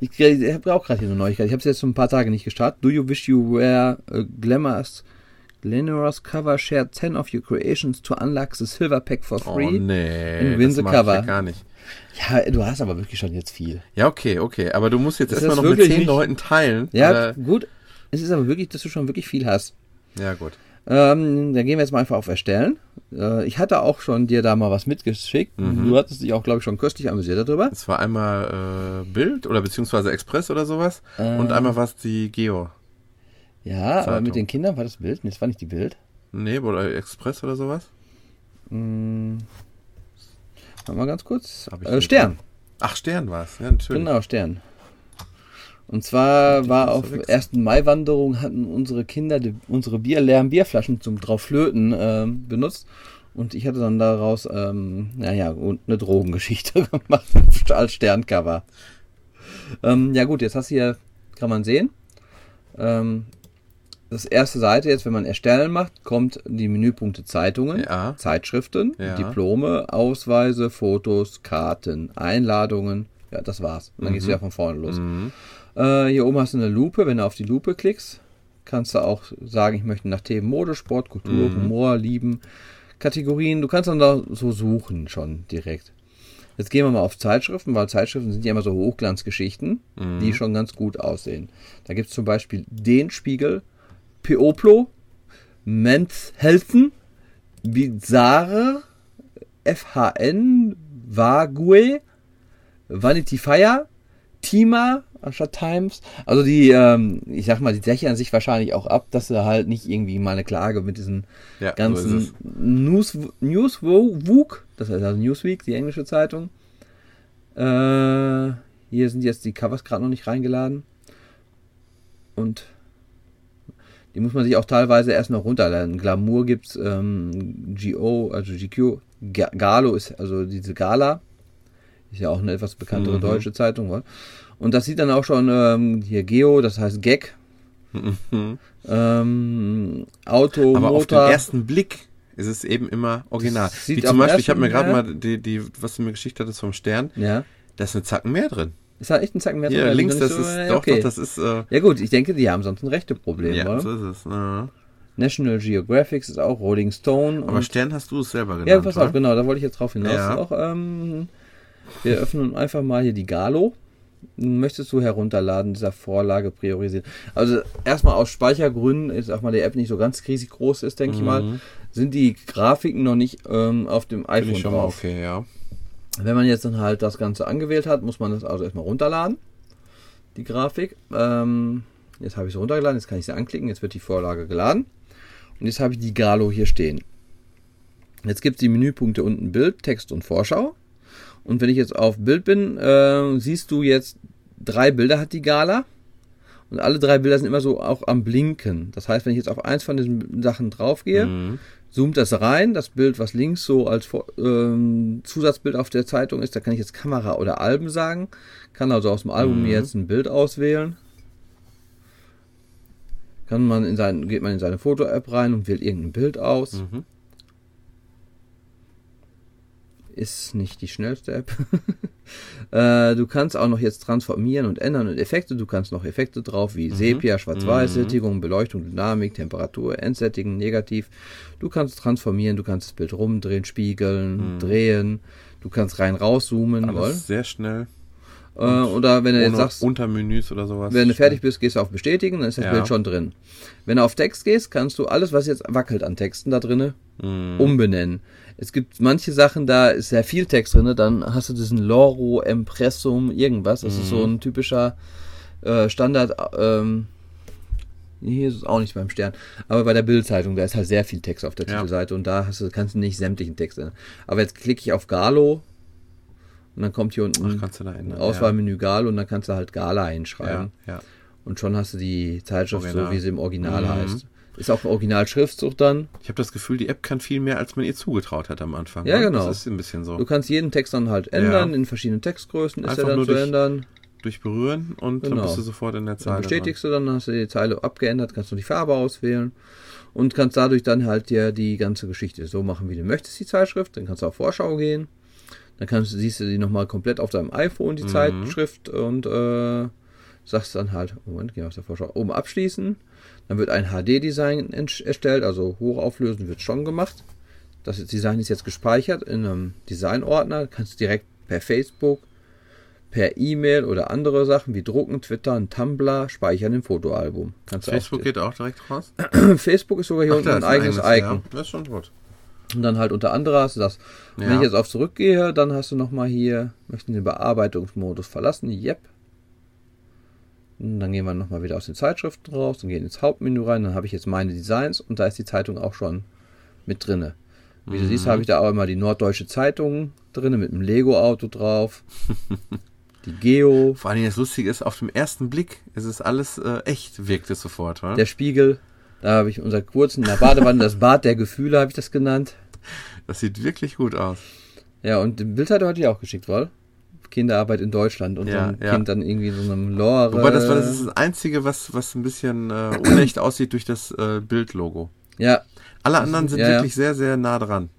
ich ich habe auch gerade hier eine Neuigkeit. Ich habe es jetzt schon ein paar Tage nicht gestartet. Do you wish you were a glamorous, glamorous cover? Share 10 of your creations to unlock the silver pack for Oh free. nee, And win das the mag ich cover. ja gar nicht. Ja, du hast aber wirklich schon jetzt viel. Ja, okay, okay. Aber du musst jetzt erstmal noch mit wirklich zehn nicht- Leuten teilen. Ja, Äh, gut. Es ist aber wirklich, dass du schon wirklich viel hast. ja gut. Ähm, dann gehen wir jetzt mal einfach auf Erstellen. Äh, ich hatte auch schon dir da mal was mitgeschickt. Du hattest dich auch, glaube ich, schon köstlich amüsiert darüber. Es war einmal äh, Bild oder beziehungsweise Express oder sowas. Äh. Und einmal war es die Geo. Ja, aber Zeitung. mit den Kindern war das Bild. Nee, das war nicht die Bild. Nee, oder Express oder sowas. Hm. Warte mal ganz kurz. Äh. Stern. Ach, Stern war es. Ja, natürlich. Genau, Stern. Und zwar Die war auf wechseln. 1. Mai-Wanderung hatten unsere Kinder die, unsere Bier, leeren Bierflaschen zum Drauflöten ähm, benutzt. Und ich hatte dann daraus, ähm, naja, eine Drogengeschichte gemacht als Sterncover. Ähm, ja gut, jetzt hast du hier, kann man sehen, ähm, das erste Seite jetzt, wenn man Erstellen macht, kommt die Menüpunkte Zeitungen, Ja. Zeitschriften, Ja. Diplome, Ausweise, Fotos, Karten, Einladungen. Ja, das war's. Und dann geht's wieder von vorne los. Mhm. Äh, hier oben hast du eine Lupe. Wenn du auf die Lupe klickst, kannst du auch sagen, ich möchte nach Themen Mode, Sport, Kultur, Humor, Lieben, Kategorien. Du kannst dann da so suchen schon direkt. Jetzt gehen wir mal auf Zeitschriften, weil Zeitschriften sind ja immer so Hochglanzgeschichten, die schon ganz gut aussehen. Da gibt es zum Beispiel den Spiegel, Peoplo, Men's Helfen, Bizarre, FHN, Vague, Vanity Fair, Tima anstatt Times. Also die, ähm, ich sag mal, die sichern sich wahrscheinlich auch ab, dass sie halt nicht irgendwie mal eine Klage mit diesen Ja, so ganzen es. News, Newsweek, das heißt also Newsweek, die englische Zeitung. Äh, hier sind jetzt die Covers gerade noch nicht reingeladen. Und die muss man sich auch teilweise erst noch runterladen. Glamour gibt's, ähm, GO, also GQ, Ga- Galo ist also diese Gala. Ist ja auch eine etwas bekanntere Mhm. deutsche Zeitung. wa? Und das sieht dann auch schon ähm, hier Geo, das heißt Gag. Mhm. Ähm, Auto, Aber auf den Motor. ersten Blick ist es eben immer original. Wie zum Beispiel, ich habe mir gerade mal die, die, was du mir geschickt hattest vom Stern, Ja. da ist eine Zacken mehr drin. Ist halt echt ein Zacken mehr drin, links, das so- ist, ja, doch, okay. doch, das ist, äh, Ja gut, ich denke, die haben sonst ein Rechteproblem, ja, oder? so ist es. Ja. National Geographic ist auch Rolling Stone. Aber Stern hast du es selber genannt, ja, pass auf, oder? genau, da wollte ich jetzt drauf hinaus. Ja. Auch, ähm, wir öffnen einfach mal hier die Galo. Möchtest du herunterladen, dieser Vorlage priorisieren? Also erstmal aus Speichergründen, ist auch mal die App nicht so ganz riesig groß ist, denke ich mal, sind die Grafiken noch nicht ähm, auf dem Finde iPhone ich schon mal drauf. okay, ja. Wenn man jetzt dann halt das Ganze angewählt hat, muss man das also erstmal runterladen, die Grafik. Ähm, jetzt habe ich sie runtergeladen, jetzt kann ich sie anklicken, jetzt wird die Vorlage geladen. Und jetzt habe ich die Galo hier stehen. Jetzt gibt es die Menüpunkte unten Bild, Text und Vorschau. Und wenn ich jetzt auf Bild bin, äh, siehst du jetzt, drei Bilder hat die Gala. Und alle drei Bilder sind immer so auch am Blinken. Das heißt, wenn ich jetzt auf eins von diesen Sachen draufgehe, Mhm. Zoomt das rein, das Bild, was links so als ähm, Zusatzbild auf der Zeitung ist, da kann ich jetzt Kamera oder Alben sagen, kann also aus dem Album mir jetzt ein Bild auswählen. Kann man in sein, geht man in seine Foto-App rein und wählt irgendein Bild aus. Mhm. Ist nicht die schnellste App. äh, du kannst auch noch jetzt transformieren und ändern und Effekte. Du kannst noch Effekte drauf wie Sepia, Schwarz-Weiß-Sättigung, Beleuchtung, Dynamik, Temperatur, Endsättigen, Negativ. Du kannst transformieren, du kannst das Bild rumdrehen, spiegeln, drehen. Du kannst rein rauszoomen. Alles Wohl. sehr schnell. Äh, oder wenn du jetzt sagst, Untermenüs oder sowas. wenn du fertig bist, gehst du auf Bestätigen, dann ist das Ja. Bild schon drin. Wenn du auf Text gehst, kannst du alles, was jetzt wackelt an Texten da drinne, Mhm. umbenennen. Es gibt manche Sachen, da ist sehr viel Text drinne, dann hast du diesen Loro, Impressum, irgendwas. Das ist so Mhm. ein typischer äh, Standard. Ähm, hier ist es auch nicht beim Stern, aber bei der Bildzeitung, da ist halt sehr viel Text auf der Ja. Titelseite und da hast du, kannst du nicht sämtlichen Text ändern. Aber jetzt klicke ich auf Galo und dann kommt hier unten Ach. Auswahlmenü Galo und dann kannst du halt Gala Ja, einschreiben. ja. ja. Und schon hast du die Zeitschrift so, Original. wie sie im Original Mhm. heißt. Ist auch Original-Schriftzug dann. Ich habe das Gefühl, die App kann viel mehr, als man ihr zugetraut hat am Anfang. Ja, ne? genau. Das ist ein bisschen so. Du kannst jeden Text dann halt ändern, Ja. in verschiedenen Textgrößen ist Einfach er dann nur zu durch- ändern. Durch Berühren und Genau. dann bist du sofort in der Dann Zeile. bestätigst du dann, dann hast du die Zeile abgeändert, kannst du die Farbe auswählen und kannst dadurch dann halt dir die ganze Geschichte so machen, wie du möchtest, die Zeitschrift. Dann kannst du auf Vorschau gehen. Dann kannst, du- siehst du die nochmal komplett auf deinem iPhone, die Zeitschrift, und äh, sagst dann halt, Moment, geh aus der Vorschau, oben abschließen. Dann wird ein HD-Design erstellt, also hochauflösend wird schon gemacht. Das Design ist jetzt gespeichert in einem Designordner. Kannst du direkt per Facebook, per E-Mail oder andere Sachen wie Drucken, Twittern, Tumblr, Speichern im Fotoalbum. Kannst Facebook auch, geht auch direkt raus. Facebook ist sogar hier unten da ein ist eigenes Icon. Ja, das ist schon gut. Und dann halt unter anderem hast du das. Und Wenn Ja. ich jetzt auf zurückgehe, dann hast du nochmal hier, möchten den Bearbeitungsmodus verlassen. Yep. Dann gehen wir nochmal wieder aus den Zeitschriften raus und gehen ins Hauptmenü rein. Dann habe ich jetzt meine Designs und da ist die Zeitung auch schon mit drinne. Wie du siehst, habe ich da auch immer die Norddeutsche Zeitung drinne mit einem Lego-Auto drauf. die Geo, Vor allem das Lustige ist, auf dem ersten Blick ist es alles äh, echt, wirkt es sofort. Oder? der Spiegel. Da habe ich unser kurzen, in der Badewanne, das Bad der Gefühle, habe ich das genannt. Das sieht wirklich gut aus. Ja, und ein Bild hat er heute auch geschickt, wohl? Kinderarbeit in Deutschland und Ja, so ein ja. Kind dann irgendwie so einem Lore. Wobei das war das ist das Einzige, was, was ein bisschen äh, unecht aussieht durch das äh, Bildlogo. Ja, Alle anderen sind ja, wirklich sehr, sehr nah dran.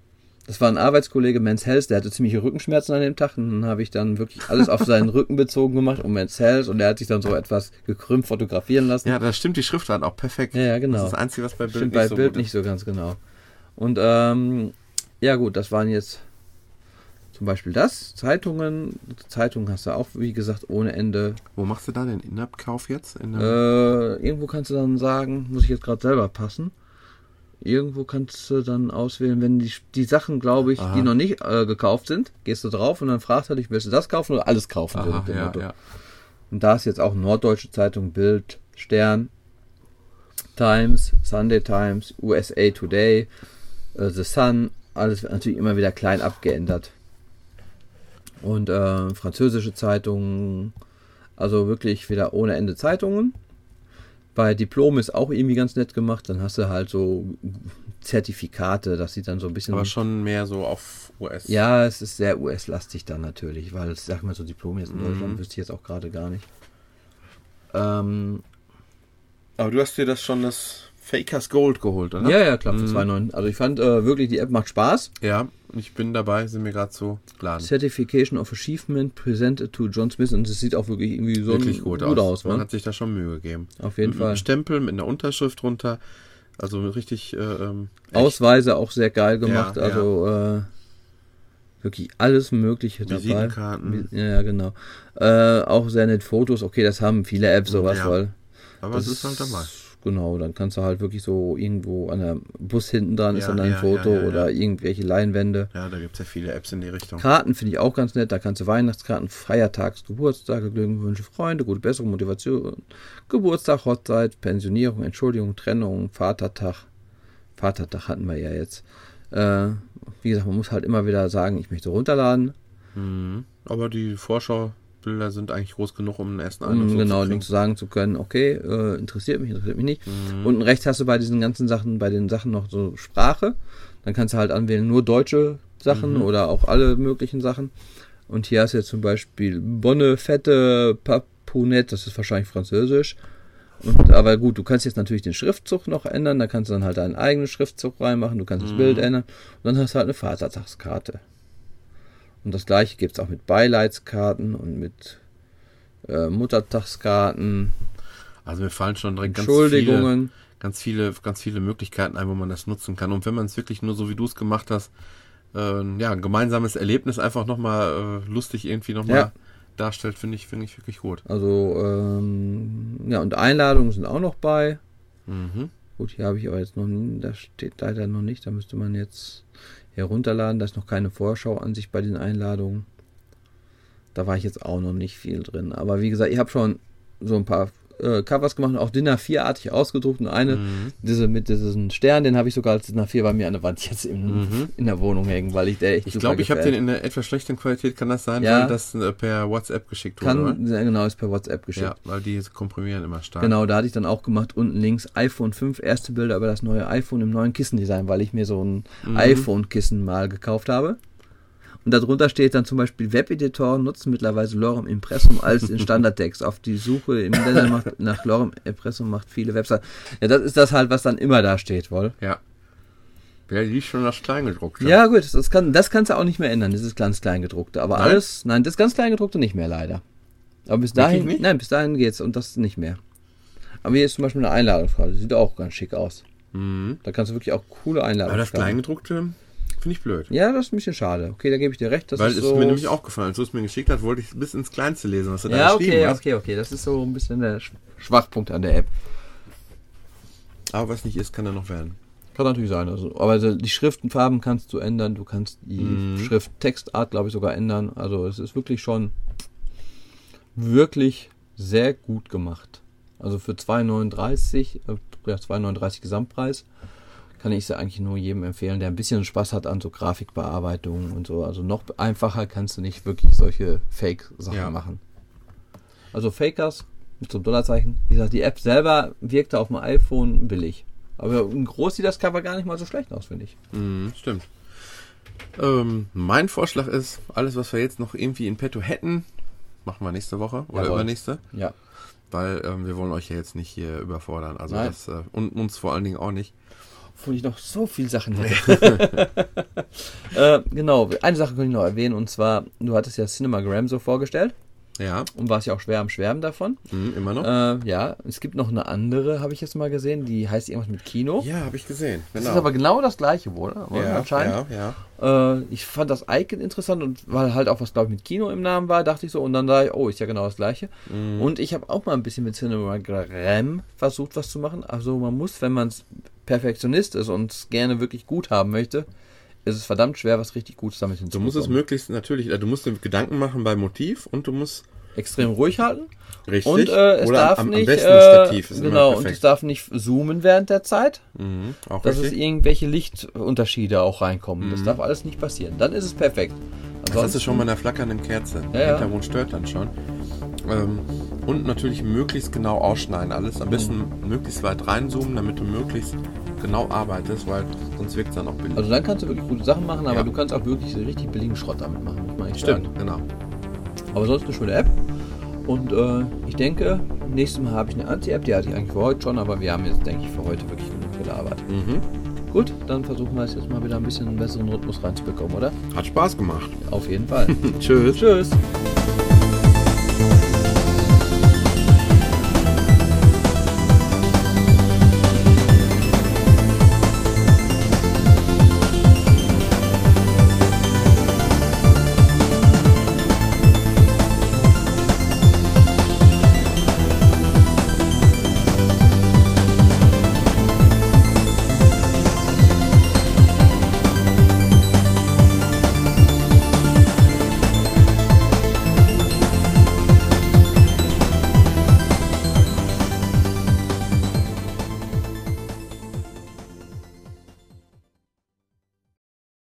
das war ein Arbeitskollege, Men's Health, der hatte ziemliche Rückenschmerzen an dem Tag und dann habe ich dann wirklich alles auf seinen Rücken bezogen gemacht um Men's Health und er hat sich dann so etwas gekrümmt fotografieren lassen. Ja, da stimmt die Schriftart auch perfekt. Ja, genau. Das ist das Einzige, was bei Bild Stimmt nicht bei so Bild nicht so ganz genau. Und ähm, ja gut, das waren jetzt zum Beispiel das. Zeitungen. Zeitungen hast du auch, wie gesagt, ohne Ende. Wo machst du da den In-App-Kauf jetzt? In Äh, irgendwo kannst du dann sagen, muss ich jetzt gerade selber passen. Irgendwo kannst du dann auswählen, wenn die, die Sachen, glaube ich, Aha. die noch nicht äh, gekauft sind, gehst du drauf und dann fragst du dich, willst du das kaufen oder alles kaufen? Aha, ja, ja. Und da ist jetzt auch Norddeutsche Zeitung, Bild, Stern, Times, Sunday Times, USA Today, äh, The Sun, alles wird natürlich immer wieder klein abgeändert. Und äh, französische Zeitungen, also wirklich wieder ohne Ende Zeitungen. Bei Diplom ist auch irgendwie ganz nett gemacht, dann hast du halt so Zertifikate, das sieht dann so ein bisschen Aber schon mehr so auf US. ja, es ist sehr US-lastig dann natürlich, weil, ich sag mal so, Diplom jetzt in Mhm. Deutschland wüsste ich jetzt auch gerade gar nicht. Ähm, Aber du hast dir das schon das Fakers Gold geholt, oder? ja, ja, klar, für Mhm. 2,9. Also ich fand äh, wirklich, die App macht Spaß. Ja, ich bin dabei, sind mir gerade so laden. Certification of Achievement presented to John Smith und es sieht auch wirklich irgendwie so Wirklich gut, aus. aus Man ne? hat sich da schon Mühe gegeben. Auf jeden mit Fall. einem Stempel, mit einer Unterschrift drunter. Also richtig äh, ähm. Ausweise auch sehr geil gemacht, Ja, also äh, wirklich alles Mögliche dabei. Visitenkarten. Ja, ja, genau. Äh, auch sehr nett Fotos, okay, das haben viele Apps sowas, Ja. weil Aber es ist halt dabei. Genau, dann kannst du halt wirklich so irgendwo an der Bus hinten dran ist Ja, dann dein ja, Foto ja, oder irgendwelche Leinwände. Ja, da gibt es ja viele Apps in die Richtung. Karten finde ich auch ganz nett. Da kannst du Weihnachtskarten, Feiertags, Geburtstage, Glückwünsche, Freunde, gute Besserung, Motivation, Geburtstag, Hochzeit, Pensionierung, Entschuldigung, Trennung, Vatertag. Vatertag hatten wir ja jetzt. Äh, wie gesagt, man muss halt immer wieder sagen, ich möchte runterladen, Mhm. Aber die Vorschaubilder sind eigentlich groß genug, um einen ersten Eindruck um genau zu kriegen. zu sagen zu können, okay, äh, interessiert mich, interessiert mich nicht. Mhm. Unten rechts hast du bei diesen ganzen Sachen, bei den Sachen noch so Sprache. Dann kannst du halt anwählen, nur deutsche Sachen Mhm. oder auch alle möglichen Sachen. Und hier hast du jetzt zum Beispiel Bonne, Fette, Papunet, das ist wahrscheinlich Französisch. Und, aber gut, du kannst jetzt natürlich den Schriftzug noch ändern, da kannst du dann halt deinen eigenen Schriftzug reinmachen, du kannst das Mhm. Bild ändern und dann hast du halt eine Vatertagskarte. Und das gleiche gibt es auch mit Beileidskarten und mit äh, Muttertagskarten, Also mir fallen schon direkt ganz viele, Entschuldigungen. ganz viele, ganz viele Möglichkeiten ein, wo man das nutzen kann. Und wenn man es wirklich nur so wie du es gemacht hast, äh, ja, ein gemeinsames Erlebnis einfach nochmal äh, lustig irgendwie nochmal Ja. darstellt, finde ich, finde ich wirklich gut. Also, ähm, ja, und Einladungen sind auch noch bei. Mhm. Gut, hier habe ich aber jetzt noch nie, da steht leider noch nicht, da müsste man jetzt herunterladen. Da ist noch keine Vorschau an sich bei den Einladungen. Da war ich jetzt auch noch nicht viel drin. Aber wie gesagt, ich habe schon so ein paar äh, Covers gemacht, auch DIN A4-artig ausgedruckt und eine, Mhm. diese mit diesem Stern, den habe ich sogar als DIN A4 bei mir an der Wand jetzt in, in der Wohnung hängen, weil ich der echt Ich glaube, ich habe den in einer etwas schlechten Qualität, kann das sein, Ja. weil das äh, per WhatsApp geschickt wurde, Kann, ja, genau, ist per WhatsApp oder? geschickt. Ja, weil die komprimieren immer stark. Genau, da hatte ich dann auch gemacht, unten links iPhone 5, erste Bilder über das neue iPhone im neuen Kissendesign, weil ich mir so ein Mhm. iPhone-Kissen mal gekauft habe. Und darunter steht dann zum Beispiel Webeditoren nutzen mittlerweile Lorem Impressum als in Standardtext. Auf die Suche im Internet macht, nach Lorem Impressum macht viele Webseiten. Ja, das ist das halt, was dann immer da steht, wohl. Ja. Wer liest schon das Kleingedruckte? Ja, gut, das, kann, das kannst du auch nicht mehr ändern, dieses ganz Kleingedruckte. Aber Nein? alles, nein, das ganz Kleingedruckte nicht mehr leider. Aber bis dahin, nein, bis dahin geht's und das nicht mehr. Aber hier ist zum Beispiel eine Einladungsfrage, sieht auch ganz schick aus. Mhm. Da kannst du wirklich auch coole Einladungen Aber das. Kleingedruckte Finde ich blöd. Ja, das ist ein bisschen schade. Okay, da gebe ich dir recht. Das Weil ist es so mir nämlich aufgefallen, als du es mir geschickt hast, wollte ich bis ins Kleinste lesen, was du da Ja, geschrieben okay, hast. okay, okay. Das ist so ein bisschen der Sch- Schwachpunkt an der App. Aber was nicht ist, kann er noch werden. Kann natürlich sein. Also, aber also die Schriftenfarben kannst du ändern. Du kannst die Mhm. Schrifttextart, glaube ich, sogar ändern. Also es ist wirklich schon wirklich sehr gut gemacht. Also für 2,39, äh, ja, 2,39 Gesamtpreis kann ich es eigentlich nur jedem empfehlen, der ein bisschen Spaß hat an so Grafikbearbeitung und so. Also noch einfacher kannst du nicht wirklich solche Fake-Sachen Ja. machen. Also Fakers einem Dollarzeichen. Wie gesagt, die App selber wirkte auf dem iPhone billig. Aber in groß sieht das Cover gar nicht mal so schlecht aus, finde ich. Mhm, stimmt. Ähm, mein Vorschlag ist, alles, was wir jetzt noch irgendwie in petto hätten, machen wir nächste Woche oder Jawohl. übernächste. Ja. Weil ähm, wir wollen euch ja jetzt nicht hier überfordern. Also Nein. das, äh, und uns vor allen Dingen auch nicht. Obwohl ich noch so viele Sachen hätte. äh, genau, eine Sache könnte ich noch erwähnen und zwar, du hattest ja Cinemagram so vorgestellt Ja, und warst ja auch schwer am Schwärmen davon. mhm, immer noch. Äh, ja, es gibt noch eine andere, habe ich jetzt mal gesehen, die heißt irgendwas mit Kino. ja, habe ich gesehen. Das Genau. ist aber genau das gleiche wohl, oder? ja, anscheinend. ja, ja. Äh, ich fand das Icon interessant und weil halt auch was, glaube ich, mit Kino im Namen war, dachte ich so, und dann da, oh, ist ja genau das gleiche. Mhm. Und ich habe auch mal ein bisschen mit Cinemagram versucht, was zu machen. Also man muss, wenn man es Perfektionist ist und es gerne wirklich gut haben möchte, ist es verdammt schwer, was richtig Gutes damit Du hinzubekommen. musst es möglichst natürlich, äh, du musst dir Gedanken machen beim Motiv und du musst extrem ruhig halten. richtig Und äh, es oder darf am, am nicht, besten äh, Stativ ist genau, und es darf nicht zoomen während der Zeit, Mhm, auch dass es richtig. irgendwelche Lichtunterschiede auch reinkommen. Das darf alles nicht passieren. Dann ist es perfekt. Das hast du schon bei einer flackernden Kerze. Ja, Der. Hintergrund stört dann schon. Ähm, und natürlich möglichst genau ausschneiden alles. Am besten möglichst weit reinzoomen, damit du möglichst genau arbeitest, weil sonst wirkt es dann auch billig. Also dann kannst du wirklich gute Sachen machen, aber Ja. du kannst auch wirklich so richtig billigen Schrott damit machen, muss man Stimmt, sagen. genau. Aber sonst eine schöne App. Und äh, ich denke, nächstes Mal habe ich eine Anti-App, die hatte ich eigentlich für heute schon, aber wir haben jetzt, denke ich, für heute wirklich genug gearbeitet. Mhm. Gut, dann versuchen wir es jetzt mal wieder ein bisschen einen besseren Rhythmus reinzubekommen, oder? Hat Spaß gemacht. Auf jeden Fall. Tschüss. Tschüss.